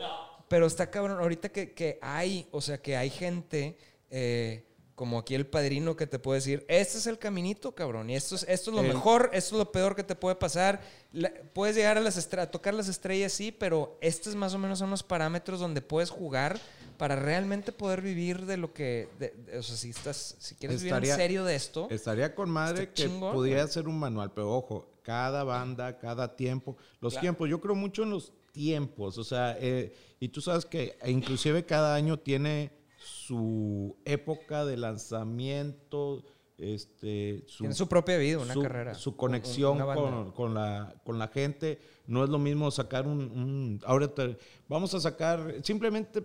pero está cabrón. Ahorita que, que hay, o sea, que hay gente eh, como aquí el padrino que te puede decir, este es el caminito, cabrón. Y esto es, esto es lo El- mejor, esto es lo peor que te puede pasar. La- puedes llegar a, las a tocar las estrellas, sí, pero estos más o menos son los parámetros donde puedes jugar para realmente poder vivir de lo que... de- de- o sea, si, estás, si quieres vivir en serio de esto... Estaría con madre que chingón, pudiera ser un manual, pero ojo, cada banda, cada tiempo, los Claro. tiempos, yo creo mucho en los tiempos, o sea, eh, y tú sabes que inclusive cada año tiene su época de lanzamiento, este, su, Tiene su propia vida, una su- carrera. Su conexión con, con la, con la gente. No es lo mismo sacar un... un- ahora te- vamos a sacar, simplemente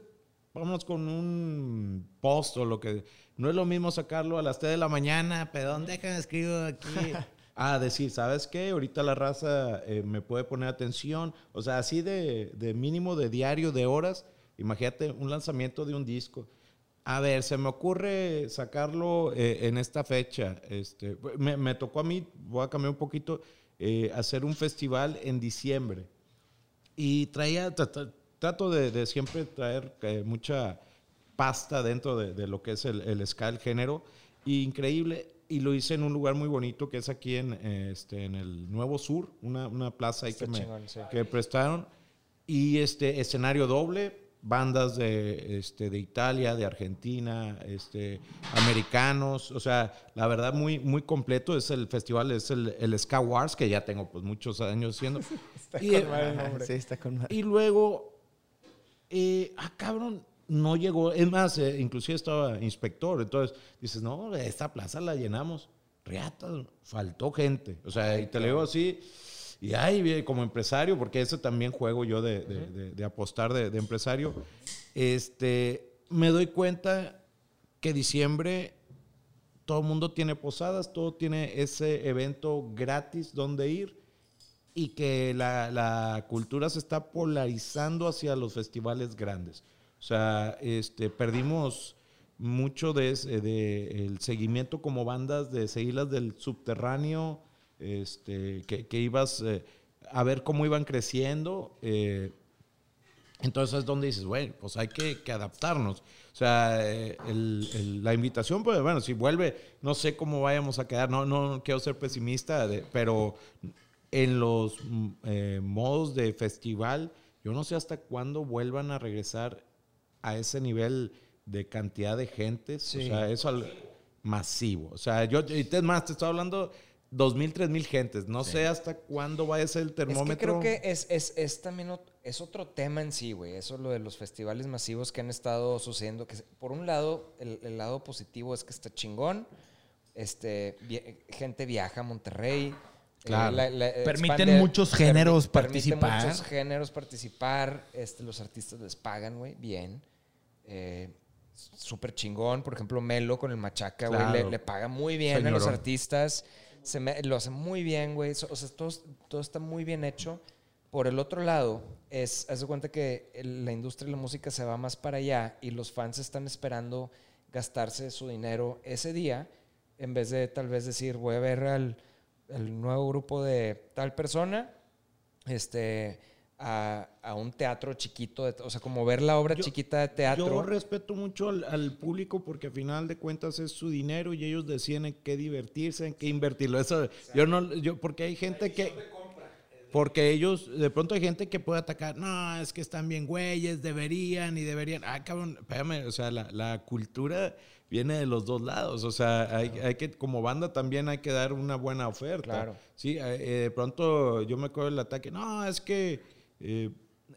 vamos con un post o lo que... No es lo mismo sacarlo a las 3 de la mañana, pedón, déjame escribo aquí. A decir, ¿sabes qué? Ahorita la raza eh, me puede poner atención. O sea, así de, de mínimo de diario, de horas. Imagínate un lanzamiento de un disco. A ver, se me ocurre sacarlo eh, en esta fecha. Este, me, me tocó a mí, voy a cambiar un poquito, eh, hacer un festival en diciembre. Y traía, tra- tra- trato de, de siempre traer eh, mucha pasta dentro de, de lo que es el, el ska, el género. Y increíble. Y lo hice en un lugar muy bonito que es aquí en, este, en el Nuevo Sur, una, una plaza ahí que me, chingón, sí. que prestaron. Y este escenario doble, bandas de, este, de Italia, de Argentina, este, americanos. O sea, la verdad, muy, muy completo. Es el festival, es el, el Ska Wars, que ya tengo pues muchos años haciendo. y, Sí, está con madre. y luego, eh, ah, cabrón, no llegó. Es más, eh, inclusive estaba inspector. Entonces dices, no, esta plaza la llenamos. Riata, faltó gente. O sea, y te lo digo así. Y ay, como empresario, porque ese también juego yo de, de, de, apostar de, empresario, este, me doy cuenta que diciembre todo el mundo tiene posadas, todo tiene ese evento gratis donde ir y que la, la, cultura se está polarizando hacia los festivales grandes. O sea, este, perdimos mucho de, de, el seguimiento como bandas, de seguirlas del subterráneo, este, que, que ibas eh, a ver cómo iban creciendo. Eh, entonces es donde dices, bueno, pues hay que, que adaptarnos. O sea, eh, el, la invitación, pues bueno, si vuelve, no sé cómo vayamos a quedar, no, no quiero ser pesimista, pero en los eh, modos de festival, yo no sé hasta cuándo vuelvan a regresar a ese nivel de cantidad de gente. O sea, eso masivo. O sea, yo, y es más, te estoy hablando dos mil, tres mil gentes. No sé hasta cuándo va a ser el termómetro. Es que creo que es, es, es también es otro tema en sí, güey. Eso lo de los festivales masivos que han estado sucediendo. Que por un lado, el, el lado positivo es que está chingón. Este, gente viaja a Monterrey Claro. permiten muchos géneros participar. Permiten muchos géneros participar. Este, los artistas les pagan, güey, bien. Eh, Súper chingón. Por ejemplo, Melo con el Machaca, güey, le, paga muy bien a los artistas. Se lo hace muy bien, güey. O sea, todo, todo, está muy bien hecho. Por el otro lado, es, haz de cuenta que la industria de la música se va más para allá y los fans están esperando gastarse su dinero ese día en vez de tal vez decir, voy a ver al el nuevo grupo de tal persona, este, a, un teatro chiquito, o sea, como ver la obra chiquita de teatro. Yo respeto mucho al, público porque al final de cuentas es su dinero y ellos deciden en qué divertirse, en qué invertirlo. Eso, yo no, yo, porque hay gente que... Porque ellos, de pronto hay gente que puede atacar, no, es que están bien güeyes, deberían y deberían. Ah, cabrón, espérame, o sea, la, la cultura viene de los dos lados. O sea, hay, hay, que, como banda también hay que dar una buena oferta. Claro. Sí, eh, eh, de pronto yo me acuerdo del ataque, no, es que eh,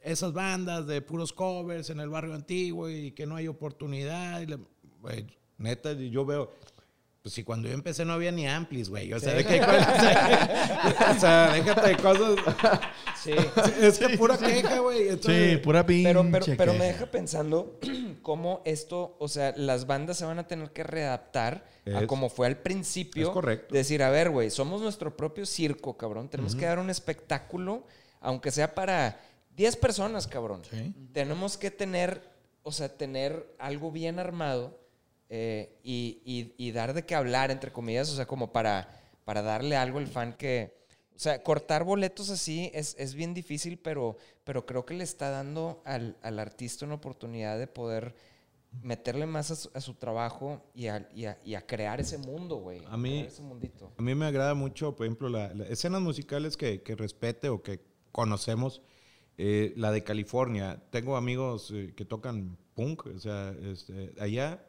esas bandas de puros covers en el barrio antiguo y que no hay oportunidad. Y neta, yo veo, pues si cuando yo empecé no había ni amplis, güey. O sea, de qué o sea, déjate de cosas. Sí. Es que pura queja, güey. Sí, pura pinche pero, pero, pero, me deja pensando cómo esto, o sea, las bandas se van a tener que readaptar a como fue al principio. Es correcto. Decir, a ver, güey, somos nuestro propio circo, cabrón. Tenemos que dar un espectáculo, aunque sea para 10 personas, cabrón. Sí. Tenemos que tener, o sea, tener algo bien armado eh, y, dar de qué hablar, entre comillas, o sea, como para, para darle algo al fan que... O sea, cortar boletos así es, bien difícil, pero, pero creo que le está dando al, artista una oportunidad de poder meterle más a su, trabajo y a, crear ese mundo, güey. A mí, a mí me agrada mucho, por ejemplo, las escenas musicales que, respete o que conocemos. Eh, la de California. Tengo amigos eh, que tocan punk, o sea, este, allá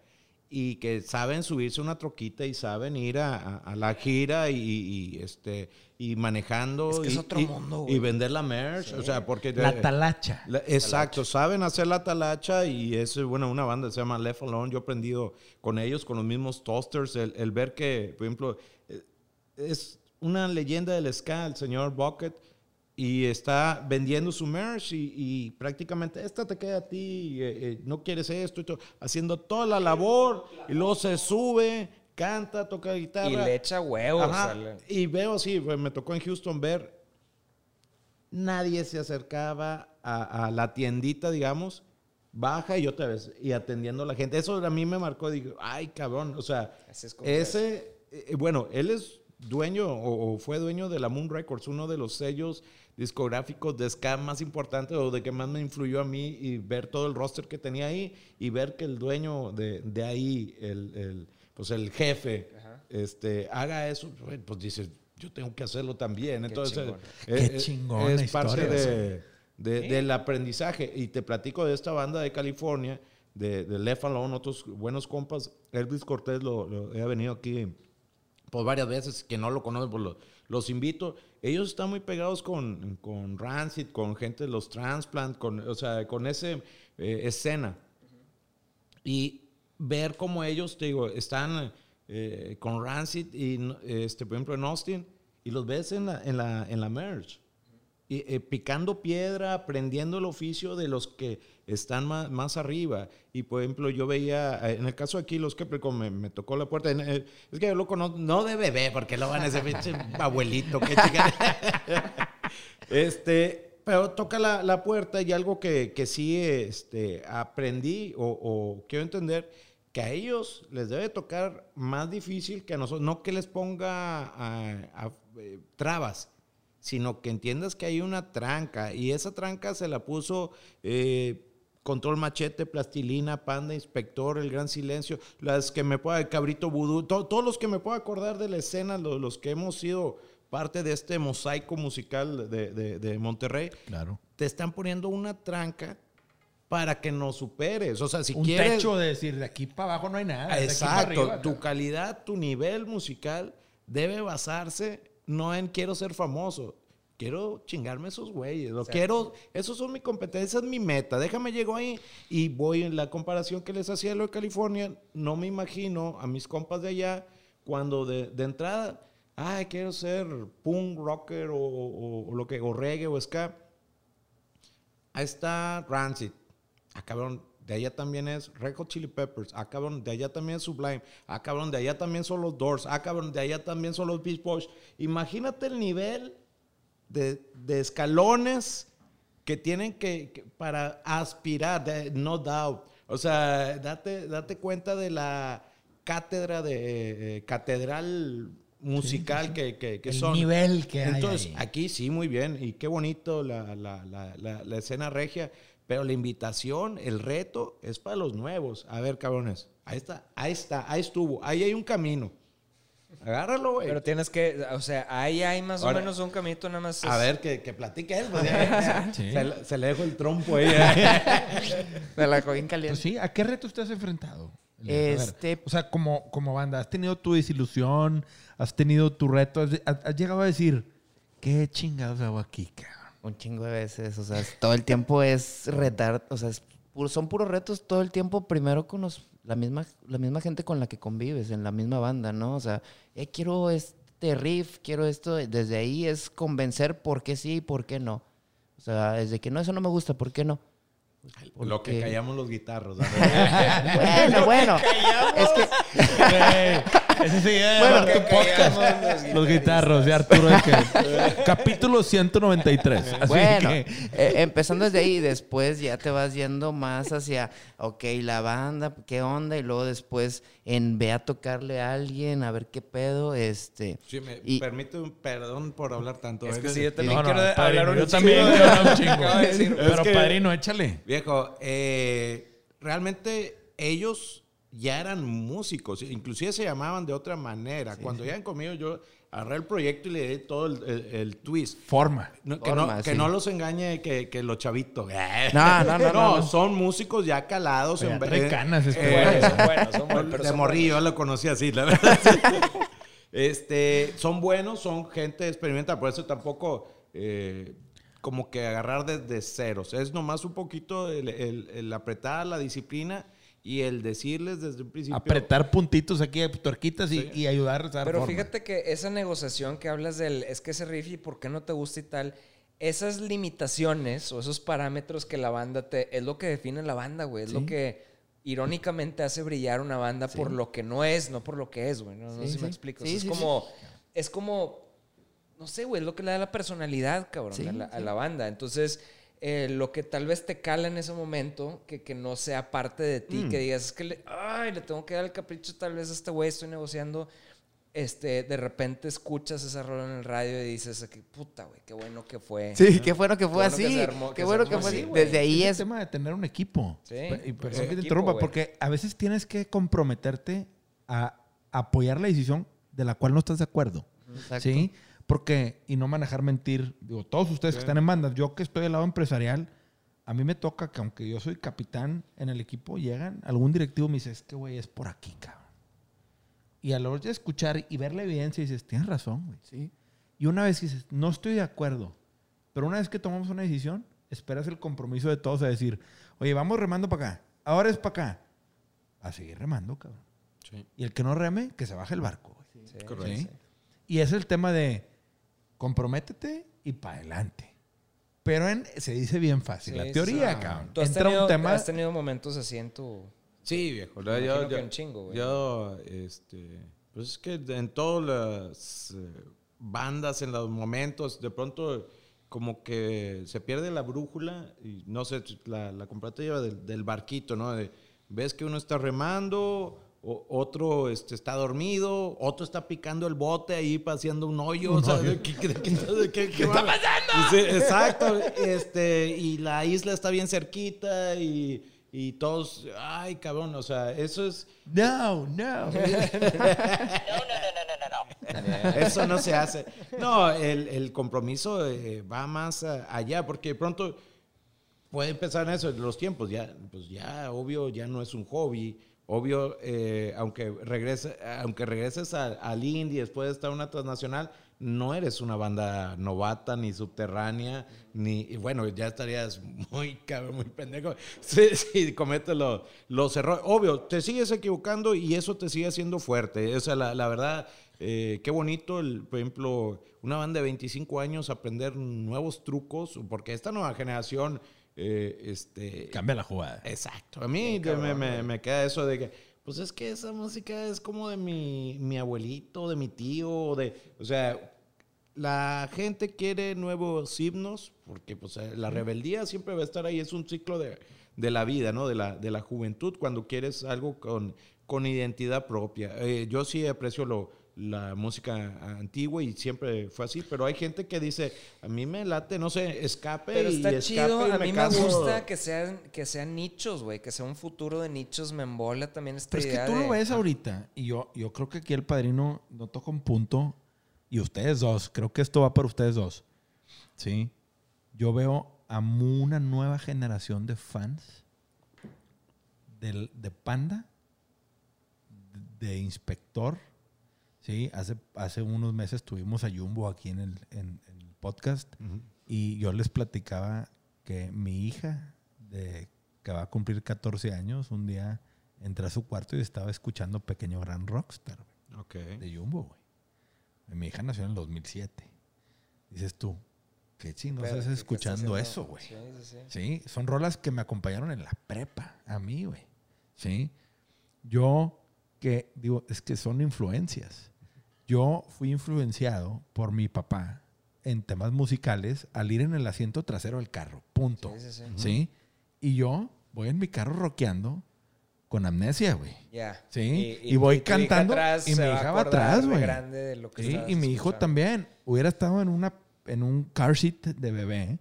y que saben subirse una troquita y saben ir a, la gira y, este y manejando es que y, es otro mundo, y vender la merch, o sea, porque la talacha. exacto, saben hacer la talacha y es bueno, una banda se llama Left Alone, yo he aprendido con ellos con los mismos toasters el, ver que, por ejemplo, eh, es una leyenda del ska, el señor Bucket y está vendiendo su merch y, prácticamente esta te queda a ti, eh, eh, no quieres esto, y haciendo toda la labor y luego se sube, canta, toca guitarra. Y le echa huevos. Y veo pues, me tocó en Houston ver, nadie se acercaba a, la tiendita, digamos, baja y otra vez, y atendiendo a la gente. Eso a mí me marcó, digo, ay cabrón, o sea, ese, eh, bueno, él es dueño o, fue dueño de la Moon Records, uno de los sellos discográficos de ska más importantes o de que más me influyó a mí y ver todo el roster que tenía ahí y ver que el dueño de, de ahí, el, el, pues el jefe, este, haga eso, pues dices, yo tengo que hacerlo también. Entonces, chingón. es, parte de, del aprendizaje. Y te platico de esta banda de California, de, de Left Alone, otros buenos compas. Elvis Cortés lo, lo ha venido aquí pues varias veces, que no lo conocen, pues los invito. Ellos están muy pegados con, con Rancid, con gente de los Transplant, con, o sea, con esa eh, escena. Y ver cómo ellos, te digo, están eh, con Rancid y, este, por ejemplo, en Austin, y los ves en la, en la, en la merch. y, eh, picando piedra, aprendiendo el oficio de los que están más, más arriba. Y por ejemplo, yo veía, eh, en el caso aquí, los que me, me tocó la puerta. eh, es que yo lo conozco, no de bebé, porque lo van a ese abuelito, qué chica. este, pero toca la, la puerta y algo que, que sí este, aprendí o, o quiero entender que a ellos les debe tocar más difícil que a nosotros, no que les ponga a- a- eh, trabas, sino que entiendas que hay una tranca y esa tranca se la puso eh, Control Machete, Plastilina, Panda, Inspector, El Gran Silencio, las que me pueda, Cabrito Vudú, to- todos los que me puedo acordar de la escena, lo- los, que hemos sido parte de este mosaico musical de, de- de Monterrey, Claro. te están poniendo una tranca para que nos superes. O sea, si un quieres... techo de decir, de aquí para abajo no hay nada. Exacto, arriba, tu calidad, tu nivel musical debe basarse no en quiero ser famoso, quiero chingarme esos güeyes, lo quiero, esos son mi competencia, esa es mi meta, déjame llego ahí y voy en la comparación que les hacía de lo de California, no me imagino a mis compas de allá cuando de, de entrada, ay, quiero ser punk rocker o, o- o lo que, o reggae o ska, Ahí está Rancid. Ah, cabrón, de allá también es Red Hot Chili Peppers. Ah, cabrón, de allá también es Sublime. Ah, cabrón, de allá también son los Doors. Ah, cabrón, de allá también son los Beach Boys. Imagínate el nivel de, de escalones que tienen que, que- para aspirar, de- no doubt. O sea, date, date cuenta de la cátedra de eh, catedral musical que, que, que El son. nivel que hay Entonces, ahí. aquí sí, muy bien. Y qué bonito la, la- la- la- la escena regia. Pero la invitación, el reto, es para los nuevos. A ver, cabrones. Ahí está, ahí está, ahí estuvo. Ahí hay un camino. Agárralo, güey. Pero tienes que, o sea, ahí hay más o menos un caminito nada más. A es- ver, que, que platique él. pues, ya. Sí. se, le- se le dejo el trompo ahí. Me la dejó bien caliente. Pues sí, ¿a qué reto te has enfrentado? Ver, Este- o sea, como, como banda, ¿has tenido tu desilusión? ¿Has tenido tu reto? ¿Has, llegado a decir, qué chingados hago aquí, cabrón? Un chingo de veces, o sea, todo el tiempo es retar, o sea, es puro- son puros retos todo el tiempo, primero con los, la, misma, la misma gente con la que convives, en la misma banda, ¿no? O sea, eh, quiero este riff, quiero esto, desde ahí es convencer por qué sí y por qué no. O sea, desde que no, eso no me gusta, ¿por qué no? Lo que callamos los guitarros. Bueno, bueno, es que Ese sí es Bueno, tu podcast. Los guitarros de Arturo Ecker. Capítulo 193. Así Bueno, que, eh, empezando desde ahí, después ya te vas yendo más hacia, ok, la banda, qué onda, y luego después en ve a tocarle a alguien, a ver qué pedo, este. Sí, me Y- permite un perdón por hablar tanto. Es que ¿eh? sí, yo también No, no, quiero padrino, hablar un yo chingo también de- quiero hablar un chingo. Acaba de decir, Pero que- padrino, échale. Viejo, eh, realmente ellos ya eran músicos, inclusive se llamaban de otra manera. Cuando llegan conmigo yo agarré el proyecto y le di todo el, el- el twist. Forma. No, que, Forma, no, que sí. no los engañe que, que los chavitos. No, no, no, no, no. son músicos ya calados. Oye, en trae eh, canas este eh. Son buenos, son buenos, pero de morrillo, yo lo conocí así, la verdad. este, son buenos, son gente experimental, por eso tampoco eh, como que agarrar desde ceros. Es nomás un poquito el, el- el apretar la disciplina y el decirles desde un principio. Apretar puntitos aquí, tuerquitas y, Sí. y ayudar a dar Pero forma. fíjate que esa negociación que hablas del es que ese riff y por qué no te gusta y tal, esas limitaciones o esos parámetros que la banda te. es lo que define la banda, güey. Es lo que irónicamente hace brillar una banda por lo que no es, no por lo que es, güey. No, no sé si me sí. explico. O Sí, sea, sí, es como. Es como. No sé, güey, es lo que le da la personalidad, cabrón, Sí, a, la, a sí. la banda. Entonces. Eh, lo que tal vez te cala en ese momento, que, que no sea parte de ti, Mm. que digas, es que le, ay, le tengo que dar el capricho tal vez a este güey, estoy negociando, este, de repente escuchas esa rola en el radio y dices, que puta, güey, qué bueno que fue. Sí, qué bueno que fue bueno que así. armó- que qué se bueno armó que fue así. Desde ahí es es. el tema de tener un equipo. Sí. Y perdón que te equipo, interrumpa, güey. porque a veces tienes que comprometerte a apoyar la decisión de la cual no estás de acuerdo. Exacto. ¿Sí? Porque, y no manejar mentir, digo, todos ustedes que están en bandas, yo que estoy del lado empresarial, a mí me toca que aunque yo soy capitán en el equipo, llegan, algún directivo me dice, es que güey, es por aquí, cabrón. Y a la hora de escuchar y ver la evidencia, dices, tienes razón, güey. Sí. Y una vez dices, no estoy de acuerdo, pero una vez que tomamos una decisión, esperas el compromiso de todos a decir, oye, vamos remando para acá, ahora es para acá. A seguir remando, cabrón. Sí, Y el que no reme, que se baje el barco, güey. Sí, correcto. ¿Sí? Y es el tema de comprométete y para adelante. Pero en- se dice bien fácil. Sí, la teoría, sí. cabrón. ¿Tú has Entra tenido, un tema. has tenido momentos así en tu... Sí, viejo. Me Yo, que yo, un chingo, güey. yo, este, pues es que en todas las eh, bandas, en los momentos, de pronto como que se pierde la brújula y no sé, la, la comparativa del, del barquito, ¿no? De- ves que uno está remando, o- otro este, está dormido, otro está picando el bote ahí paseando un hoyo. o sea, ¿de ¿qué, qué- qué- qué- qué va? Sí, exacto. Este, y la isla está bien cerquita y, y todos, ay, cabrón, o sea, eso es, No, no. eso no se hace. No, el, el compromiso eh, va más allá, porque de pronto puede empezar en eso, en los tiempos, ya, pues ya, obvio, ya no es un hobby. Obvio, eh, aunque, regrese, aunque regreses a- al indie después de estar una transnacional, no eres una banda novata ni subterránea, ni, bueno, ya estarías muy cabrón, muy pendejo si, si cometes lo- los errores. Obvio, te sigues equivocando y eso te sigue haciendo fuerte. O sea, la, la verdad, eh, qué bonito, el, por ejemplo, una banda de 25 años aprender nuevos trucos, porque esta nueva generación, eh, este... Cambia la jugada. Exacto. A mí me, me- me queda eso de que, pues es que esa música es como de mi, mi abuelito, de mi tío, de, o sea, la gente quiere nuevos himnos porque pues eh, la rebeldía siempre va a estar ahí, es un ciclo de, de la vida, ¿no? De la, de la juventud cuando quieres algo con, con identidad propia. Eh, yo sí aprecio lo, la música antigua y siempre fue así, pero hay gente que dice, a mí me late, no sé, escape Pero y está escape chido, y a mí me gusta que sean, que sean nichos, güey, que sea un futuro de nichos, me embola también esta Pero es que idea tú de- lo ves ahorita y yo, yo creo que aquí el padrino no toca un punto y ustedes dos, creo que esto va para ustedes dos. Sí. Yo veo a una nueva generación de fans del- de Panda, de Inspector. Sí, hace, hace unos meses tuvimos a Jumbo aquí en el, en- en el podcast y yo les platicaba que mi hija, de, que va a cumplir 14 años, un día entré a su cuarto y estaba escuchando Pequeño Gran Rockstar güey, Ok. de Jumbo, güey. Mi hija nació en el 2007. Dices tú, qué chingos Pero, haces ¿qué- qué está escuchando eso, güey. Sí, sí, sí. Sí, son rolas que me acompañaron en la prepa, a mí, güey. Sí. Yo, que digo, es que son influencias. Yo fui influenciado por mi papá en temas musicales al ir en el asiento trasero del carro, punto. Sí, sí, sí. ¿Sí? Y yo voy en mi carro rockeando con amnesia, güey. Ya. Sí, y voy tu hija cantando, atrás y mi hija va atrás, güey. grande de lo que Sí, y mi hijo escuchando. también. Hubiera estado en una en un car seat de bebé.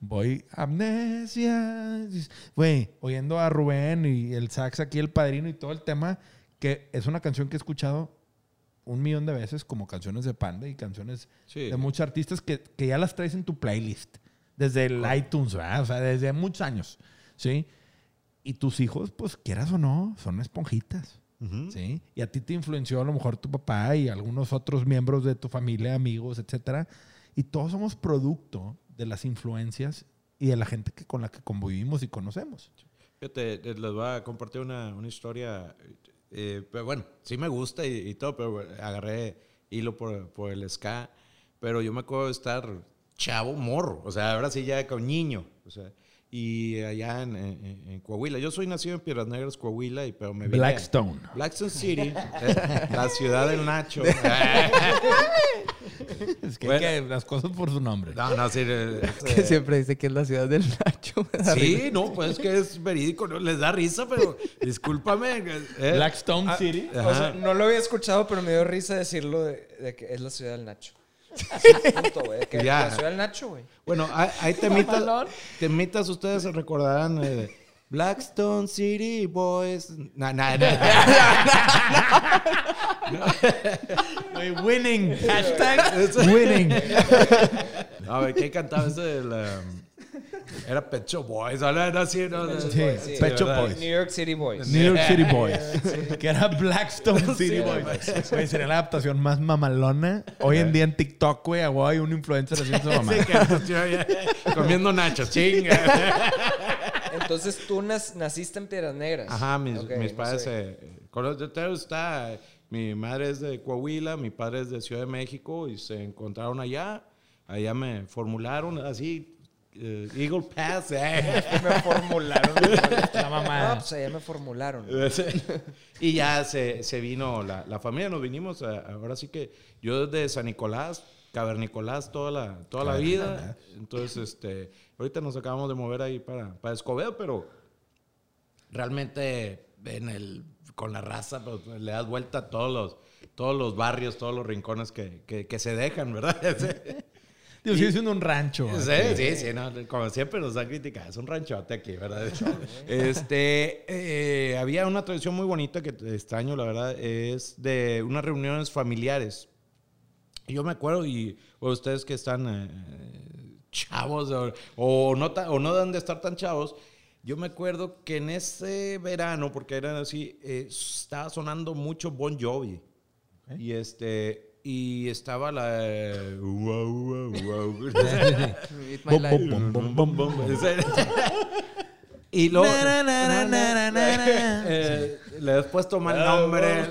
Voy amnesia. Güey, oyendo a Rubén y el sax aquí, el padrino y todo el tema, que es una canción que he escuchado un millón de veces como canciones de Panda y canciones Sí. de muchos artistas que, que ya las traes en tu playlist. Desde el iTunes, ¿verdad? O sea, desde muchos años. ¿Sí? Y tus hijos, pues quieras o no, son esponjitas. ¿sí? Y a ti te influenció a lo mejor tu papá y algunos otros miembros de tu familia, amigos, etcétera. Y todos somos producto de las influencias y de la gente que, con la que convivimos y conocemos. Fíjate, eh, les voy a compartir una, una historia. Eh, pero bueno, sí me gusta y, y todo, pero agarré hilo por, por el ska. Pero yo me acuerdo de estar chavo morro, o sea, ahora sí ya con niño. O sea, y allá en, en- en Coahuila. Yo soy nacido en Piedras Negras, Coahuila, y, pero me vine- Blackstone. Blackstone City, eh, la ciudad del Nacho. Es que, Bueno. hay que las cosas por su nombre. no, no, sí. eh, Que siempre dice que es la ciudad del Nacho. risa. Sí, no, pues es que es verídico, no les da risa, pero discúlpame. eh, Blackstone City. O sea, no lo había escuchado, pero me dio risa decirlo de, de que es la ciudad del Nacho. Así, punto, güey. Que Ya. La ciudad del Nacho, güey. Bueno, hay, hay temitas, temitas ustedes se recordarán eh, de Blackstone City Boys. No, no, no. Güey, winning. Hashtag winning. A ver, ¿qué cantaba ese del, um, Era Pecho Boys, ¿vale? Era así, ¿no? Sí, Sí, Shop ¿verdad? Boys. New York City Boys. New York City Boys. que era Blackstone City Boys. Güey, sería la adaptación más mamalona. Hoy en día en TikTok, güey, güey, un influencer haciendo su mamá. Sí, que yo ya- comiendo nachos, chinga. Entonces tú nas- naciste en Piedras Negras. Ajá, mis, Ok, mis no padres, sé. eh, con los detalles está, mi madre es de Coahuila, mi padre es de Ciudad de México y se encontraron allá, allá me formularon así, eh, Eagle Pass. eh. me formularon. La No, mamá. pues allá me formularon. y ya se, se vino la, la familia, nos vinimos. a- ahora sí que yo desde San Nicolás, Cavernicolás, toda la, toda la vida. Entonces, este, ahorita nos acabamos de mover ahí para, para Escobedo, pero realmente en el, con la raza pues, le das vuelta a todos los, todos los barrios, todos los rincones que, que, que se dejan, ¿verdad? Digo, sigue siendo un rancho. Sí, sí, sí, no, como siempre nos han criticado, es un ranchote aquí, ¿verdad? Este, eh, había una tradición muy bonita que extraño, la verdad, es de unas reuniones familiares. Y Yo me acuerdo, y bueno, ustedes que están eh, chavos o, o no ta- o no deben de estar tan chavos, yo me acuerdo que en ese verano, porque eran así, eh, estaba sonando mucho Bon Jovi. Y este... Y estaba la... eh, y luego... Na, na, na, na, na, na, na. Eh, le has puesto mal nombre.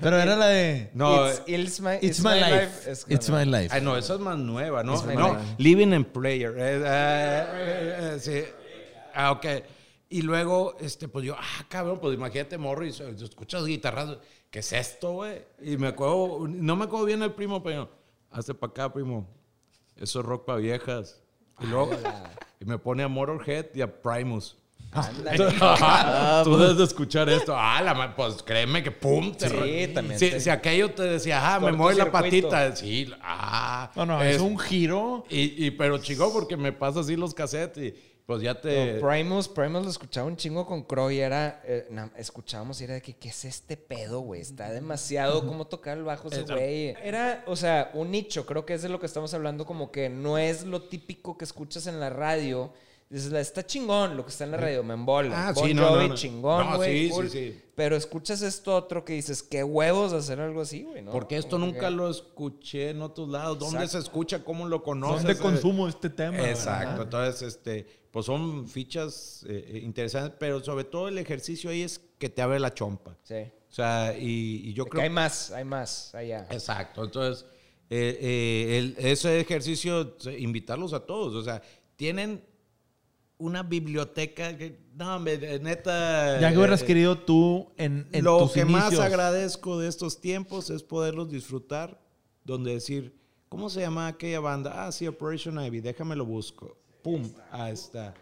Pero era la de no, It's, it's my, It's My Life. It's My Life. ay, no, esa es más nueva, ¿no? No, life. Living in Prayer. Eh, eh, eh, sí. Ah, ok. Y luego, este, pues yo, ah, cabrón, pues imagínate, morro, y escuchas guitarras. ¿Qué es esto, güey? Y me acuerdo, no me acuerdo bien el primo, pero hazte para acá, primo. Eso es rock para viejas. Y luego, y me pone a Motorhead y a Primus. Ándale. Tú debes de escuchar esto. Ah, la pues créeme que pum. te Sí, re- también Si, te- si aquello te decía, ah, me mueve la patita. Sí, ah. No, no, es un giro. Y, y- pero chingón porque me pasa así los cassettes y pues ya te... No, Primus, Primus lo escuchaba un chingo con Crow y era, eh, na- escuchábamos y era de que, ¿qué es este pedo, güey? Está demasiado, ¿cómo tocar el bajo ese güey? Era, o sea, un nicho, creo que es de lo que estamos hablando, como que no es lo típico que escuchas en la radio. Dices, "La- está chingón lo que está en la radio, me embola. Ah, Bon sí, no, Jovi, no, no. chingón, No, güey. sí, cool". sí, sí. Pero escuchas esto otro que dices, qué huevos hacer algo así, güey, ¿no? Porque esto nunca que- lo escuché en otros lados. ¿Dónde Exacto. se escucha? ¿Cómo lo conoces? ¿Dónde Eh, consumo este tema? Exacto. verdad? Entonces, este, pues son fichas eh, eh, interesantes, pero sobre todo el ejercicio ahí es que te abre la chompa. Sí. O sea, y, y yo De que creo hay más, hay más allá. Exacto. Entonces, eh, eh, el- ese ejercicio, invitarlos a todos. O sea, tienen una biblioteca que, no, neta. Ya que hubieras eh, querido tú en, en Lo tus que más inicios. agradezco de estos tiempos es poderlos disfrutar, donde decir, ¿cómo se llama aquella banda? Ah, sí, Operation Ivy, déjame lo busco. Pum, ahí está.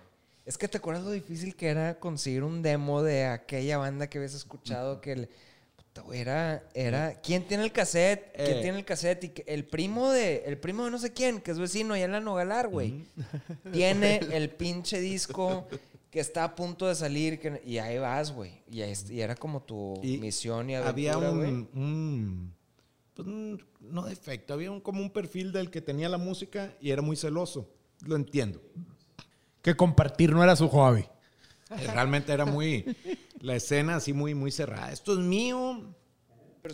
Es que te acuerdas lo difícil que era conseguir un demo de aquella banda que habías escuchado que el, puta, era, era ¿quién tiene el cassette? ¿Quién Eh. tiene el cassette? Y que el primo de el primo de no sé quién, que es vecino allá en la Nogalar, güey. Tiene el pinche disco que está a punto de salir que- y ahí vas, güey. Y, ahí- y era como tu Y misión y había aventura, un, un- pues, un- no defecto, había un, como un perfil del que tenía la música y era muy celoso. Lo entiendo. Que compartir no era su hobby. Eh, Realmente era muy, la escena así muy, muy cerrada. Esto es mío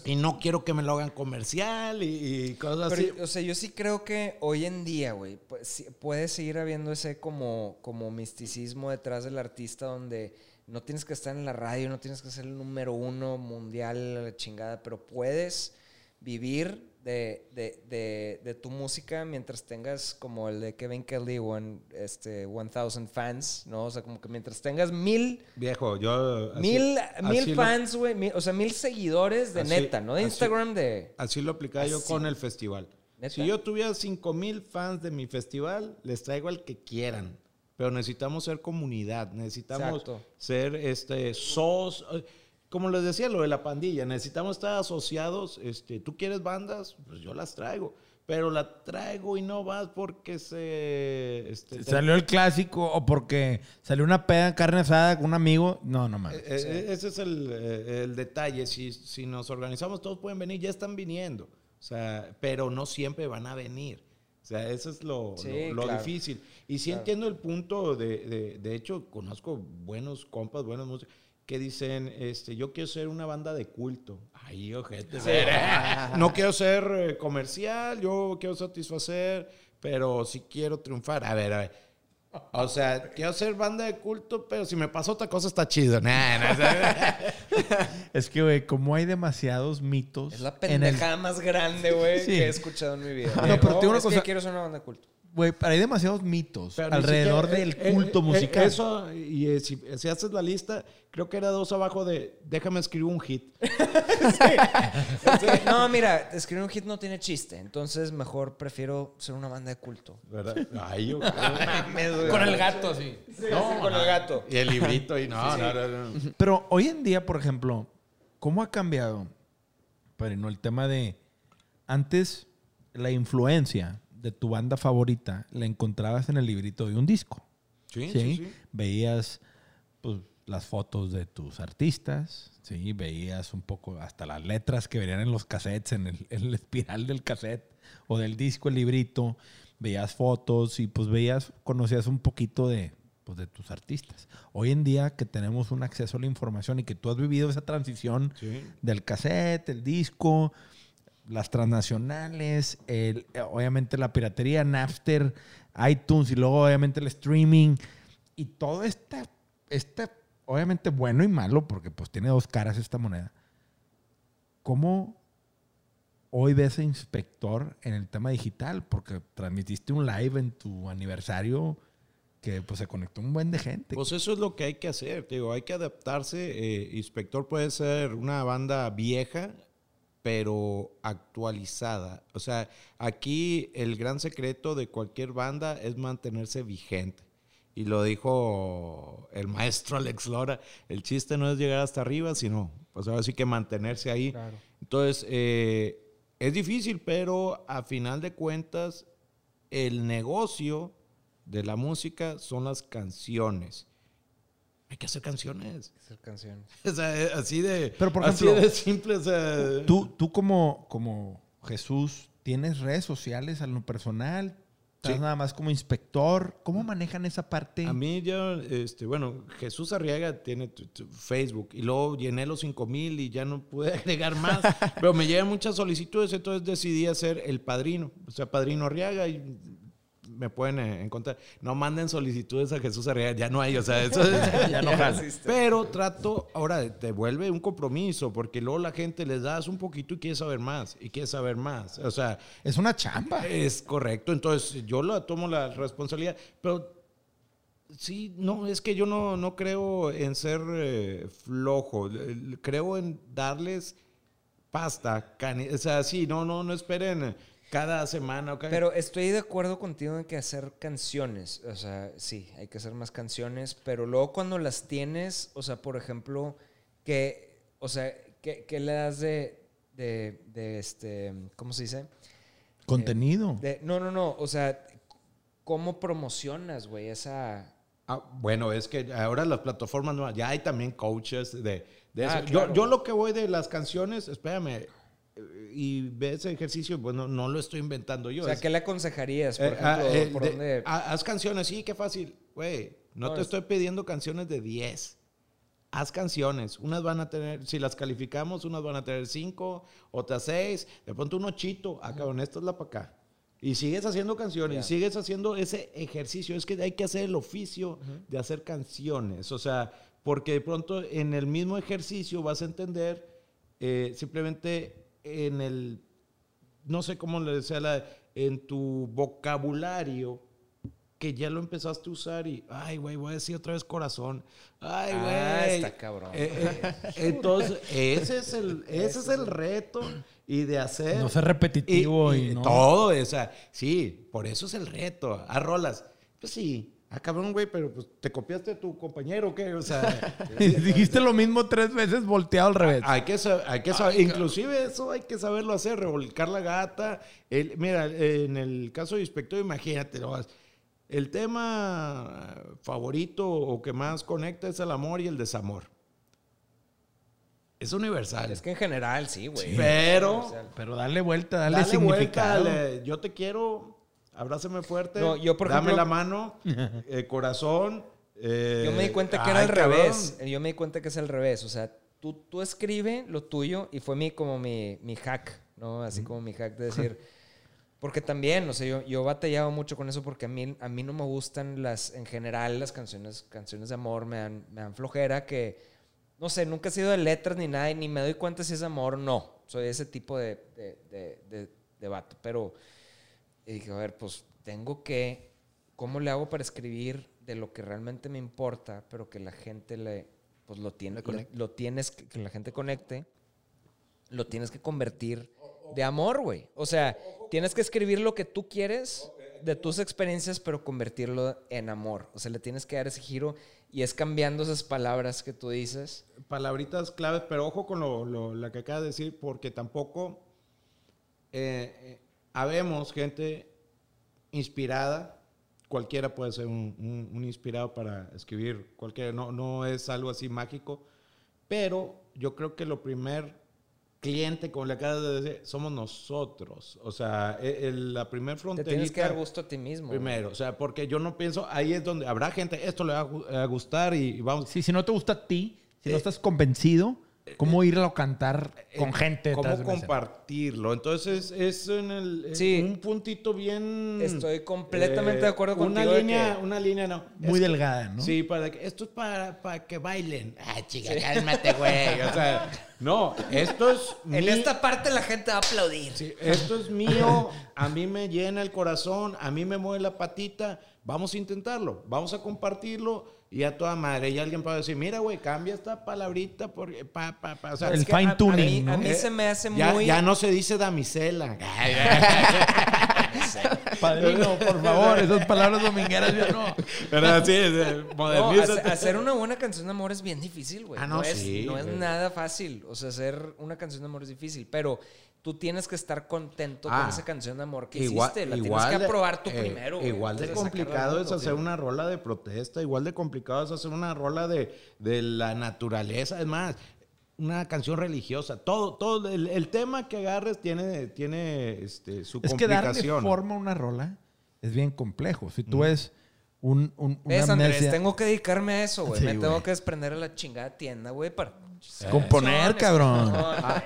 y no quiero que me lo hagan comercial y, y cosas así. O sea, yo sí creo que hoy en día, güey, pues, puede seguir habiendo ese como, como misticismo detrás del artista donde no tienes que estar en la radio, no tienes que ser el número uno mundial, la chingada, pero puedes vivir de, de, de, de tu música mientras tengas como el de Kevin Kelly, one, este, 1000 fans, ¿no? O sea, como que mientras tengas mil... Viejo, yo... así- Mil, mil fans, güey. O sea, mil seguidores de Así- neta, ¿no? De Instagram de... Así lo aplicaba yo con el festival. ¿Neta? Si yo tuviera 5 mil fans de mi festival, les traigo al que quieran. Pero necesitamos ser comunidad, necesitamos Exacto. ser este sos, como les decía lo de la pandilla, necesitamos estar asociados. Este, tú quieres bandas, pues yo las traigo, pero la traigo y no vas porque se este, te- Salió el clásico o porque salió una peda en carne asada con un amigo. No, no mames. Eh, eh, Ese es el, eh, el detalle. Si, si nos organizamos, todos pueden venir, ya están viniendo. O sea, pero no siempre van a venir. O sea, eso es lo, Sí, lo- lo claro. difícil. Y sí Claro. entiendo el punto de, de, de hecho, conozco buenos compas, buenos músicos, que dicen, este, yo quiero ser una banda de culto. Ay, ojete. no quiero ser eh, comercial, yo quiero satisfacer, pero sí quiero triunfar. A ver, a ver. O sea, quiero ser banda de culto, pero si me pasa otra cosa está chido. Nah, nah, o sea, Es que, güey, como hay demasiados mitos. Es la el- pendejada más grande, güey, Sí. que he escuchado en mi vida. No, pero te digo una es que cosa- quiero ser una banda de culto. Güey, pero hay demasiados mitos Pero alrededor siquiera- del eh, culto eh, musical. Eso, y eh, si, si haces la lista, creo que era dos abajo de déjame escribir un hit. No, mira, escribir un hit no tiene chiste. Entonces, mejor prefiero ser una banda de culto. ¿Verdad? Ay, yo. Con el gato, sí. No, con el gato. Y el librito y no, no, no, no. Pero hoy en día, por ejemplo, ¿cómo ha cambiado? Pero no el tema de antes la influencia de tu banda favorita la encontrabas en el librito de un disco. Sí, ¿sí? sí, sí. Veías pues, las fotos de tus artistas, ¿sí? Veías un poco hasta las letras que venían en los cassettes, en el, en el espiral del cassette o del disco, el librito. Veías fotos y pues veías, conocías un poquito de, pues, de tus artistas. Hoy en día que tenemos un acceso a la información y que tú has vivido esa transición Sí. del cassette, el disco, las transnacionales, el- obviamente la piratería, Napster, iTunes y luego obviamente el streaming y todo este, este, obviamente bueno y malo, porque pues tiene dos caras esta moneda. ¿Cómo hoy ves a Inspector en el tema digital? Porque transmitiste un live en tu aniversario que pues se conectó un buen de gente. Pues eso es lo que hay que hacer, digo, hay que adaptarse. eh, Inspector puede ser una banda vieja, pero actualizada. O sea, aquí el gran secreto de cualquier banda es mantenerse vigente. Y lo dijo el maestro Alex Lora, el chiste no es llegar hasta arriba, sino, pues ahora sí que mantenerse ahí. Entonces, eh, es difícil, pero a final de cuentas, el negocio de la música son las canciones. Hay que hacer canciones. Hacer canciones. O sea, eh, así de, Pero, por así ejemplo, de simple. o sea, Tú, tú como, como Jesús, ¿tienes redes sociales a lo personal? ¿Estás Sí. nada más como inspector? ¿Cómo manejan esa parte? A mí ya, este, bueno, Jesús Arriaga tiene tu- tu Facebook y luego llené los 5000 y ya no pude agregar más, pero me llegan muchas solicitudes, entonces decidí hacer el padrino, o sea, padrino Arriaga y me pueden eh, encontrar. No manden solicitudes a Jesús Arriaga, ya no hay, o sea, eso es- Ya no. Pero trato, ahora te vuelve un compromiso, porque luego la gente les das un poquito y quiere saber más, y quiere saber más, o sea, Es una chamba. es correcto, entonces yo la tomo la responsabilidad, pero sí, no, es que yo no, no creo en ser eh, flojo, creo en darles pasta, o sea, sí, no, no, no esperen cada semana. o cada- Pero estoy de acuerdo contigo en que hacer canciones, o sea, sí, hay que hacer más canciones, pero luego cuando las tienes, o sea, por ejemplo, que, o sea, ¿qué, qué le das de, de, de este, ¿cómo se dice? Contenido. De- no, no, no, o sea, ¿cómo promocionas, güey, esa... Ah, bueno, es que ahora las plataformas nuevas, ya hay también coaches de, de eso. Ah, yo, claro. yo lo que voy de las canciones, espérame, eh, y ve ese ejercicio, bueno, no lo estoy inventando yo. O sea, es- ¿qué le aconsejarías, por Eh, ejemplo? eh, por de- dónde... haz canciones, sí, qué fácil. Güey, no, No, te es- estoy pidiendo canciones de 10. Haz canciones. Unas van a tener, si las calificamos, unas van a tener 5, otras 6. De pronto uno chito. Ah, cabrón, esto es la para acá. Y sigues haciendo canciones, Ya. y sigues haciendo ese ejercicio. Es que hay que hacer el oficio de hacer canciones. O sea, porque de pronto en el mismo ejercicio vas a entender eh, simplemente en el no sé cómo le decía, la, en tu vocabulario que ya lo empezaste a usar y, ay, güey, voy a decir otra vez corazón. Ay, güey. Ah, está cabrón. Eh, eh, entonces, ese es el, ese es el reto y de hacer. No ser repetitivo y, no. Todo, o sea, sí, por eso es el reto. A rolas. Pues sí. Ah, cabrón, güey, pero pues te copiaste a tu compañero, ¿qué? O sea, Dijiste lo mismo tres veces volteado al revés. hay que, sa- hay que saber, inclusive eso hay que saberlo hacer, revolcar la gata. El, mira, en el caso de inspector, imagínate, ¿no? el tema favorito o que más conecta es el amor y el desamor. Es universal. Es que en general, sí, güey. Pero, Pero dale vuelta, dale, dale vuelta, significado. dale, yo te quiero, abrázame fuerte, No, yo, por dame ejemplo- la mano, eh, corazón. eh, Yo me di cuenta que ay, era al cabrón. revés. Yo me di cuenta que es al revés. O sea, tú, tú escribe lo tuyo y fue mi, como mi, mi hack, ¿no? Así como mi hack de decir... Porque también, o sea, yo, yo batallaba mucho con eso porque a mí, a mí no me gustan las, en general, las canciones, canciones de amor, me dan, me dan flojera que, no sé, nunca he sido de letras ni nada y ni me doy cuenta si es amor o no. Soy ese tipo de, de, de, de- de vato. Pero y dije, a ver, pues tengo que, ¿cómo le hago para escribir de lo que realmente me importa, pero que la gente le, pues lo tiene, le- lo tienes, que, que la gente conecte, lo tienes que convertir de amor, güey. O sea, tienes que escribir lo que tú quieres de tus experiencias, pero convertirlo en amor. O sea, le tienes que dar ese giro y es cambiando esas palabras que tú dices. palabritas claves, pero ojo con lo, lo- la que acaba de decir, porque tampoco eh, eh, habemos gente inspirada, cualquiera puede ser un, un- un inspirado para escribir, cualquiera, no, no es algo así mágico, pero yo creo que lo primer cliente, como le acabas de decir, somos nosotros, o sea, e- el- la primer Te fronterita... tienes que dar gusto a ti mismo. Primero, o sea, porque yo no pienso, ahí es donde habrá gente, esto le va a gu- a gustar y, y vamos, Sí, si no te gusta a ti, si no Eh, estás convencido, ¿cómo irlo a cantar con eh, gente? ¿Cómo detrás de una escena? compartirlo? Entonces, es en el, en Sí. un puntito bien... eh, Estoy completamente de acuerdo una contigo de Línea, que- Una línea, no. Muy Es que- delgada, ¿no? Sí, para que, esto es para, para que bailen. Ah, chica, cálmate, güey. O sea, no, esto es... En mi- esta parte la gente va a aplaudir. Sí, esto es mío, a mí me llena el corazón, a mí me mueve la patita. Vamos a intentarlo, vamos a compartirlo y a toda madre. Y alguien puede decir, mira, güey, cambia esta palabrita porque pa, pa, pa. O sea, El fine a- tuning, a mí, ¿no? a mí eh, se me hace ya, muy... ya no se dice damisela. Padrino, por favor, esas palabras domingueras ya no. Pero así es, eh, No, modernízate. hace- hacer una buena canción de amor es bien difícil, güey. Ah, no, no, es, sí, no nada fácil. O sea, hacer una canción de amor es difícil, pero tú tienes que estar contento Ah, con esa canción de amor que Igual, hiciste. La igual tienes que aprobar tú eh, primero. Igual de complicado es hacer una rola de protesta, igual de complicado es hacer una rola de, de la naturaleza. Es más, una canción religiosa. Todo, todo el, el tema que agarres tiene, tiene este, su Es que darle complicación. forma a una rola es bien complejo. Si tú ves un, un, una ¿Ves, Andrés? amnesia- Tengo que dedicarme a eso, güey. Sí, Me tengo que desprender a la chingada tienda, güey, para... Componer, cabrón.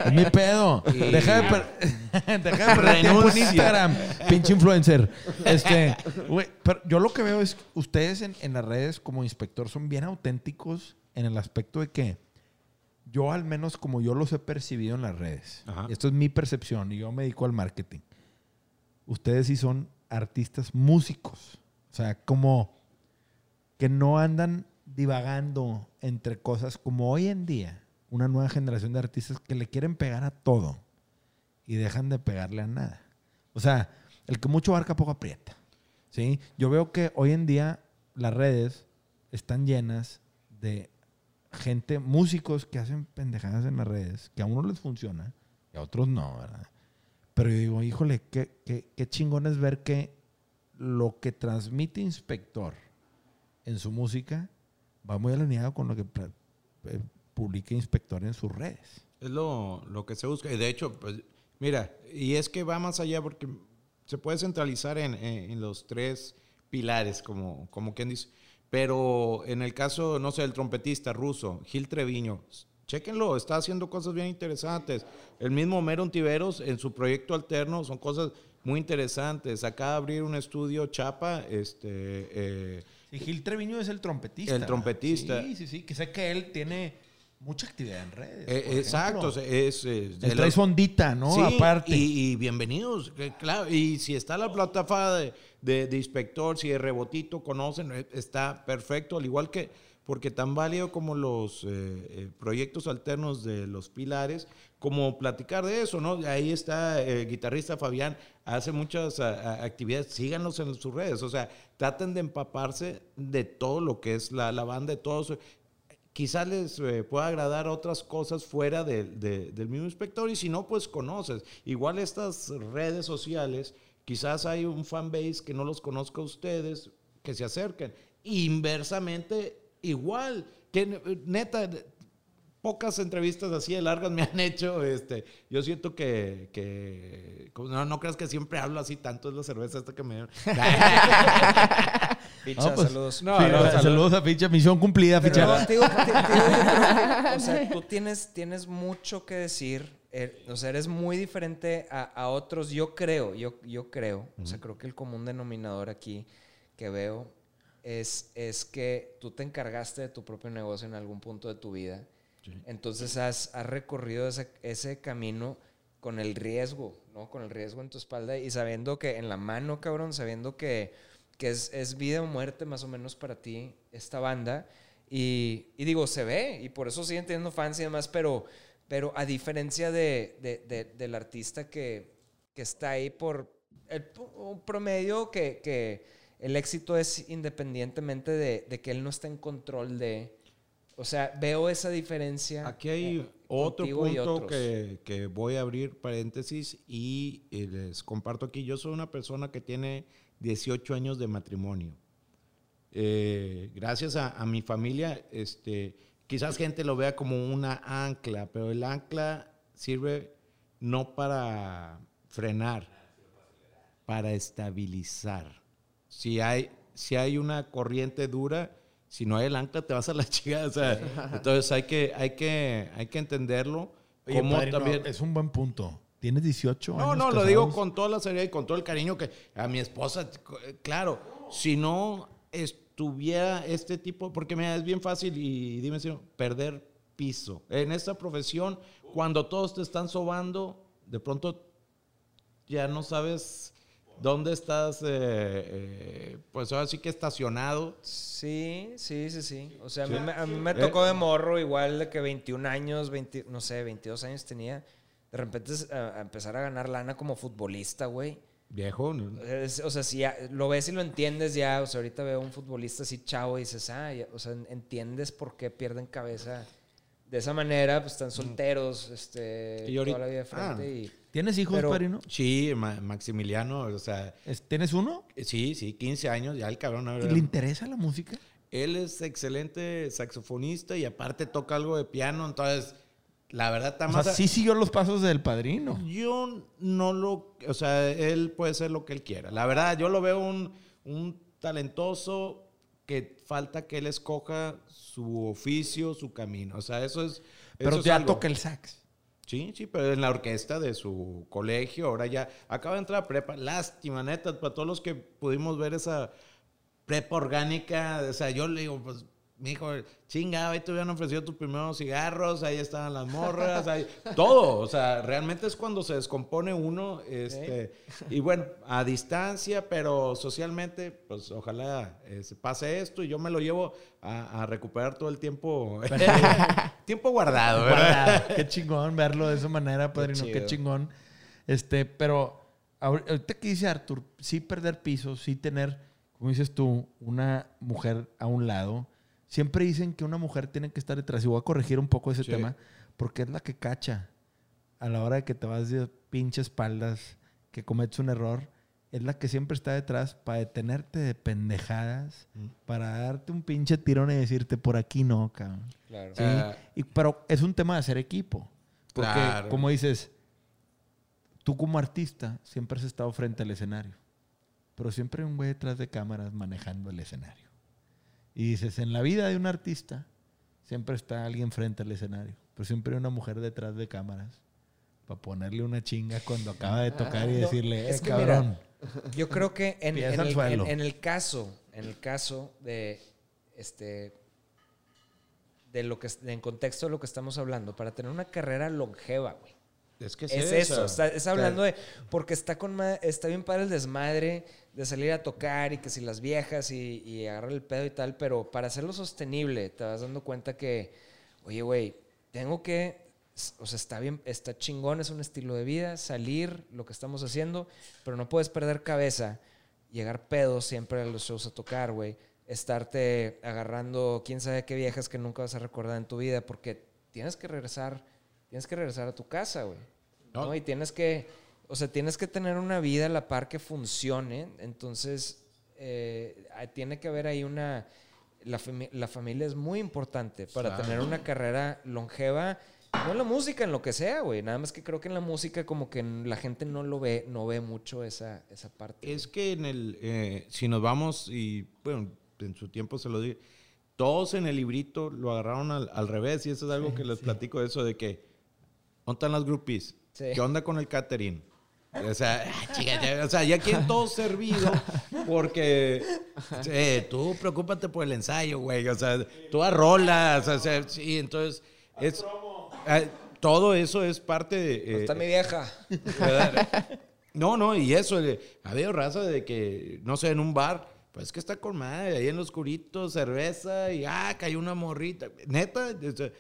Es mi pedo. Deja de, per- Deja de perder tiempo en. Instagram, pinche influencer. Este, güey, pero yo lo que veo es que ustedes en, en las redes como inspector son bien auténticos en el aspecto de que yo al menos como yo los he percibido en las redes. Ajá. Esto es mi percepción y yo me dedico al marketing. Ustedes sí son artistas músicos. O sea, como que no andan divagando entre cosas como hoy en día, una nueva generación de artistas que le quieren pegar a todo y dejan de pegarle a nada. O sea, el que mucho abarca poco aprieta. ¿sí? Yo veo que hoy en día las redes están llenas de gente, músicos que hacen pendejadas en las redes, que a unos les funciona y a otros no, ¿verdad? Pero yo digo, híjole, qué, qué, qué chingón es ver que lo que transmite Inspector en su música va muy alineado con lo que publica Inspector en sus redes. Es lo, lo que se busca. Y de hecho, pues, mira, y es que va más allá porque se puede centralizar en, en- en los tres pilares, como, como quien dice. Pero en el caso, no sé, el trompetista ruso, Gil Treviño, chéquenlo, está haciendo cosas bien interesantes. El mismo Homero Ontiveros en su proyecto alterno son cosas muy interesantes. Acaba de abrir un estudio Chapa, este... eh, Sí, Gil Treviño es el trompetista. El trompetista. Sí, sí, sí, que sé que él tiene mucha actividad en redes. eh, exacto, es... es- Él trae su ondita, ¿no? Sí, Aparte. Y, y bienvenidos, claro. Y si está la plataforma de, de- de inspector, si de rebotito conocen, eh, está perfecto. Al igual que, porque tan válido como los eh, proyectos alternos de los pilares, como platicar de eso, ¿no? Ahí está el guitarrista Fabián, hace muchas a- a- actividades, síganos en sus redes, o sea, traten de empaparse de todo lo que es la, la banda, de todos quizás les eh, pueda agradar otras cosas fuera de- de- del mismo inspector y si no, pues conoces. Igual estas redes sociales, quizás hay un fanbase que no los conozca a ustedes, que se acerquen. Inversamente, igual, que eh, neta, pocas entrevistas así de largas me han hecho. Este, yo siento que, que no, no creas que siempre hablo así tanto, es la cerveza esta que me dieron. Picha, No, pues, saludos. No, Sí, no, saludos. salud. a Ficha, misión cumplida, Pero Ficha. no, te digo, te- te digo, yo creo que, o sea, tú tienes, tienes mucho que decir. eh, o sea, eres muy diferente a, a otros. Yo creo, yo, yo creo. O sea, creo que el común denominador aquí que veo es, es que tú te encargaste de tu propio negocio en algún punto de tu vida. Entonces has, has recorrido ese, ese camino con el riesgo, ¿no? Con el riesgo en tu espalda y sabiendo que en la mano, cabrón, sabiendo que, que es, es vida o muerte más o menos para ti esta banda. Y, y digo, se ve, y por eso siguen teniendo fans y demás, pero, pero a diferencia de, de- de- del artista que, que está ahí por el, un promedio que, que el éxito es independientemente de, de que él no está en control de... O sea, veo esa diferencia. Aquí hay eh, otro punto que, que voy a abrir paréntesis y eh, les comparto aquí. Yo soy una persona que tiene 18 años de matrimonio. Eh, gracias a, a mi familia, este, quizás gente lo vea como una ancla, pero el ancla sirve no para frenar, para estabilizar. Si hay, si hay una corriente dura, si no hay el ancla, te vas a la chica. O sea, entonces hay que, hay que, hay que entenderlo. Oye, también. es un buen punto. ¿Tienes 18 No, años no, lo digo con toda la seriedad y con todo el cariño que a mi esposa, eh, claro, si no estuviera este tipo, porque mira, es bien fácil y dime si no, perder piso. En esta profesión, cuando todos te están sobando, de pronto ya no sabes dónde estás, eh, eh, pues ahora sí que estacionado. Sí, sí, sí, sí. O sea, a mí, me- a mí me Eh. tocó de morro igual de que 21 años, 20, no sé, 22 años tenía. De repente es, a, a empezar a ganar lana como futbolista, güey. Viejo, ¿no? Es- o sea, si ya lo ves y lo entiendes ya, o sea, ahorita veo un futbolista así chavo y dices, ah, ya- o sea, entiendes por qué pierden cabeza de esa manera, pues están solteros, este, Y ahorita- toda la vida de frente ah. y... ¿Tienes hijos, Pero- padrino? Sí, Ma- Maximiliano, o sea, Es- ¿Tienes uno? sí, sí, 15 años, ya el cabrón. ¿Y le interesa la música? Él es excelente saxofonista y aparte toca algo de piano, entonces la verdad está O más... sea, sí siguió los pasos del padrino. Yo no lo... O sea, él puede ser lo que él quiera. La verdad, yo lo veo un, un talentoso que falta que él escoja su oficio, su camino. O sea, eso es... Pero eso es ya toca el sax. Sí, sí, pero en la orquesta de su colegio, ahora ya acaba de entrar a prepa. Lástima, neta, para todos los que pudimos ver esa prepa orgánica. O sea, yo le digo, pues, mi hijo, chinga, ahí te hubieran ofrecido tus primeros cigarros, ahí estaban las morras, ahí, todo. O sea, realmente es cuando se descompone uno. Este, Y bueno, a distancia, pero socialmente, pues ojalá eh, se pase esto y yo me lo llevo a, a recuperar todo el tiempo, tiempo guardado, ¿verdad? Guardado. Qué chingón verlo de esa manera, padrino. Qué, chingón. Este, pero ahor- ahorita que dice Artur, sí perder piso, sí tener, como dices tú, una mujer a un lado. Siempre dicen que una mujer tiene que estar detrás. Y voy a corregir un poco ese Sí. tema, porque es la que cacha a la hora de que te vas de pinche espaldas, que cometes un error. Es la que siempre está detrás para detenerte de pendejadas, Mm. para darte un pinche tirón y decirte por aquí no, cabrón. Claro. Sí, y, pero es un tema de hacer equipo. Porque, Claro. como dices, tú como artista siempre has estado frente al escenario. Pero siempre hay un güey detrás de cámaras manejando el escenario. Y dices, en la vida de un artista siempre está alguien frente al escenario. Pero siempre hay una mujer detrás de cámaras para ponerle una chinga cuando acaba de tocar y No, decirle, eh, es que cabrón. Yo creo que en, en el, en- en el caso, en el caso de este de lo que en contexto de lo que estamos hablando, para tener una carrera longeva, güey. Es que Es eso, está, es hablando de porque está con está bien para el desmadre de salir a tocar y que si las viejas y, y agarrar el pedo y tal, pero para hacerlo sostenible te vas dando cuenta que, oye, güey, tengo que, o sea, está bien, está chingón, es un estilo de vida, salir, lo que estamos haciendo, pero no puedes perder cabeza, llegar pedo siempre a los shows a tocar, güey, estarte agarrando quién sabe qué viejas que nunca vas a recordar en tu vida, porque tienes que regresar, tienes que regresar a tu casa, güey. No. ¿no? Y tienes que, o sea, tienes que tener una vida a la par que funcione. Entonces, eh, tiene que haber ahí una... La, fami- la familia es muy importante para Claro. tener una carrera longeva. No en la música, en lo que sea, güey. Nada más que creo que en la música como que la gente no lo ve, no ve mucho esa, esa parte. Es que en el, eh, si nos vamos y, bueno, en su tiempo se lo dije, todos en el librito lo agarraron al, al revés y eso es algo que les platico eso de que, ¿dónde están las groupies? Sí. ¿Qué onda con el catering? O sea, ah, chica, ya, o sea, ya quieren todo servido porque eh, tú preocúpate por el ensayo, güey. O sea, tú arrolas, o sea, sí, entonces es... eh, todo eso es parte de... eh, Está mi vieja. ¿verdad? No, no, y eso, eh, ha habido raza de que, no sé, en un bar, pues que está con madre, ahí en los curitos, cerveza, y ah, cayó una morrita. Neta, o sea,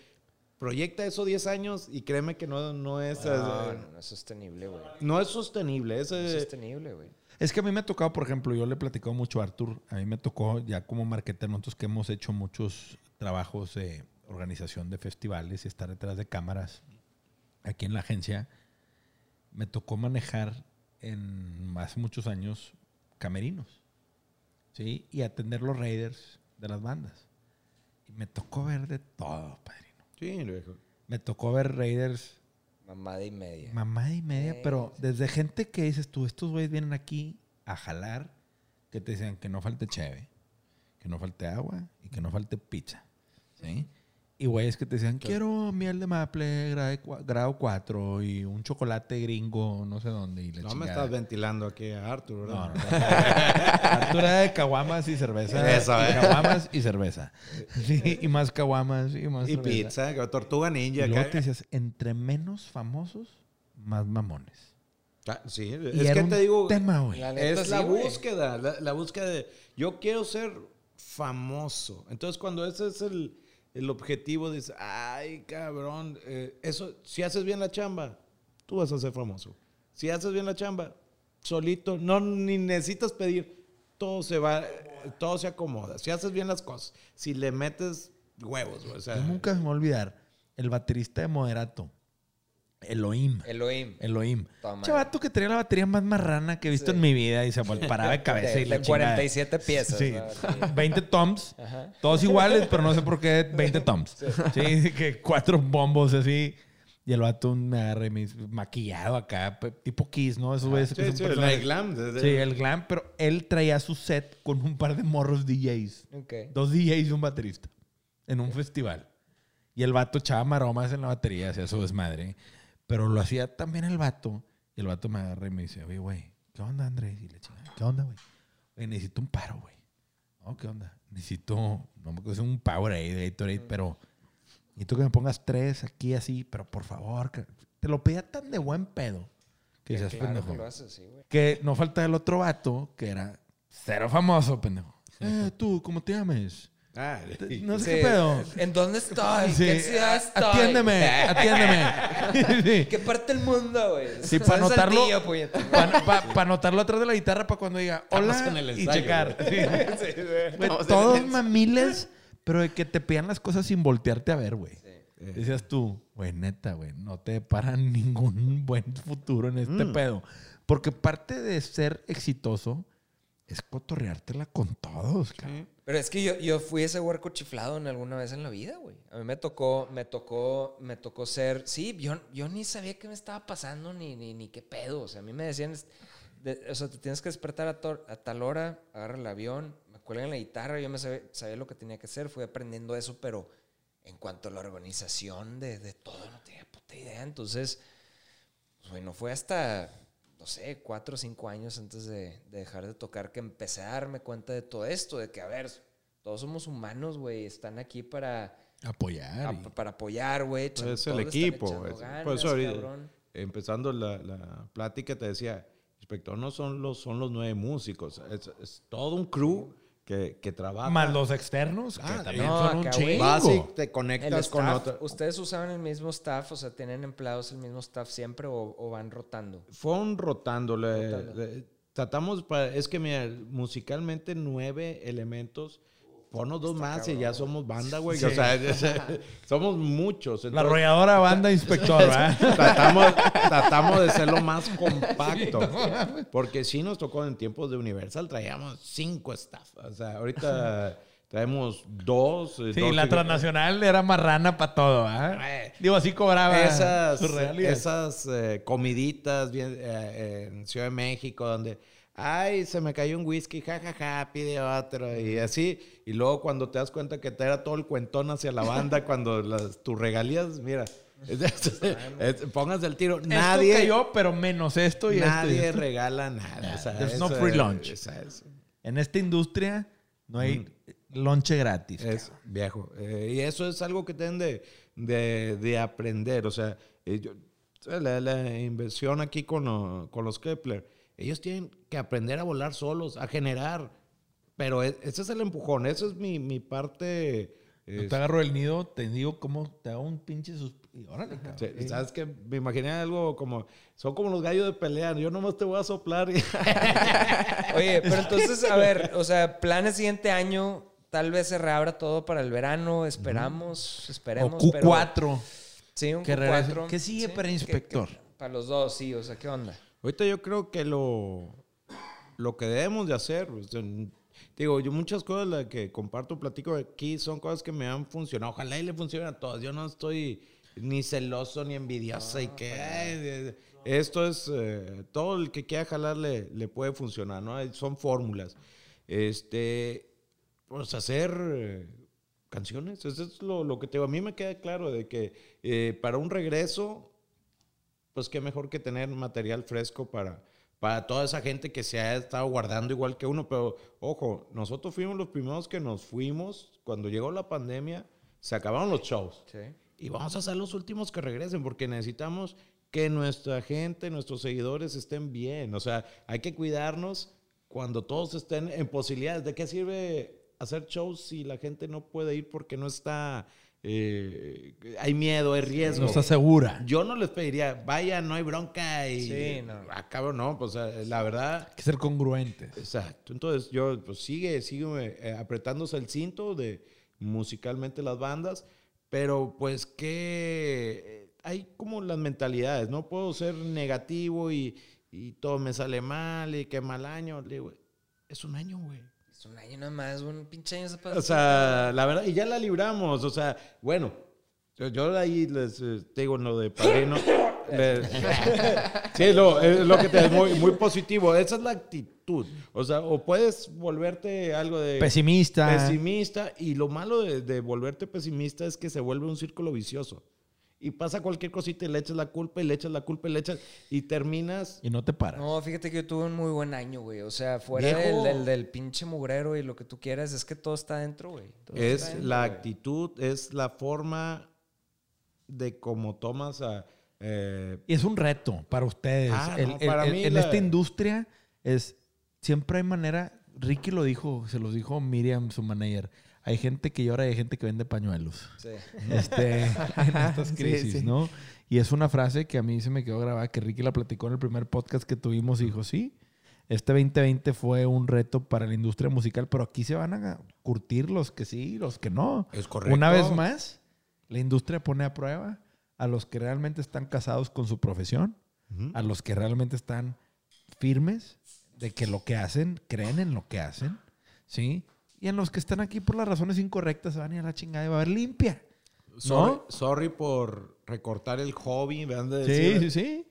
proyecta eso 10 años y créeme que no, no es, No, eh, no, no es sostenible, güey. no es sostenible. Es, No es sostenible, güey. Es que a mí me ha tocado, por ejemplo, yo le he platicado mucho a Artur, a mí me tocó ya como marketer, nosotros que hemos hecho muchos trabajos de organización de festivales y estar detrás de cámaras aquí en la agencia, me tocó manejar en hace muchos años camerinos, ¿sí? Y atender los raiders de las bandas. Y me tocó ver de todo, padrino. Sí. Me tocó ver raiders Mamada y media. Mamá y media, Sí, pero desde gente que dices tú, estos güeyes vienen aquí a jalar, que te decían que no falte cheve, que no falte agua y que no falte pizza. ¿Sí? Y güeyes que te decían, quiero miel de maple grado, cua- grado 4 y un chocolate gringo, no sé dónde. Y la No me estás ventilando aquí a Arthur, No, ¿verdad? no, no. Arturo era de caguamas y cerveza. Eso, y eh. Caguamas y cerveza. Sí, y más caguamas y más Y cerveza. pizza, que tortuga ninja. Y luego te decías, entre menos famosos, más mamones. Ah, Sí, Y es era que un te digo, tema, güey. La es la sí, búsqueda, la, la búsqueda de yo quiero ser famoso. Entonces cuando ese es el, el objetivo, dices, ay cabrón, eh, eso, si haces bien la chamba, tú vas a ser famoso. Si haces bien la chamba, solito, no ni necesitas pedir, todo se va, todo se acomoda. Si haces bien las cosas, si le metes huevos, o sea, Yo nunca se me a olvidar el baterista de Moderato, Elohim. Elohim. Elohim. Chavato que tenía la batería más marrana que he visto Sí. en mi vida y se paraba de cabeza De, y la de chingada. 47 piezas. Sí, ¿no? 20 toms, Ajá. todos iguales, pero no sé por qué 20 toms. Sí, que cuatro bombos así. Y el vato me agarra y me dice, maquillado acá, tipo Kiss, ¿no? Sí, sí, el glam, de- de- Sí, el glam, pero él traía su set con un par de morros DJs. Ok. Dos DJs y un baterista en un festival. Y el vato echaba maromas en la batería, hacía su desmadre. Pero lo hacía también el vato. Y el vato me agarra y me dice, oye, güey, ¿qué onda, Andrés? Y le chingada, ¿qué onda, güey? Necesito un paro, güey. No, ¿qué onda? Necesito, no me acuerdo, un power ahí de Gatorade, pero necesito que me pongas tres aquí así, pero por favor, que- te lo pedía tan de buen pedo que seas Claro pendejo. que lo haces, sí, güey. Que no falta el otro vato que era cero famoso, pendejo. Eh, tú, ¿cómo te llames? Ah, No sé Sí. qué pedo. ¿En dónde estoy? Sí, ¿Qué ciudad estoy? Atiéndeme, atiéndeme. Sí. ¿Qué parte del mundo, güey? Sí, para en anotarlo. Saltillo, puñeta. Para anotarlo atrás de la guitarra para cuando diga hola en el y ensayo, checar. Sí. Güey, Estamos en todos mamiles, pero de que te pidan las cosas sin voltearte a ver, güey. Sí. Decías tú, güey, neta, güey, no te paran ningún buen futuro en este Mm. pedo. Porque parte de ser exitoso es cotorreártela con todos, cabrón. Pero es que yo, yo fui ese huerco chiflado en alguna vez en la vida, güey. A mí me tocó, me tocó, me tocó ser. Sí, yo, yo ni sabía qué me estaba pasando ni, ni, ni qué pedo. O sea, a mí me decían, de- o sea, te tienes que despertar a, tal hora, agarra el avión, me cuelgan la guitarra, yo me sabía, sabía lo que tenía que hacer, fui aprendiendo eso, pero en cuanto a la organización de, de todo, no tenía puta idea. Entonces, pues, güey, no fue hasta, no sé, cuatro o cinco años antes de, de dejar de tocar que empecé a darme cuenta de todo esto, de que, a ver, todos somos humanos, güey, están aquí para, Apoyar. a- y- para apoyar, güey. Es echan- el equipo. es- ganas, por eso ahorita, empezando la, la plática, te decía, inspector, no son los, son los nueve músicos, es, es todo un crew que, que trabaja. Más los externos, que Ah, también no, son un chingo. Vas y te conectas con staff, otro. ¿Ustedes usaban el mismo staff? O sea, ¿tienen empleados el mismo staff siempre o, o van rotando? Fueron rotando. le- Rotando. le- tratamos, para, es que mira, musicalmente nueve elementos. Ponos dos más y ya somos banda, güey. Sí. O sea, somos muchos. La arrolladora banda inspector, ¿verdad? tratamos, tratamos de ser lo más compacto. Porque sí nos tocó en tiempos de Universal, traíamos cinco staff. O sea, ahorita traemos dos. eh, Sí, dos la transnacional era marrana para todo, ¿ah? Eh, Digo, así cobraba Esas, esas eh, comiditas bien, eh, en Ciudad de México donde, ay, se me cayó un whisky, jajaja, pide otro y así. Y luego cuando te das cuenta que te era todo el cuentón hacia la banda, cuando las, tus regalías, mira, es- pónganse el tiro. Esto Nadie, cayó, pero menos esto y esto y nadie esto. regala nada. o sea, There's no free es- lunch. esa es- En esta industria no hay lonche gratis. Es viejo. Eh, y eso es algo que deben de, de, de aprender. O sea, eh, yo- la, la inversión aquí con, con los Kepler, ellos tienen que aprender a volar solos, a generar. Pero e- ese es el empujón, esa es mi, mi parte. Yo te agarro el nido, te digo cómo te hago un pinche sus... y órale, cabrón. Sí, ¿Sabes que Me imaginé algo como. Son como los gallos de pelea. Yo nomás te voy a soplar. Y... Oye, pero entonces, a ver, o sea, planes siguiente año, tal vez se reabra todo para el verano, esperamos, O esperemos. pero- Q4. sí, un que regrese. Q4. ¿Qué sigue para que- inspector? que- para los dos, sí, o sea, ¿qué onda? Ahorita yo creo que lo, lo que debemos de hacer. o sea, digo, yo muchas cosas las que comparto, platico aquí, son cosas que me han funcionado. Ojalá y le funcionen a todas. Yo no estoy ni celoso ni envidioso y que eh, esto es eh, todo el que quiera jalar le, le puede funcionar, ¿no? Son fórmulas. Este, pues hacer eh, canciones, eso es lo, lo que te digo. A mí me queda claro de que eh, para un regreso, pues qué mejor que tener material fresco para, para toda esa gente que se ha estado guardando igual que uno. Pero ojo, nosotros fuimos los primeros que nos fuimos cuando llegó la pandemia, se acabaron los shows. Sí. Y vamos a ser los últimos que regresen porque necesitamos que nuestra gente, nuestros seguidores estén bien. O sea, hay que cuidarnos cuando todos estén en posibilidades. ¿De qué sirve hacer shows si la gente no puede ir porque no está... eh, hay miedo, hay riesgo. No está segura. Yo no les pediría, vaya, no hay bronca y... Sí, no. Ah, no, pues eh, la verdad... Hay que ser congruentes. Exacto. Entonces yo, pues sigue, sigue eh, apretándose el cinto de musicalmente las bandas, pero pues que hay como las mentalidades, no puedo ser negativo y, y todo me sale mal y qué mal año. Le digo, es un año, güey. Es un año nada más, un pinche año se pasa. O sea, la verdad, y ya la libramos. O sea, bueno, yo, yo ahí les eh, digo lo de padrino. le- sí, es lo, es lo que te es muy, muy positivo. Esa es la actitud. O sea, o puedes volverte algo de Pesimista. pesimista. Y lo malo de, de volverte pesimista es que se vuelve un círculo vicioso. Y pasa cualquier cosita y le echas la culpa y le echas la culpa y le echas. Y terminas. y no te paras. No, fíjate que yo tuve un muy buen año, güey. O sea, fuera del, del, del pinche mugrero y lo que tú quieras, es que todo está dentro, güey. Todo Es dentro, la güey. actitud, es la forma de cómo tomas a. eh, Y es un reto para ustedes. Ah, El- no, para el- mí en la- esta industria es siempre hay manera. Ricky lo dijo, se los dijo Miriam, su manager. Hay gente que llora y hay gente que vende pañuelos. Sí. Este, en estas crisis, sí. ¿no? Y es una frase que a mí se me quedó grabada, que Ricky la platicó en el primer podcast que tuvimos y dijo, sí, este 2020 fue un reto para la industria musical, pero aquí se van a curtir los que sí, los que no. Es correcto. Una vez más, la industria pone a prueba a los que realmente están casados con su profesión, a los que realmente están firmes de que lo que hacen, creen en lo que hacen, ¿sí? Y en los que están aquí por las razones incorrectas se van a ir a la chingada y va a haber limpia. Sorry, ¿No? sorry por recortar el hobby. ¿verdad? De Sí, decir- sí, sí.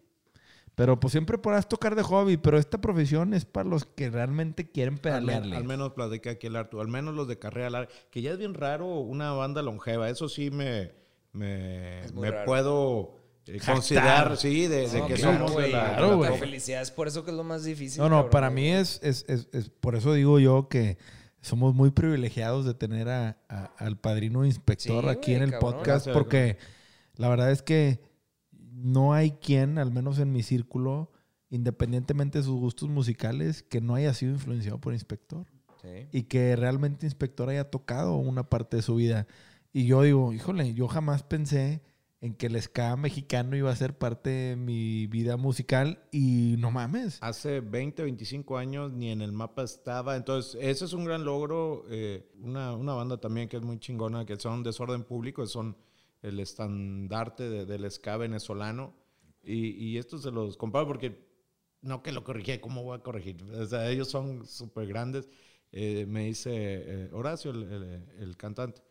Pero pues siempre podrás tocar de hobby, pero esta profesión es para los que realmente quieren pedalearle. al menos platica aquí el Arturo, al menos los de carrera larga, que ya es bien raro una banda longeva, eso sí me, me, me puedo eh, considerar, sí, de, que claro, somos de güey. la, claro, de la felicidad es por eso que es lo más difícil. No, no, cabrón, para mí es, es, es- es- por eso digo yo que somos muy privilegiados de tener a- a- al padrino inspector Sí, aquí güey, en el cabrón. podcast, porque la verdad es que no hay quien, al menos en mi círculo, independientemente de sus gustos musicales, que no haya sido influenciado por inspector Sí. y que realmente inspector haya tocado una parte de su vida. Y yo digo, híjole, yo jamás pensé en que el ska mexicano iba a ser parte de mi vida musical y no mames. Hace 20, 25 años ni en el mapa estaba. Entonces, ese es un gran logro. eh, una, una banda también que es muy chingona, que son Desorden Público, son el estandarte de- del ska venezolano. Y, y esto se los comparo porque no que lo corrigí, ¿cómo voy a corregir? O sea, ellos son súper grandes. Eh, me dice eh, Horacio, el, el- el cantante.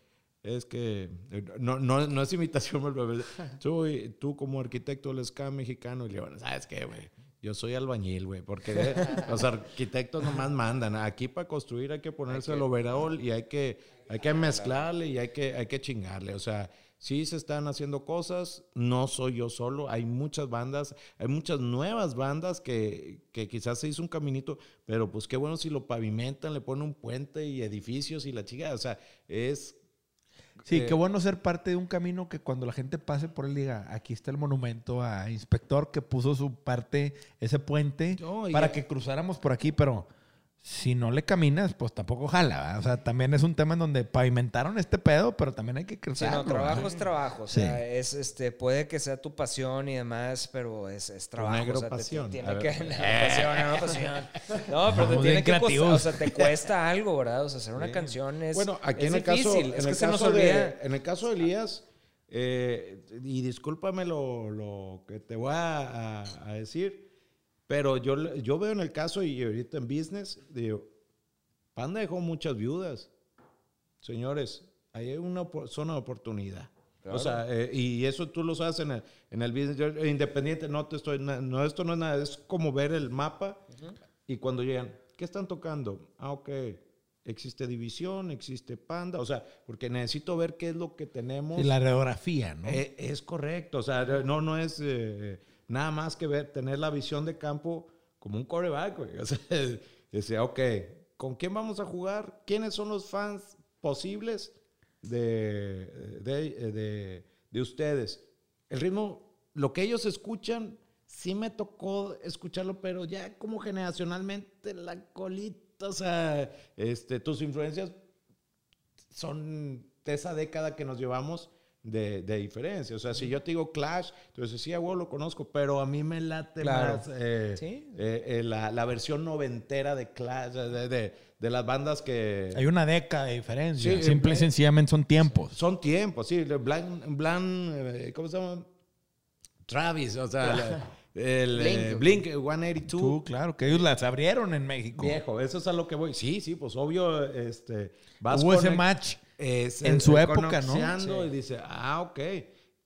Es que eh, no, no, no es imitación, tú, tú como arquitecto del ska mexicano, y le bueno, ¿sabes qué, güey? Yo soy albañil, güey, porque los arquitectos nomás mandan. Aquí para construir hay que ponerse el overall y hay que, hay que mezclarle y hay que, hay que chingarle. O sea, sí se están haciendo cosas, no soy yo solo, hay muchas bandas, hay muchas nuevas bandas que, que quizás se hizo un caminito, pero pues qué bueno si lo pavimentan, le ponen un puente y edificios y la chica, o sea, es Sí, eh, qué bueno ser parte de un camino que cuando la gente pase por él diga, aquí está el monumento a Inspector que puso su parte, ese puente, para que cruzáramos por aquí, pero si no le caminas, pues tampoco jala. ¿verdad? O sea, también es un tema en donde pavimentaron este pedo, pero también hay que Sí, cruzarlo. no, trabajo ¿verdad? es trabajo. O Sí. sea, es, este, puede que sea tu pasión y demás, pero es, es trabajo. negro o sea, te- te pasión. tiene que... No, pasión, no, pasión. No, pero te tiene que costar, creativos. o sea, te cuesta algo, ¿verdad? O sea, hacer una Sí. canción es Bueno, aquí es en el caso, difícil. en es el que se nos caso de- olvida. en el caso de Elías, eh, y discúlpame lo, lo que te voy a, a- a decir, pero yo, yo veo en el caso y ahorita en business, digo, Panda dejó muchas viudas. Señores, ahí hay una zona de oportunidad. O sea, eh, y eso tú lo sabes en el, en el business. Yo, eh, independiente, no te estoy, no, esto no es nada, es como ver el mapa y cuando llegan, ¿qué están tocando? Ah, ok, existe división, existe panda, o sea, porque necesito ver qué es lo que tenemos. Sí, la radiografía, ¿no? Eh, es correcto, o sea, no, no es eh, nada más que ver, tener la visión de campo como un coreback, güey. O sea, decía, ok, ¿con quién vamos a jugar? ¿Quiénes son los fans posibles de, de, de- de ustedes? El ritmo, lo que ellos escuchan, sí me tocó escucharlo, pero ya como generacionalmente la colita, o sea, este, tus influencias son de esa década que nos llevamos de, de diferencia. O sea, si yo te digo Clash, entonces sí, a huevo lo conozco, pero a mí me late Claro. más eh, Sí. eh, eh, la, la versión noventera de Clash, de, de- de las bandas que... Hay una década de diferencia. Sí, Simple y sencillamente son tiempos. Son tiempos, sí. Blan, Blan, ¿cómo se llama? Travis, o sea, la- el eh, Blink, 182. Tú, claro, que ellos las abrieron en México. Viejo, eso es a lo que voy. Sí, sí, pues obvio, este... vas Hubo ese conec- En eh, su época, ¿no? Y dice, ah, ok.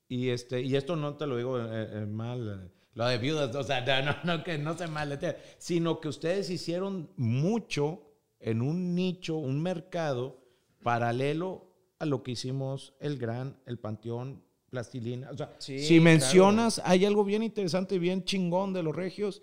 Y, este, y esto no te lo digo eh, eh, mal, lo de viudas, o sea, no, no, que no se malete, sino que ustedes hicieron mucho en un nicho, un mercado paralelo a lo que hicimos el Gran, el Panteón, Plastilina. O sea, Sí, si claro. mencionas, hay algo bien interesante y bien chingón de los regios,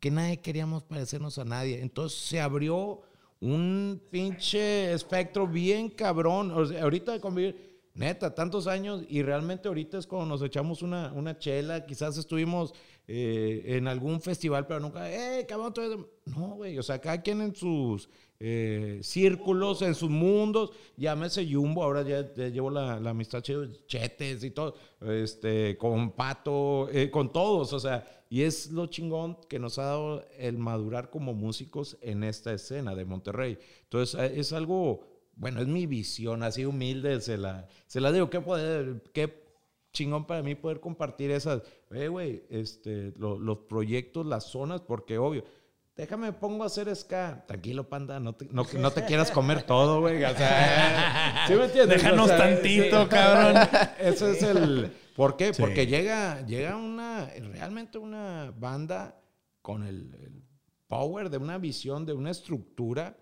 que nadie queríamos parecernos a nadie. Entonces se abrió un pinche espectro bien cabrón. Ahorita de convivir, neta, tantos años y realmente ahorita es cuando nos echamos una, una chela, quizás estuvimos eh, en algún festival, pero nunca, eh, cabrón, tú eres-". no, güey, o sea, cada quien en sus eh, círculos, en sus mundos, llámese Jumbo, ahora ya, ya llevo la, la amistad chido, chetes y todo, este, con Pato, eh, con todos, o sea, y es lo chingón que nos ha dado el madurar como músicos en esta escena de Monterrey. Entonces, eh, es algo, bueno, es mi visión, así humilde, se la, se la digo, qué poder, qué chingón para mí poder compartir esas, eh, güey, este, lo- los proyectos, las zonas, porque obvio, déjame pongo a hacer ska, tranquilo, panda, no te, no, no te quieras comer todo, güey, o sea, ¿sí me entiendes? Déjanos O sea, tantito, sí. cabrón. Ese es el, ¿por qué? Sí. Porque llega, llega una, realmente una banda con el, el power de una visión, de una estructura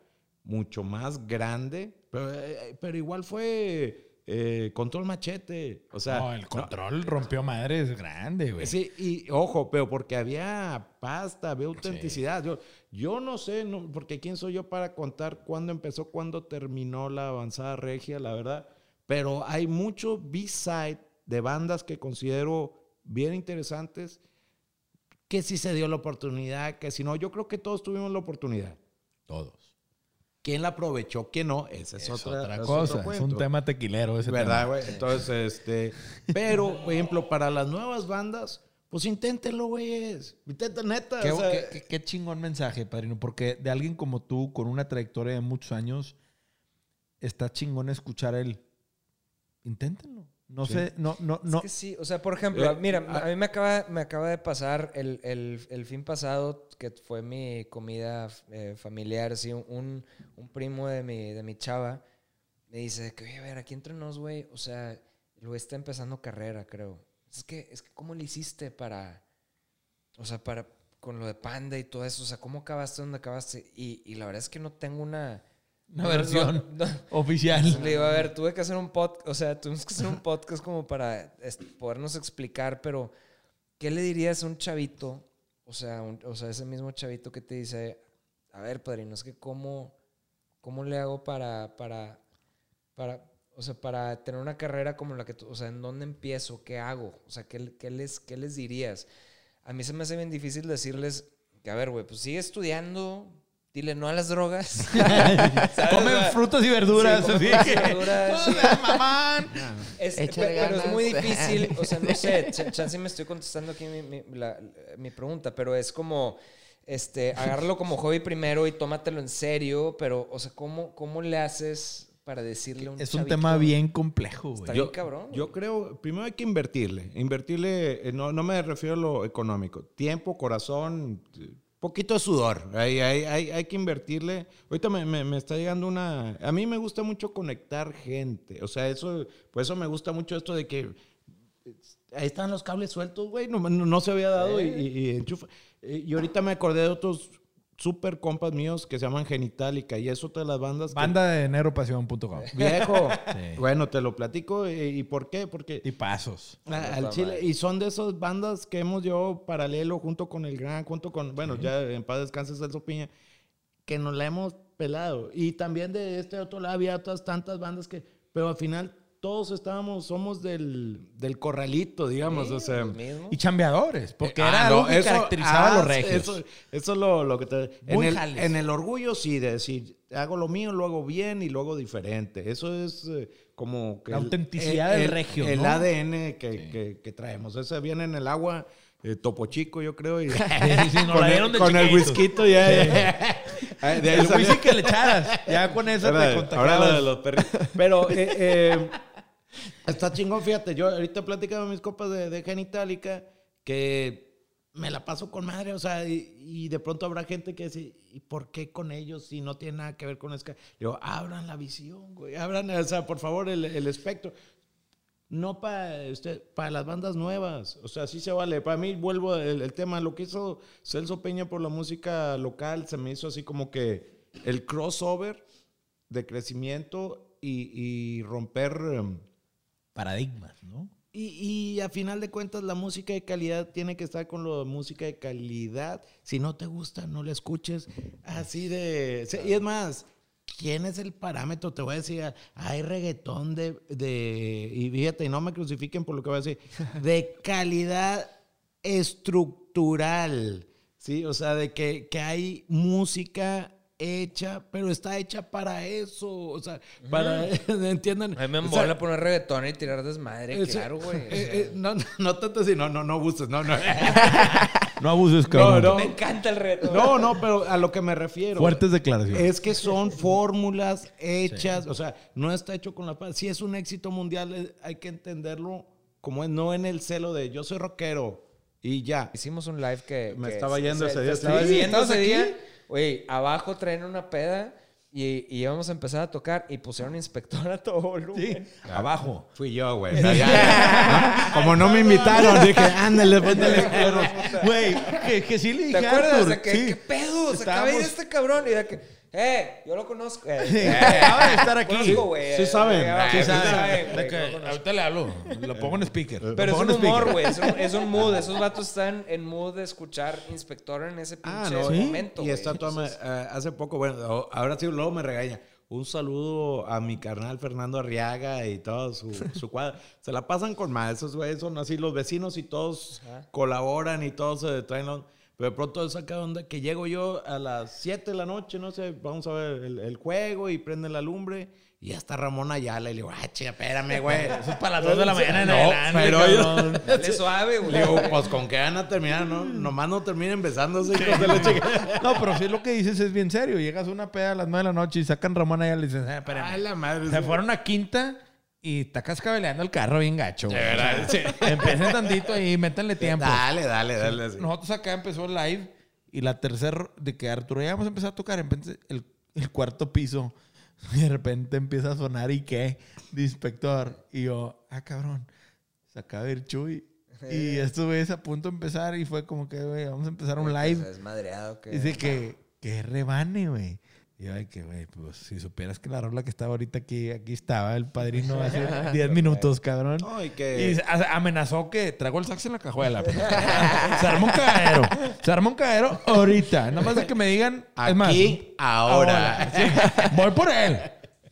mucho más grande, pero, eh, pero igual fue eh, control machete. O sea, no, el control rompió madres grande, güey. Sí, y ojo, pero porque había pasta, había autenticidad. Yo, yo no sé, no, porque quién soy yo para contar cuándo empezó, cuándo terminó la avanzada regia, la verdad. Pero hay mucho B-side de bandas que considero bien interesantes, que si se dio la oportunidad, que si no, yo creo que todos tuvimos la oportunidad. Todos. ¿Quién la aprovechó? ¿Quién no? Esa es, Es otra, otra es cosa. otro Es cuento. un tema tequilero ese ¿Verdad, güey? Entonces, este. Pero, por ejemplo, para las nuevas bandas, pues inténtenlo, güeyes. Intenten, neta. Qué, o sea, qué- qué- qué chingón mensaje, padrino. Porque de alguien como tú, con una trayectoria de muchos años, está chingón escuchar el. Inténtenlo. No Sí. sé, no, no, Es no. que sí, o sea, por ejemplo, Eh, mira, ah. a mí me acaba, me acaba de pasar el, el- el fin pasado, que fue mi comida eh, familiar, sí, un, un primo de mi, de mi chava me dice que, oye, a ver, aquí entre nos, güey, o sea, güey está empezando carrera, creo. Es que, es que, ¿cómo le hiciste para, o sea, para, con lo de Panda y todo eso, o sea, ¿cómo acabaste donde acabaste? Y, y la verdad es que no tengo una... Una no- versión no- no- oficial. le digo, a ver, tuve que hacer un podcast, o sea, tuvimos que hacer un podcast como para este, podernos explicar, pero ¿qué le dirías a un chavito? O sea, un- o sea, ese mismo chavito que te dice, a ver, padrino, es que cómo, cómo le hago para, para, para, O sea, para tener una carrera como la que tú, o sea, ¿en dónde empiezo? ¿Qué hago? O sea, ¿qué, qué les, qué les dirías? A mí se me hace bien difícil decirles que, a ver, güey, pues sigue estudiando, dile no a las drogas. Comen frutas y verduras. Sí, comen así frutas y que- verduras, sí. mamán. Es- Échale pero es muy difícil, o sea, no sé, ch- chance me estoy contestando aquí mi, mi- la- mi pregunta, pero es como, este, agárralo como hobby primero y tómatelo en serio, pero, o sea, ¿cómo, cómo le haces para decirle a un Es un chavito? tema bien complejo, Está güey. bien cabrón. Yo creo, primero hay que invertirle. Invertirle, eh, no, no me refiero a lo económico. Tiempo, corazón, poquito de sudor. Hay, hay, hay, hay que invertirle. Ahorita me, me- me está llegando una... A mí me gusta mucho conectar gente. O sea, eso, por eso me gusta mucho esto de que... eh, Ahí están los cables sueltos, güey. No, no- no se había dado y, y- y enchufa. Eh, Y ahorita me acordé de otros super compas míos que se llaman Genitalica y es otra de las bandas que- Banda de enero.pasión.com. Viejo. Sí. Bueno, te lo platico. eh, ¿Y por qué? Porque Y pasos. Ah, al Chile. Y son de esas bandas que hemos llevado paralelo junto con el Gran, junto con, bueno, ya en paz descanse Celso Piña, que nos la hemos pelado. Y también de este otro lado había otras tantas bandas que, pero al final todos estábamos, somos del, del corralito, digamos, o sea. Y chambeadores, porque Ah, era no, algo que eso- caracterizaba ah, a los regios. Eso, eso es lo, lo que te... En el, en el orgullo sí, de decir, hago lo mío, lo hago bien y lo hago diferente. Eso es eh, como que... La el- autenticidad del regio, El ¿no? ADN que, que- que traemos. Ese viene en el agua, eh, Topo Chico, yo creo. Y, sí, con la el- dieron de Con el chiquitos. whisky ya. ya. Ah, de ahí El whisky que le echaras. Ya con eso Ahora- te ahora la de los perritos. Pero eh, eh, está chingón, fíjate. Yo ahorita platicaba mis copas de, de Genitalica que me la paso con madre, o sea, y, y de pronto habrá gente que dice, ¿y por qué con ellos si no tiene nada que ver con Ska? Digo, abran la visión, güey, abran, o sea, por favor, el, el espectro. No para usted, para las bandas nuevas. O sea, sí se vale. Para mí, vuelvo el, el tema. Lo que hizo Celso Peña por la música local se me hizo así como que el crossover de crecimiento y, y romper. Paradigmas, ¿no? Y, y a final de cuentas, la música de calidad tiene que estar con la música de calidad. Si no te gusta, no la escuches. Así de. Y es más, ¿quién es el parámetro? Te voy a decir, hay reggaetón de. de y fíjate, y no me crucifiquen por lo que voy a decir. De calidad estructural. ¿Sí? O sea, de que, que hay música hecha, pero está hecha para eso. O sea, para. ¿Entiendan? A mí me O sea, embola poner reggaetón y tirar desmadre, ese- claro, güey. o eh, sea. eh, no, no, no tanto así, no, no, no gustes, no, no. No abuses, cabrón. no. Me encanta el reggaetón. No, no, pero a lo que me refiero. Fuertes declaraciones. Es que son fórmulas hechas, o sea, no está hecho con la paz. Si es un éxito mundial, eh, hay que entenderlo como es, no en el celo de yo soy rockero y ya. Hicimos un live que... Me que estaba yendo se- ese día. Estabas Sí, yendo ¿estabas ese aquí? día. Güey, abajo traen una peda y, y íbamos a empezar a tocar y pusieron inspector a todo volumen. Abajo. Fui yo, güey. Como no me invitaron, dije, ándale, póntale perros. Güey, que, que sí le dije ¿Te a acuerdas? Arthur, De que, sí. ¿Qué pedo? Se acaba de ir Estábamos- este cabrón. Y de que, eh, yo lo conozco. Eh, Sí, eh, acaba de estar aquí. conozco, güey. Sí saben. eh, Sí sí saben. saben, De güey, que yo lo conozco. ahorita le hablo. Lo pongo en speaker. Pero es un humor, güey. Es un, es un mood. Esos vatos están en mood de escuchar Inspector en ese pinche Ah, no, momento. Y está toda Entonces, eh, hace poco, bueno, ahora sí, luego me regaña. Un saludo a mi carnal Fernando Arriaga y todo su, su cuadro. Se la pasan con más. Esos güeyes son así, los vecinos y todos Ajá. colaboran y todos se traen. los- Pero de pronto saca onda que llego yo a las 7 de la noche, no sé, vamos a ver el, el juego y prende la lumbre. Y ya está Ramón Ayala. Y le digo, ah, chica, espérame, güey. Eso es para las 2 de la mañana en No, adelante, pero cabrón. dale suave, güey. Le digo, pues con qué van a terminar, ¿no? Nomás no terminen besándose. la chica. No, pero sí lo que dices es bien serio. Llegas a una peda a las 9 de la noche y sacan Ramón allá y le dices, eh, espérame. Ay, la madre. Se sí. fueron a quinta y está cascabeleando el carro bien gacho. De verdad, sí. Empiecen tantito ahí, métanle tiempo. Dale, dale, dale. así. Nosotros acá empezó el live y la tercera de que Arturo ya vamos a empezar a tocar, el, el cuarto piso y de repente empieza a sonar y qué, de inspector. Y yo, ah, cabrón, se acaba de ir Chuy. Y güeyes a punto de empezar y fue como que, güey, vamos a empezar un live. Es madreado. Que... Dice que, que rebane, güey. Y yo, ay, que, güey, pues si supieras que la rola que estaba ahorita aquí, aquí estaba el padrino hace 10 minutos, cabrón. No, y Y que. a- amenazó que tragó el sax en la cajuela. se armó un cagadero. Se armó un cagadero ahorita. Nada más de que me digan. es más, Aquí, ahora. Sí, voy por él.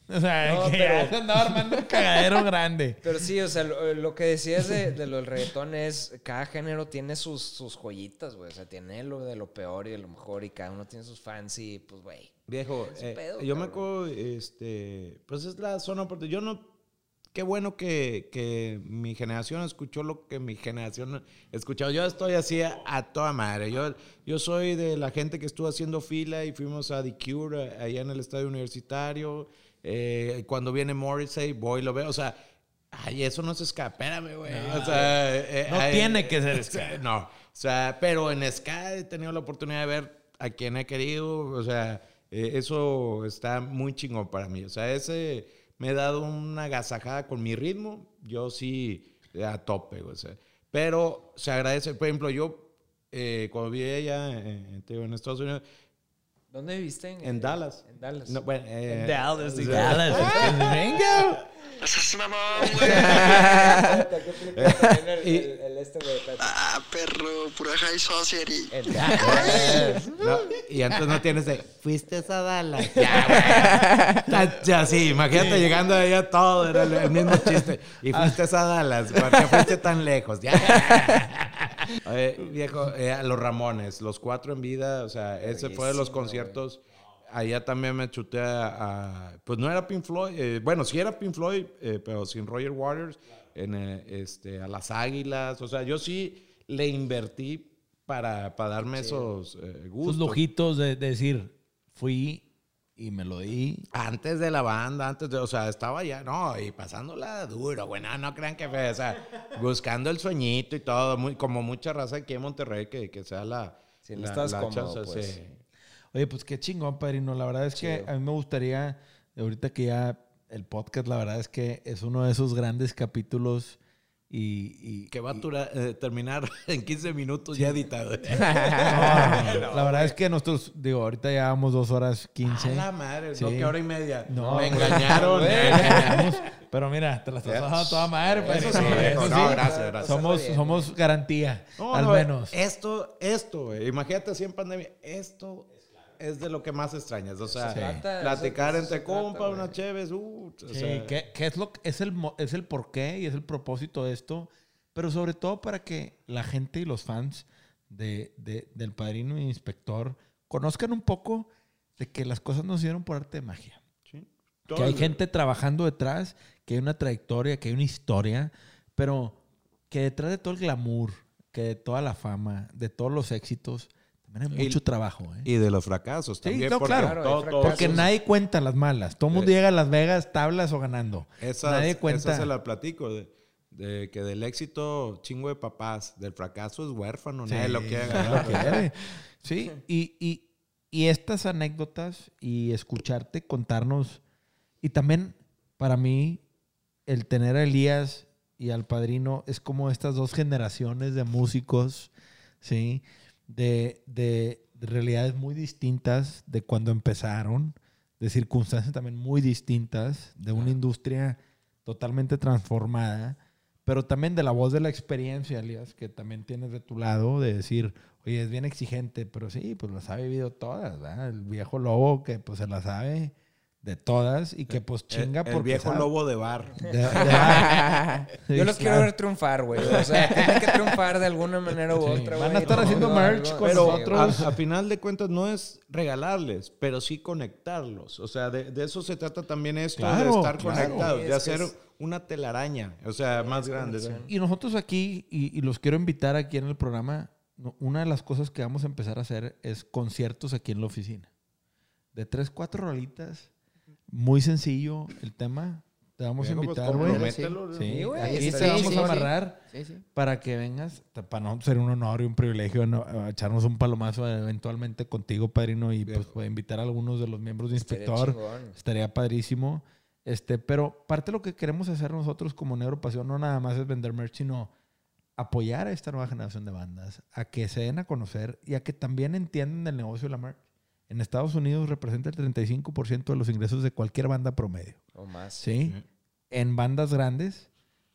O sea, No, que pero- ya se andaba armando un cagadero grande. Pero sí, o sea, lo, lo que decías de, de lo del reggaetón es, cada género tiene sus, sus joyitas, güey. O sea, tiene lo de lo peor y de lo mejor y cada uno tiene sus fans y pues, güey. Viejo, Es eh, pedo, yo me cabrón. acuerdo, este, pues es la zona, porque yo no, qué bueno que, que mi generación escuchó lo que mi generación escuchó. Yo estoy así a, a toda madre. Yo, yo soy de la gente que estuvo haciendo fila y fuimos a The Cure eh, allá en el estadio universitario. Eh, cuando viene Morrissey, voy y lo veo. O sea, ay, eso no se ska. Espérame, güey. o sea, eh, No ay, tiene que ser ska. No. O sea, pero en ska he tenido la oportunidad de ver a quien he querido. O sea, eh, eso está muy chingón para mí. O sea, ese me ha dado una agasajada con mi ritmo. Yo sí, eh, a tope, o sea. Pero se agradece. Por ejemplo, yo eh, cuando vi allá eh, en Estados Unidos, ¿Dónde viviste? En, en Dallas. En Dallas. No, bueno, eh, En Dallas, digo. Dallas, venga. No seas mamón, güey. Espérate, ¿qué película también el, Y- el- el este, güey? Ah, perro, pura high society. No, y antes no tienes de, fuiste a Dallas. Ya, güey. Ya, sí, imagínate llegando allá todo, era el, el mismo chiste. Y fuiste a Dallas, ¿por qué fuiste tan lejos? Ya. Oye, viejo, eh, los Ramones, los cuatro en vida, o sea, ese fue de los conciertos. Allá también me chuté a, a- pues no era Pink Floyd, eh, bueno, sí era Pink Floyd, eh, pero sin Roger Waters, en, eh, este, a las Águilas, o sea, yo sí le invertí para, para darme esos eh, gustos. Sus lujitos de, de decir, fui y me lo di. Antes de la banda, antes de, o sea, estaba ya, no, y pasándola duro, güey, no, no crean que fue, o sea, buscando el sueñito y todo, muy, como mucha raza aquí en Monterrey que, que sea la... Sí, no la- estabas la cómodo, chance, pues. sí. Oye, pues qué chingón, padrino. La verdad es que Chido. a mí me gustaría, ahorita que ya el podcast, la verdad es que es uno de esos grandes capítulos y... y- Que va a tura- eh, terminar en 15 minutos ya editado. No, no, la verdad es que nosotros, digo, ahorita ya vamos dos horas quince. A la madre, Sí. no, que hora y media. No, me engañaron. Pero mira, te la estás pasando a toda madre, Eso sí, Eso no, sí. gracias, gracias. Somos, somos garantía, No, al no, menos. Esto, esto, güey, imagínate así en pandemia, esto es de lo que más extrañas. O sea, se trata, platicar eso- eso entre compas, unas chéves, uh, o Sí, sea, que, que es, lo, es, el, es el porqué y es el propósito de esto, pero sobre todo para que la gente y los fans de, de- del padrino e inspector conozcan un poco de que las cosas no se dieron por arte de magia. sí. Que hay gente trabajando detrás, que hay una trayectoria, que hay una historia, pero que detrás de todo el glamour, que de toda la fama, de todos los éxitos, también hay Y- mucho trabajo. ¿eh? Y de los fracasos Sí, también. no, porque claro. Todo- Porque nadie cuenta las malas. Todo el mundo llega a Las Vegas, tablas o ganando. Esas, nadie cuenta. esa se la platico. De, de que del éxito, chingo de papás. Del fracaso es huérfano. Nadie lo quiere ganar. lo quiere. Sí, y, y- y estas anécdotas y escucharte contarnos, y también para mí el tener a Elías y al padrino es como estas dos generaciones de músicos, ¿sí? De, de- de realidades muy distintas de cuando empezaron, de circunstancias también muy distintas, de una industria totalmente transformada, pero también de la voz de la experiencia, Elías, que también tienes de tu lado, de decir, oye, es bien exigente, pero sí, pues las ha vivido todas, ¿verdad? El viejo lobo que pues se las sabe de todas y que pues chinga El, el porque viejo sabe. lobo de bar. De- de- ah, Yo los quiero ver triunfar, güey. O sea, tienen que triunfar de alguna manera u Sí. otra, Van a estar haciendo merch con Pero nosotros. a, a final de cuentas no es regalarles, pero sí conectarlos. O sea, de, de eso se trata también esto, Claro, de estar claro. conectados, de hacer es- una telaraña, o sea, más grande. Y nosotros aquí, y, y los quiero invitar aquí en el programa, una de las cosas que vamos a empezar a hacer es conciertos aquí en la oficina. De tres, cuatro rolitas. Muy sencillo el tema. Te vamos a pues, invitar, güey. compromételo, Sí, Sí, güey, aquí te vamos chido, a sí. amarrar Sí, sí. para que vengas. Para nosotros ser un honor y un privilegio ¿no? a echarnos un palomazo eventualmente contigo, padrino, y pues, invitar a algunos de los miembros de Inspector. Estaría padrísimo. Este, pero parte de lo que queremos hacer nosotros como Negro Pasión no nada más es vender merch, sino apoyar a esta nueva generación de bandas, a que se den a conocer y a que también entiendan el negocio de la merch. En Estados Unidos representa el 35% de los ingresos de cualquier banda promedio. O más. ¿sí? En bandas grandes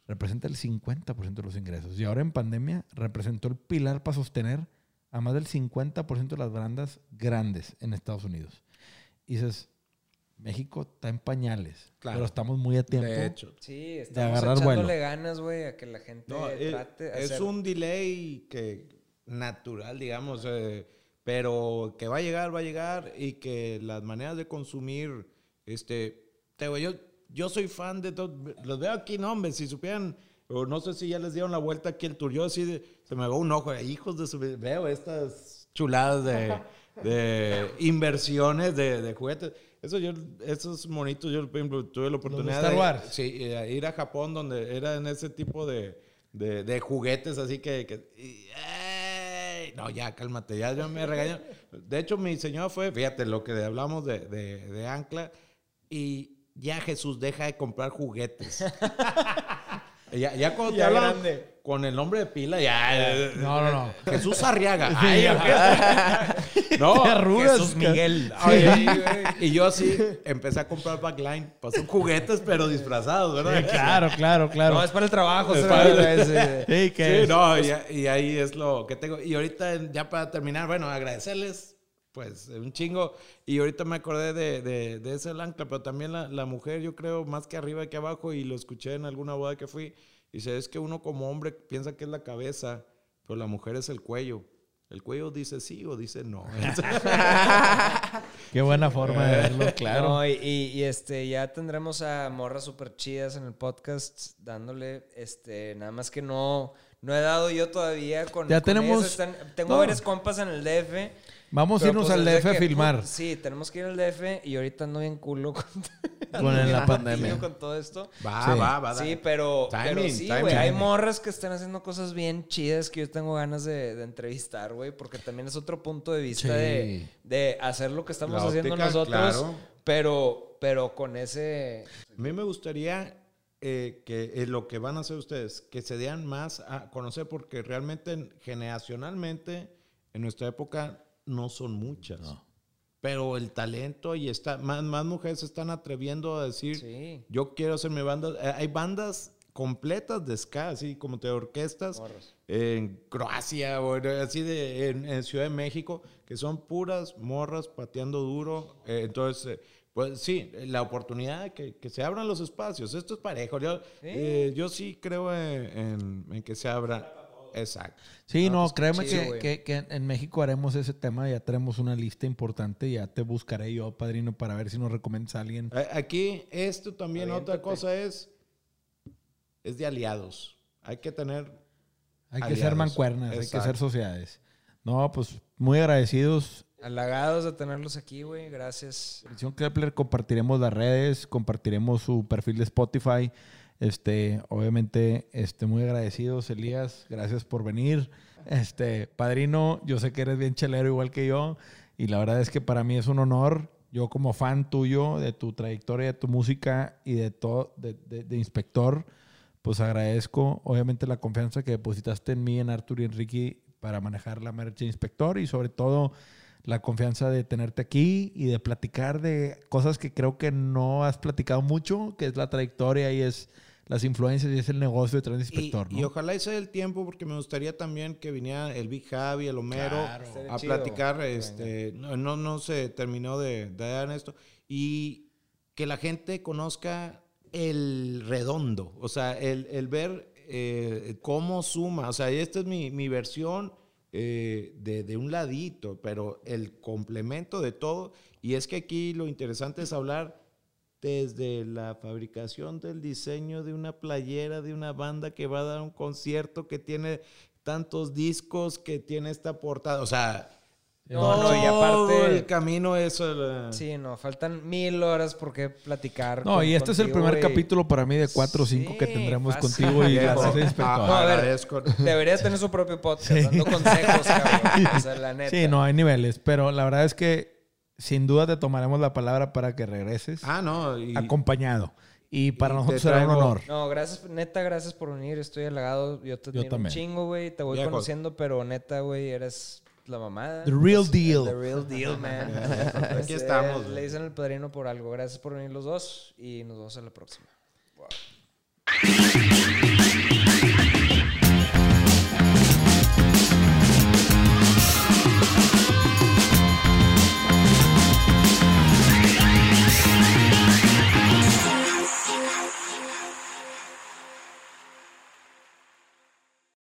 representa el 50% de los ingresos. Y ahora en pandemia representó el pilar para sostener a más del 50% de las bandas grandes en Estados Unidos. Y dices, México está en pañales. Claro. Pero estamos muy a tiempo. De hecho. Sí, estamos agarrar echándole vuelo. ganas, güey, a que la gente No, es, trate de es hacer- un delay que natural, digamos, eh, pero que va a llegar, va a llegar y que las maneras de consumir, este, te digo, yo, yo soy fan de todo, los veo aquí, no, hombre, si supieran, o no sé si ya les dieron la vuelta aquí el tour, yo así se me va un ojo, hijos de su, veo estas chuladas de, de inversiones de, de juguetes. Eso yo, esos monitos, yo por ejemplo, tuve la oportunidad de Wars. sí, eh, ir a Japón donde eran ese tipo de, de, de juguetes así que... que- y- no, ya, cálmate, ya, ya me regañó. De hecho, mi señora fue, fíjate, lo que hablamos de, de, de Ancla, y ya Jesús deja de comprar juguetes. ya, ya cuando te hablan grande. con el nombre de pila, ya... No, no, no. Jesús Arriaga. Ay. no, arrugas, Jesús Miguel. Ay, y yo así empecé a comprar backline. Pues son juguetes, pero disfrazados, ¿verdad? Sí, claro, claro, claro. No, es para el trabajo. Es para el- sí. Sí, que Sí, no, y, y ahí es lo que tengo. Y ahorita, ya para terminar, bueno, agradecerles, pues, un chingo. Y ahorita me acordé de, de, de ese ancla, pero también la, la mujer, yo creo, más que arriba que abajo, y lo escuché en alguna boda que fui, dice, es que uno como hombre piensa que es la cabeza, pero la mujer es el cuello. El cuello dice sí o dice no. Qué buena forma de verlo, claro. No, y, este, ya tendremos a morras super chidas en el podcast dándole, este, nada más que no, no he dado yo todavía con. Ya con tenemos- ellas, están- tengo no. varios compas en el DF. Vamos a irnos pues, al DF a filmar Sí, tenemos que ir al DF y ahorita ando bien culo con, con la pandemia. con todo esto. Va, Sí. va, va. Sí, pero, Timing, pero sí, güey. Hay morras que están haciendo cosas bien chidas que yo tengo ganas de, de entrevistar, güey. Porque también es otro punto de vista Sí. de, de hacer lo que estamos haciendo nosotros. claro. Pero, pero con ese. A mí me gustaría eh, que eh, lo que van a hacer ustedes, que se den más a conocer, porque realmente generacionalmente en nuestra época no son muchas. Pero el talento y está, más, más mujeres se están atreviendo a decir, Sí. yo quiero hacer mi banda. Eh, hay bandas completas de ska, así como de orquestas en Croacia o así de en, en Ciudad de México, que son puras morras pateando duro. Eh, entonces, eh, pues sí, la oportunidad de que, que se abran los espacios. Esto es parejo. Yo, eh, yo sí creo en, en- en que se abra. Exacto. Sí, No, no, pues, créeme chido, que, que- que en México haremos ese tema. Ya tenemos una lista importante. Ya te buscaré yo, padrino, para ver si nos recomiendas a alguien. Aquí, esto también, otra Aviéntate. cosa es, es de aliados. Hay que tener Hay que ser aliados. mancuernas, hay que Exacto. ser sociedades. No, pues muy agradecidos. Halagados de tenerlos aquí, güey. Gracias. Edición Kepler, compartiremos las redes, compartiremos su perfil de Spotify. Este, obviamente, este, muy agradecidos, Elías. Gracias por venir. Este, padrino, yo sé que eres bien chelero igual que yo. Y la verdad es que para mí es un honor. Yo como fan tuyo, de tu trayectoria, de tu música y de todo, de, de- inspector, pues agradezco obviamente la confianza que depositaste en mí, en Arthur y Enrique para manejar la marcha de inspector y sobre todo la confianza de tenerte aquí y de platicar de cosas que creo que no has platicado mucho, que es la trayectoria y es las influencias y es el negocio detrás de Y, inspector, y ¿no? ojalá ese el tiempo, porque me gustaría también que viniera el Big Javi, el Homero, Estaría a platicar. Este, no, no, no se terminó de, de dar esto. Y que la gente conozca el redondo, o sea, el, el ver eh, cómo suma. O sea, esta es mi, mi versión eh, de, de un ladito, pero el complemento de todo. Y es que aquí lo interesante es hablar desde la fabricación del diseño de una playera de una banda que va a dar un concierto que tiene tantos discos, que tiene esta portada, o sea, No, todo no, y aparte- el camino eso. la- Sí, no, faltan mil horas por qué platicar. No, con- y este es el primer capítulo para mí de cuatro o cinco que tendremos fácil. contigo y gracias a inspector. a- No, a ver. agradezco. Debería tener su propio podcast, dando consejos, cabrón. O sea, la neta. Sí, no, hay niveles, pero la verdad es que sin duda te tomaremos la palabra para que regreses Ah, no. y- acompañado. Y para y nosotros será un honor. No, gracias, neta, gracias por venir. Estoy halagado. Yo te admiro un también. chingo, güey. Te voy conociendo, pero neta, güey, eres la mamada. The real Pues, deal. The real deal, man. Aquí estamos, Le dicen el padrino por algo. Gracias por venir los dos y nos vemos en la próxima. Thank